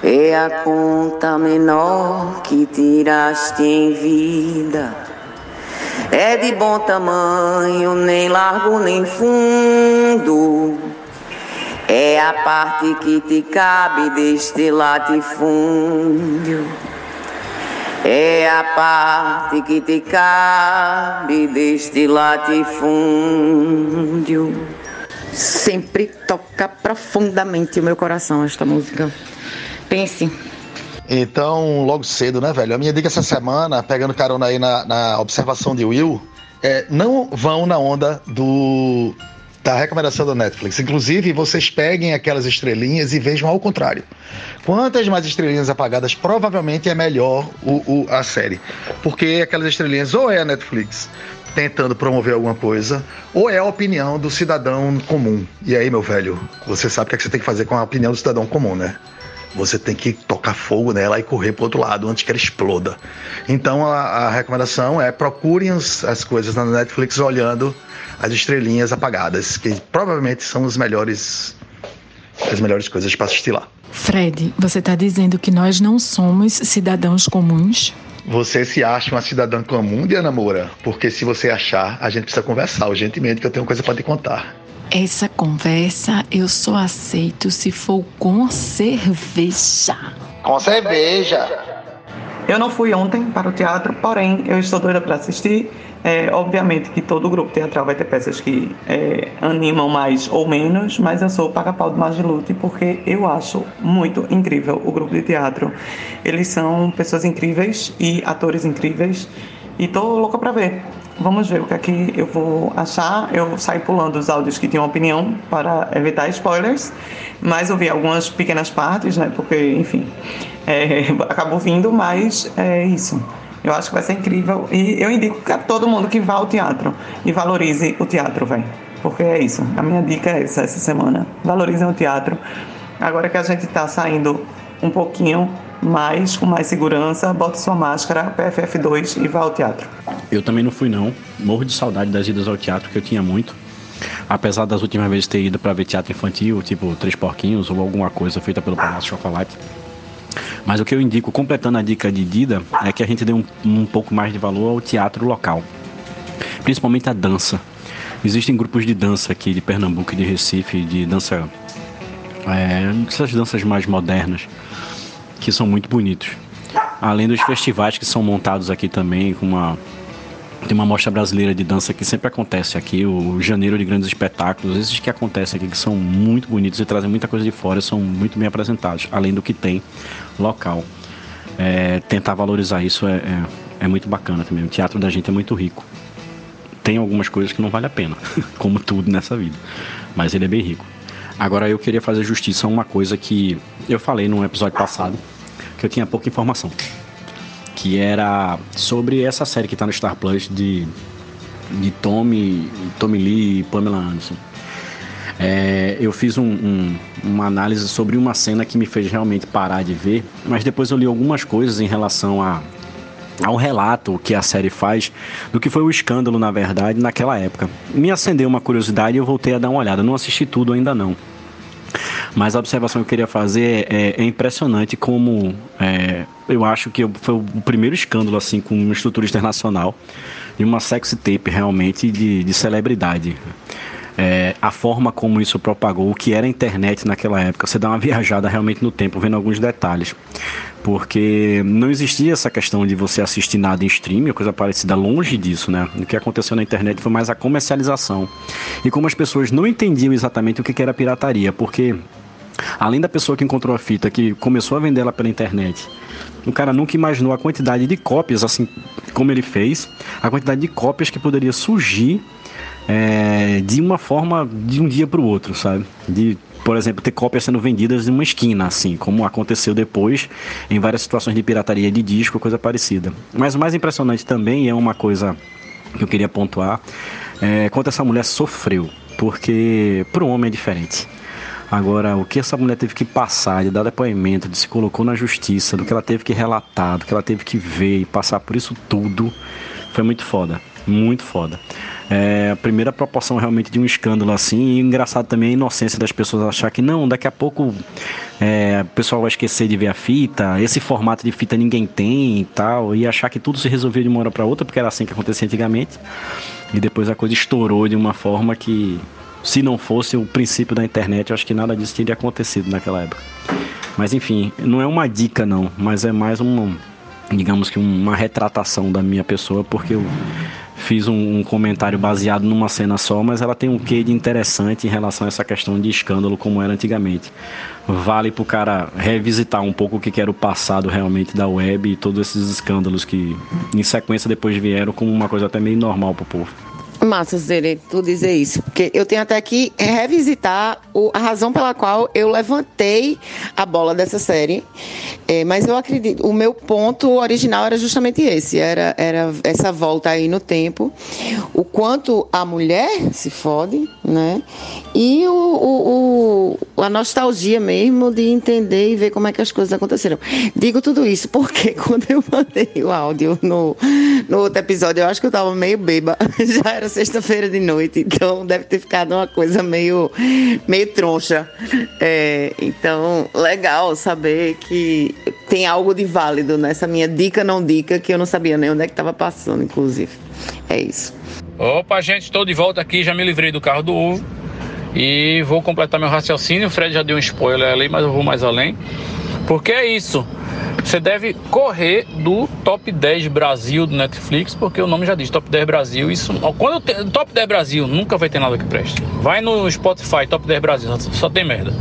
É a conta menor que tiraste em vida. É de bom tamanho, nem largo nem fundo. É a parte que te cabe deste latifúndio. É a parte que te cabe deste latifúndio. Sempre toca profundamente o meu coração esta música. Pense, então, logo cedo, né, velho? A minha dica essa semana, pegando carona aí na, na observação de Will, é não vão na onda do da recomendação da Netflix. Inclusive, vocês peguem aquelas estrelinhas e vejam ao contrário. Quantas mais estrelinhas apagadas, provavelmente é melhor o, o, a série. Porque aquelas estrelinhas ou é a Netflix tentando promover alguma coisa, ou é a opinião do cidadão comum. E aí, meu velho, você sabe o que, é que você tem que fazer com a opinião do cidadão comum, né? você tem que tocar fogo nela e correr para outro lado antes que ela exploda. Então a, a recomendação é procurem as, as coisas na Netflix olhando as estrelinhas apagadas, que provavelmente são os melhores as melhores coisas para assistir lá. Fred, você está dizendo que nós não somos cidadãos comuns? Você se acha uma cidadã comum, Diana Moura? Porque se você achar, a gente precisa conversar urgentemente, que eu tenho coisa para te contar. Essa conversa eu só aceito se for com cerveja. Com cerveja. Eu não fui ontem para o teatro, porém eu estou doida para assistir. É, obviamente que todo grupo teatral vai ter peças que é, animam mais ou menos, mas eu sou paga-pau do Magilute porque eu acho muito incrível o grupo de teatro. Eles são pessoas incríveis e atores incríveis e tô louca para ver. Vamos ver o que é que eu vou achar. Eu saí pulando os áudios que tinham opinião para evitar spoilers, mas eu vi algumas pequenas partes, né? Porque, enfim, é, acabou vindo, mas é isso. Eu acho que vai ser incrível e eu indico a todo mundo que vá ao teatro e valorize o teatro, velho. Porque é isso. A minha dica é essa essa semana. Valorizem o teatro. Agora que a gente está saindo um pouquinho mais com mais segurança, bote sua máscara, PFF2 e vá ao teatro. Eu também não fui não, morro de saudade das idas ao teatro que eu tinha muito. Apesar das últimas vezes ter ido para ver teatro infantil, tipo Três Porquinhos ou alguma coisa feita pelo Palácio Chocolate. Mas o que eu indico, completando a dica de Dida, é que a gente dê um, um pouco mais de valor ao teatro local, principalmente a dança. Existem grupos de dança aqui de Pernambuco de Recife, de dança. É, essas danças mais modernas que são muito bonitos. Além dos festivais que são montados aqui também com uma tem uma mostra brasileira de dança que sempre acontece aqui, o Janeiro de Grandes Espetáculos. Esses que acontecem aqui, que são muito bonitos e trazem muita coisa de fora, são muito bem apresentados, além do que tem local. É, tentar valorizar isso é, é, é muito bacana também. O teatro da gente é muito rico. Tem algumas coisas que não vale a pena, [laughs] como tudo nessa vida, mas ele é bem rico. Agora eu queria fazer justiça a uma coisa que eu falei no episódio passado, que eu tinha pouca informação que era sobre essa série que está no Star Plus de, de Tommy, Tommy Lee e Pamela Anderson. É, eu fiz um, um, uma análise sobre uma cena que me fez realmente parar de ver, mas depois eu li algumas coisas em relação a, ao relato que a série faz do que foi o escândalo, na verdade, naquela época. Me acendeu uma curiosidade e eu voltei a dar uma olhada. Não assisti tudo ainda não. Mas a observação que eu queria fazer é, é impressionante como é, eu acho que foi o primeiro escândalo assim com uma estrutura internacional de uma sexy tape realmente de, de celebridade. É, a forma como isso propagou, o que era a internet naquela época, você dá uma viajada realmente no tempo, vendo alguns detalhes. Porque não existia essa questão de você assistir nada em streaming, coisa parecida, longe disso, né? O que aconteceu na internet foi mais a comercialização. E como as pessoas não entendiam exatamente o que era pirataria, porque além da pessoa que encontrou a fita, que começou a vendê-la pela internet, o cara nunca imaginou a quantidade de cópias, assim como ele fez, a quantidade de cópias que poderia surgir é, de uma forma de um dia para o outro, sabe? De, por exemplo, ter cópias sendo vendidas em uma esquina, assim, como aconteceu depois em várias situações de pirataria de disco, coisa parecida. Mas o mais impressionante também é uma coisa que eu queria pontuar, é quanto essa mulher sofreu, porque para o homem é diferente. Agora, o que essa mulher teve que passar, de dar depoimento, de se colocou na justiça, do que ela teve que relatar, do que ela teve que ver e passar por isso tudo, foi muito foda. Muito foda. É a primeira proporção realmente de um escândalo assim. E engraçado também a inocência das pessoas achar que não, daqui a pouco é, o pessoal vai esquecer de ver a fita, esse formato de fita ninguém tem e tal, e achar que tudo se resolveu de uma hora para outra, porque era assim que acontecia antigamente. E depois a coisa estourou de uma forma que se não fosse o princípio da internet, eu acho que nada disso teria acontecido naquela época. Mas enfim, não é uma dica não, mas é mais um, digamos que uma retratação da minha pessoa, porque eu fiz um, um, comentário baseado numa cena só, mas ela tem um quê de interessante em relação a essa questão de escândalo como era antigamente. Vale para o cara revisitar um pouco o que era o passado realmente da web e todos esses escândalos que em sequência depois vieram como uma coisa até meio normal para o povo. Massa, Zere, tu dizer isso, porque eu tenho até que revisitar o, a razão pela qual eu levantei a bola dessa série, é, mas eu acredito, o meu ponto original era justamente esse, era, era essa volta aí no tempo, o quanto a mulher se fode, né, e o, o, o, a nostalgia mesmo de entender e ver como é que as coisas aconteceram. Digo tudo isso porque [laughs] quando eu mandei o áudio no, no outro episódio, eu acho que eu tava meio beba, [laughs] já era sexta-feira de noite, então deve ter ficado uma coisa meio, meio troncha. É, então, legal saber que tem algo de válido nessa minha dica não dica, que eu não sabia nem onde é que estava passando, inclusive. É isso. Opa, gente, estou de volta aqui, já me livrei do carro do Uvo e vou completar meu raciocínio. O Fred já deu um spoiler ali, mas eu vou mais além. Porque é isso. Você deve correr do top 10 Brasil do Netflix, porque o nome já diz Top 10 Brasil. Isso, quando te, Top 10 Brasil nunca vai ter nada que preste. Vai no Spotify Top 10 Brasil, só, tem merda.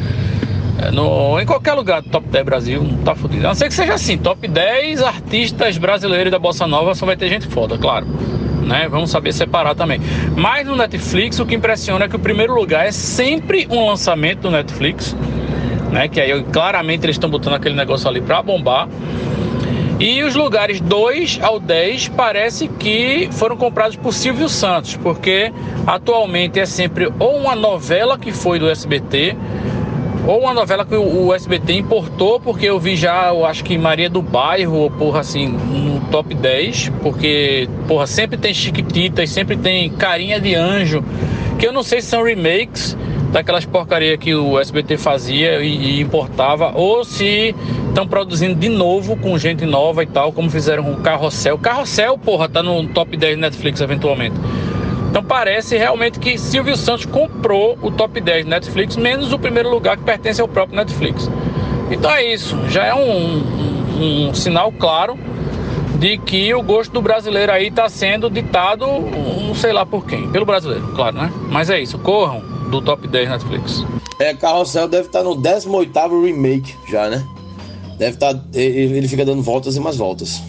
É, no, em qualquer lugar do Top 10 Brasil, não tá fudido. A não ser que seja assim, Top 10 artistas brasileiros da Bossa Nova, só vai ter gente foda, claro. Né? Vamos saber separar também. Mas no Netflix, o que impressiona é que o primeiro lugar é sempre um lançamento do Netflix né? Que aí claramente eles estão botando aquele negócio ali para bombar. E os lugares 2 ao 10 parece que foram comprados por Silvio Santos, porque atualmente é sempre ou uma novela que foi do SBT, ou uma novela que o SBT importou, porque eu vi já, eu acho que Maria do Bairro, porra, assim, no top 10, porque, porra, sempre tem Chiquititas, sempre tem Carinha de Anjo, que eu não sei se são remakes daquelas porcaria que o SBT fazia e, e importava, ou se estão produzindo de novo com gente nova e tal, como fizeram com o Carrossel. Carrossel, porra, tá no top 10 Netflix eventualmente. Então parece realmente que Silvio Santos comprou o top 10 Netflix, menos o primeiro lugar que pertence ao próprio Netflix. Então é isso, já é um, um, um sinal claro de que o gosto do brasileiro aí está sendo ditado, não sei lá por quem. Pelo brasileiro, claro, né? Mas é isso, corram do top 10 Netflix. É, Carrossel deve estar no 18 remake já, né? Deve estar. Ele fica dando voltas e mais voltas.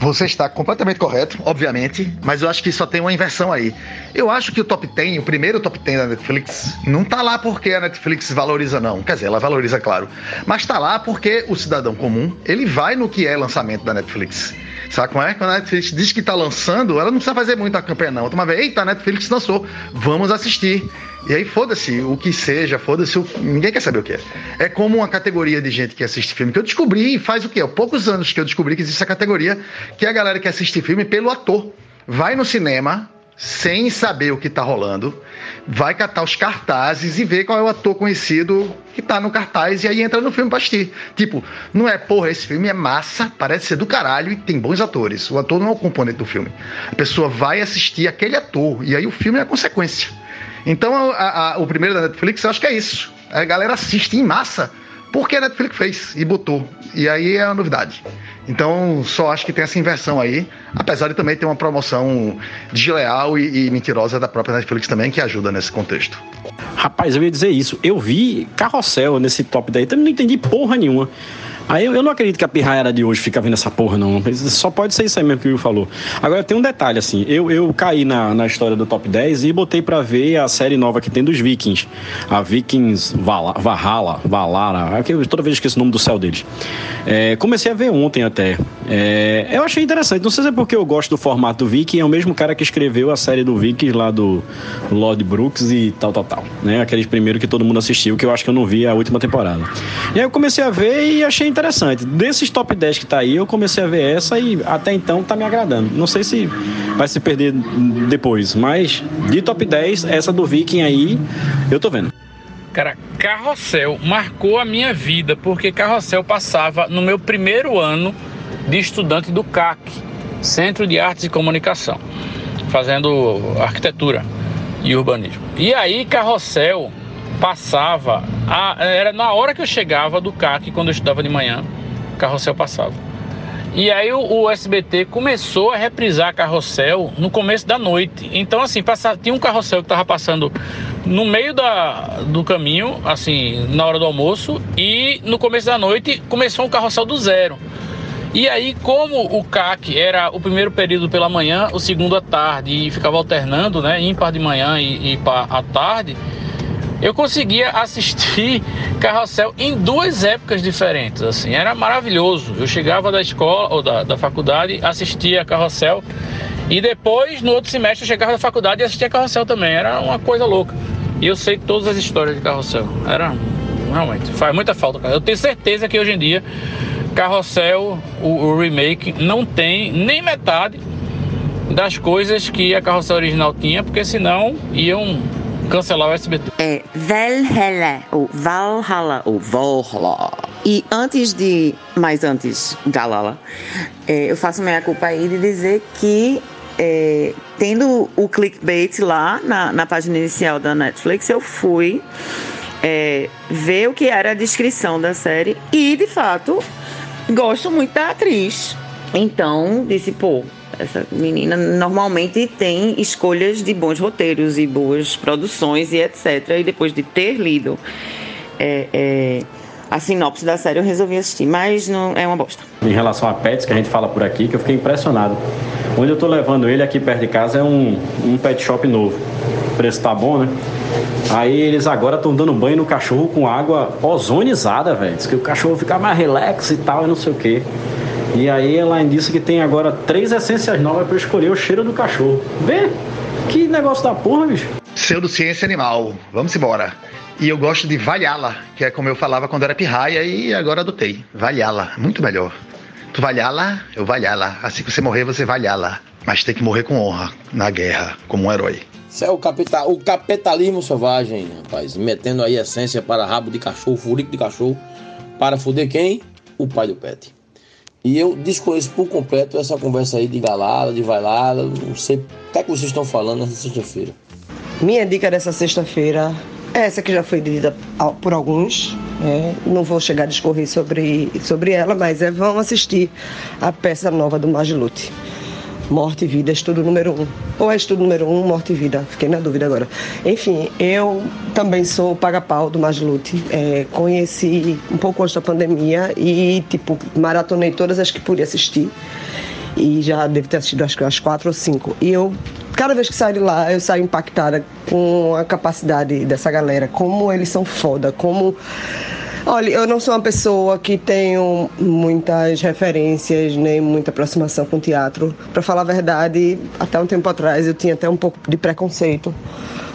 Você está completamente correto, obviamente, mas eu acho que só tem uma inversão aí. Eu acho que o top 10, o primeiro top 10 da Netflix, não tá lá porque a Netflix valoriza, não. Quer dizer, ela valoriza, claro. Mas tá lá porque o cidadão comum, ele vai no que é lançamento da Netflix. Sabe como é? Quando a Netflix diz que tá lançando, ela não precisa fazer muito a campanha, não. Uma vez, eita, a Netflix lançou, vamos assistir. E aí, foda-se o que seja, foda-se o. Ninguém quer saber o que é. É como uma categoria de gente que assiste filme, que eu descobri faz o quê? Há poucos anos que eu descobri que existe essa categoria, que é a galera que assiste filme pelo ator. Vai no cinema, sem saber o que tá rolando, vai catar os cartazes e ver qual é o ator conhecido que tá no cartaz e aí entra no filme pra assistir. Tipo, não é, porra, esse filme é massa, parece ser do caralho e tem bons atores. O ator não é o componente do filme. A pessoa vai assistir aquele ator e aí o filme é a consequência. Então, a, a, o primeiro da Netflix, eu acho que é isso. A galera assiste em massa porque a Netflix fez e botou. E aí é a novidade. Então, só acho que tem essa inversão aí, apesar de também ter uma promoção desleal e, e, mentirosa da própria Netflix também, que ajuda nesse contexto. Rapaz, eu ia dizer isso. Eu vi Carrossel nesse top daí, também não entendi porra nenhuma. Aí eu, eu não acredito que a pirraia de hoje fica vendo essa porra, não. Só pode ser isso aí mesmo que o Will falou. Agora tem um detalhe, assim. Eu, eu caí na, na história do top 10 e botei pra ver a série nova que tem dos Vikings. A Vikings Vala, Valhalla, Valara. É toda vez eu esqueço o nome do céu deles. É, comecei a ver ontem até. É, eu achei interessante. Não sei se é porque eu gosto do formato do Viking. É o mesmo cara que escreveu a série do Vikings lá do Lord Brooks e tal, tal, tal. Né? Aqueles primeiros que todo mundo assistiu, que eu acho que eu não vi a última temporada. E aí eu comecei a ver e achei interessante interessante. Desses top 10 que tá aí, eu comecei a ver essa e até então tá me agradando. Não sei se vai se perder depois, mas de top 10, essa do Viking aí, eu tô vendo. Cara, Carrossel marcou a minha vida, porque Carrossel passava no meu primeiro ano de estudante do CAC, Centro de Artes e Comunicação, fazendo arquitetura e urbanismo. E aí, Carrossel passava, a, era na hora que eu chegava do CAC, quando eu estudava de manhã, carrossel passava. E aí o, o, SBT começou a reprisar carrossel no começo da noite. Então, assim, passava, tinha um carrossel que estava passando no meio da, do caminho, assim, na hora do almoço, e no começo da noite começou um carrossel do zero. E aí, como o CAC era o primeiro período pela manhã, o segundo à tarde, e ficava alternando, né, ímpar de manhã e ímpar à tarde, eu conseguia assistir Carrossel em duas épocas diferentes, assim, era maravilhoso. Eu chegava da escola ou da, da faculdade, assistia Carrossel e depois, no outro semestre, eu chegava da faculdade e assistia Carrossel também, era uma coisa louca. E eu sei todas as histórias de Carrossel, era realmente, faz muita falta. Eu tenho certeza que hoje em dia Carrossel, o, o remake, não tem nem metade das coisas que a Carrossel original tinha, porque senão iam cancelar o SBT. É Valhalla, ou Valhalla, ou Valhalla. E antes de, mais antes, Galala, é, eu faço minha culpa aí de dizer que é, tendo o clickbait lá na, na página inicial da Netflix, eu fui é, ver o que era a descrição da série e, de fato, gosto muito da atriz. Então, disse, pô, essa menina normalmente tem escolhas de bons roteiros e boas produções e etc. E depois de ter lido é, é, a sinopse da série, eu resolvi assistir, mas não é uma bosta. Em relação a pets, que a gente fala por aqui, que eu fiquei impressionado. Onde eu tô levando ele aqui perto de casa é um, um pet shop novo. O preço tá bom, né? Aí eles agora estão dando banho no cachorro com água ozonizada, velho. Diz que o cachorro fica mais relax e tal, e não sei o quê. E aí ela disse que tem agora três essências novas para escolher o cheiro do cachorro. Vê? Que negócio da porra, bicho. Pseudociência animal. Vamos embora. E eu gosto de Valhalla, que é como eu falava quando era pirraia e agora adotei. Valhalla, muito melhor. Tu Valhalla, eu Valhalla. Assim que você morrer, você Valhalla. Mas tem que morrer com honra, na guerra, como um herói. Isso é o, capital, o capitalismo selvagem, rapaz. Metendo aí essência para rabo de cachorro, furico de cachorro. Para foder quem? O pai do pet. E eu desconheço por completo essa conversa aí de galada, de vailada, não sei o que vocês estão falando nessa sexta-feira. Minha dica dessa sexta-feira é essa que já foi dita por alguns, É, não vou chegar a discorrer sobre, sobre ela, mas é, vão assistir a peça nova do Magilute. Morte e Vida, estudo número um. Ou é estudo número um, Morte e Vida? Fiquei na dúvida agora. Enfim, eu também sou paga-pau do Magilute. É, conheci um pouco antes da pandemia e, tipo, maratonei todas as que pude assistir. E já devo ter assistido acho que as quatro ou cinco. E eu, cada vez que saio de lá, eu saio impactada com a capacidade dessa galera, como eles são foda, como Olha, eu não sou uma pessoa que tenho muitas referências, nem muita aproximação com teatro. Para falar a verdade, até um tempo atrás eu tinha até um pouco de preconceito,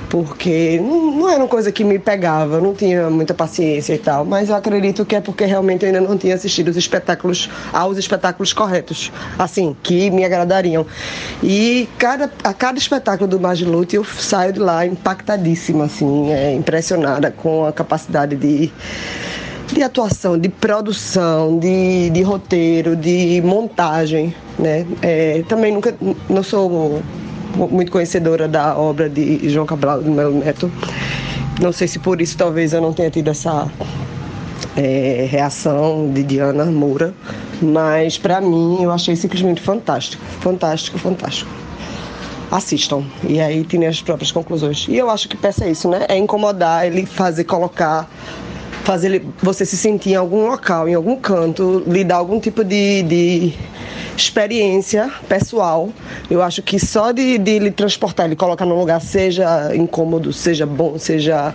porque não era uma coisa que me pegava, não tinha muita paciência e tal. Mas eu acredito que é porque realmente eu ainda não tinha assistido os espetáculos, aos espetáculos corretos, assim, que me agradariam. E cada, a cada espetáculo do Magilute eu saio de lá impactadíssima, assim, é, impressionada com a capacidade de de atuação, de produção, de, de roteiro, de montagem, né? É, também nunca, não sou muito conhecedora da obra de João Cabral do Melo Neto. Não sei se por isso talvez eu não tenha tido essa é, reação de Diana Moura, mas para mim eu achei simplesmente fantástico, fantástico, fantástico. Assistam e aí tem as próprias conclusões. E eu acho que peça é isso, né? É incomodar ele fazer colocar fazer você se sentir em algum local, em algum canto, lhe dar algum tipo de, de experiência pessoal. Eu acho que só de, de lhe transportar, lhe colocar num lugar, seja incômodo, seja bom, seja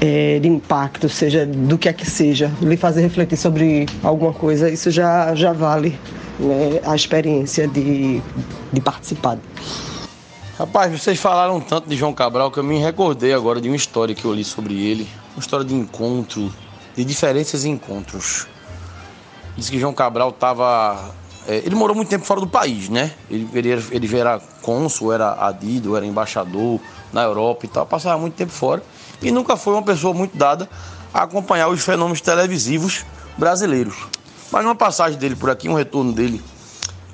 é, de impacto, seja do que é que seja, lhe fazer refletir sobre alguma coisa, isso já, já vale né, a experiência de, de participar. Rapaz, vocês falaram tanto de João Cabral que eu me recordei agora de uma história que eu li sobre ele. Uma história de encontro, de diferenças e encontros. Diz que João Cabral estava. É, ele morou muito tempo fora do país, né? Ele, ele, ele era cônsul, era adido, era embaixador na Europa e tal. Passava muito tempo fora. E nunca foi uma pessoa muito dada a acompanhar os fenômenos televisivos brasileiros. Mas numa passagem dele por aqui, um retorno dele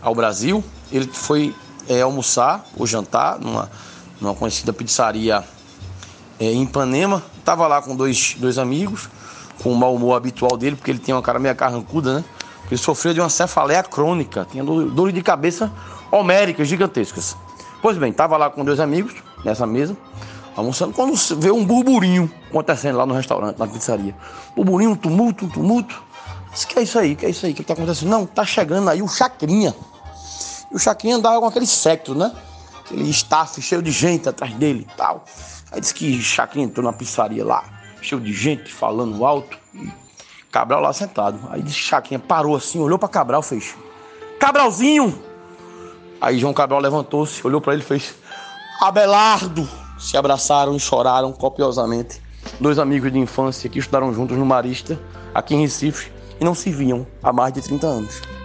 ao Brasil, ele foi é, almoçar ou jantar numa, numa conhecida pizzaria é, em Ipanema. Tava lá com dois, dois amigos, com o mau humor habitual dele, porque ele tinha uma cara meio carrancuda, né? Ele sofreu de uma cefaleia crônica, tinha dores de cabeça homéricas, gigantescas. Pois bem, tava lá com dois amigos, nessa mesa, almoçando, quando vê um burburinho acontecendo lá no restaurante, na pizzaria. Burburinho, um tumulto, um tumulto. O que é isso aí? Que é isso aí? O que tá acontecendo? Não, tá chegando aí o Chacrinha. O Chacrinha andava com aquele secto, né? Aquele staff cheio de gente atrás dele e tal. Aí disse que Chacrinha entrou na pizzaria lá, cheio de gente falando alto. E Cabral lá sentado. Aí disse Chacrinha parou assim, olhou para Cabral fez: Cabralzinho! Aí João Cabral levantou-se, olhou para ele e fez: Abelardo! Se abraçaram e choraram copiosamente. Dois amigos de infância que estudaram juntos no Marista, aqui em Recife, e não se viam há mais de 30 anos.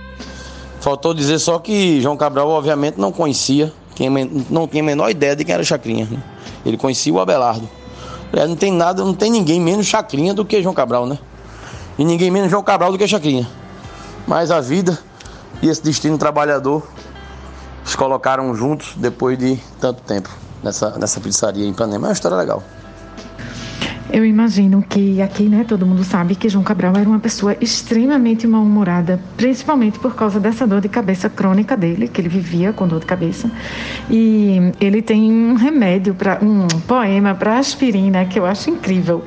Faltou dizer só que João Cabral, obviamente, não conhecia, não tinha a menor ideia de quem era Chacrinha. Né? Ele conhecia o Abelardo. Não tem nada, não tem ninguém menos Chacrinha do que João Cabral, né? E ninguém menos João Cabral do que Chacrinha. Mas a vida e esse destino trabalhador se colocaram juntos depois de tanto tempo nessa, nessa pizzaria em Ipanema. É uma história legal. Eu imagino que aqui, né, todo mundo sabe que João Cabral era uma pessoa extremamente mal-humorada, principalmente por causa dessa dor de cabeça crônica dele, que ele vivia com dor de cabeça. E ele tem um remédio para um poema para aspirina que eu acho incrível.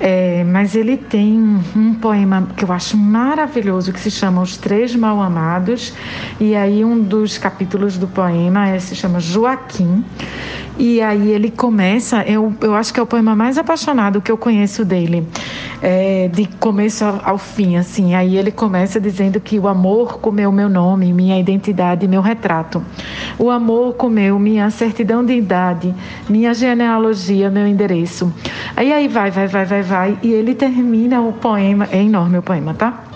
É, mas ele tem um poema que eu acho maravilhoso que se chama Os Três Mal Amados. E aí um dos capítulos do poema é, se chama Joaquim. E aí ele começa, eu, eu acho que é o poema mais apaixonado que eu conheço dele, é, de começo ao fim, assim. Aí ele começa dizendo que o amor comeu meu nome, minha identidade, meu retrato. O amor comeu minha certidão de idade, minha genealogia, meu endereço. Aí aí vai, vai, vai, vai, vai. E ele termina o poema, é enorme o poema, tá?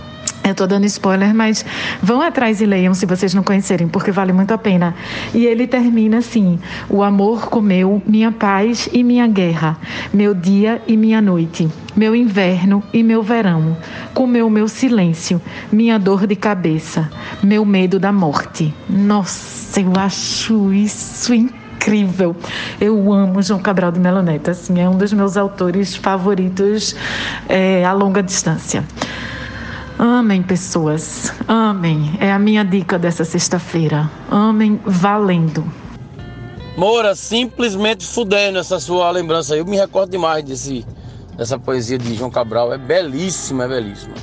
Eu estou dando spoiler, mas vão atrás e leiam se vocês não conhecerem, porque vale muito a pena. E ele termina assim: O amor comeu minha paz e minha guerra, meu dia e minha noite, meu inverno e meu verão, comeu meu silêncio, minha dor de cabeça, meu medo da morte. Nossa, eu acho isso incrível. Eu amo João Cabral de Melo Neto, assim, é um dos meus autores favoritos é, a longa distância. Amem, pessoas. Amem. É a minha dica dessa sexta-feira. Amem valendo. Moura, simplesmente fudendo essa sua lembrança aí. Eu me recordo demais desse, dessa poesia de João Cabral. É belíssima, é belíssima.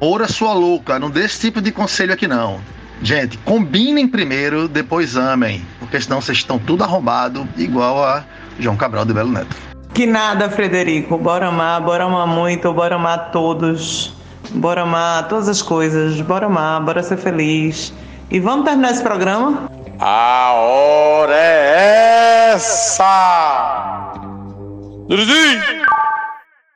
Moura, sua louca, não dê esse tipo de conselho aqui não. Gente, combinem primeiro, depois amem. Porque senão vocês estão tudo arrombado, igual a João Cabral de Belo Neto. Que nada, Frederico. Bora amar, bora amar muito, bora amar todos. Bora amar todas as coisas. Bora amar, bora ser feliz. E vamos terminar esse programa? A hora é essa! Duruzinho!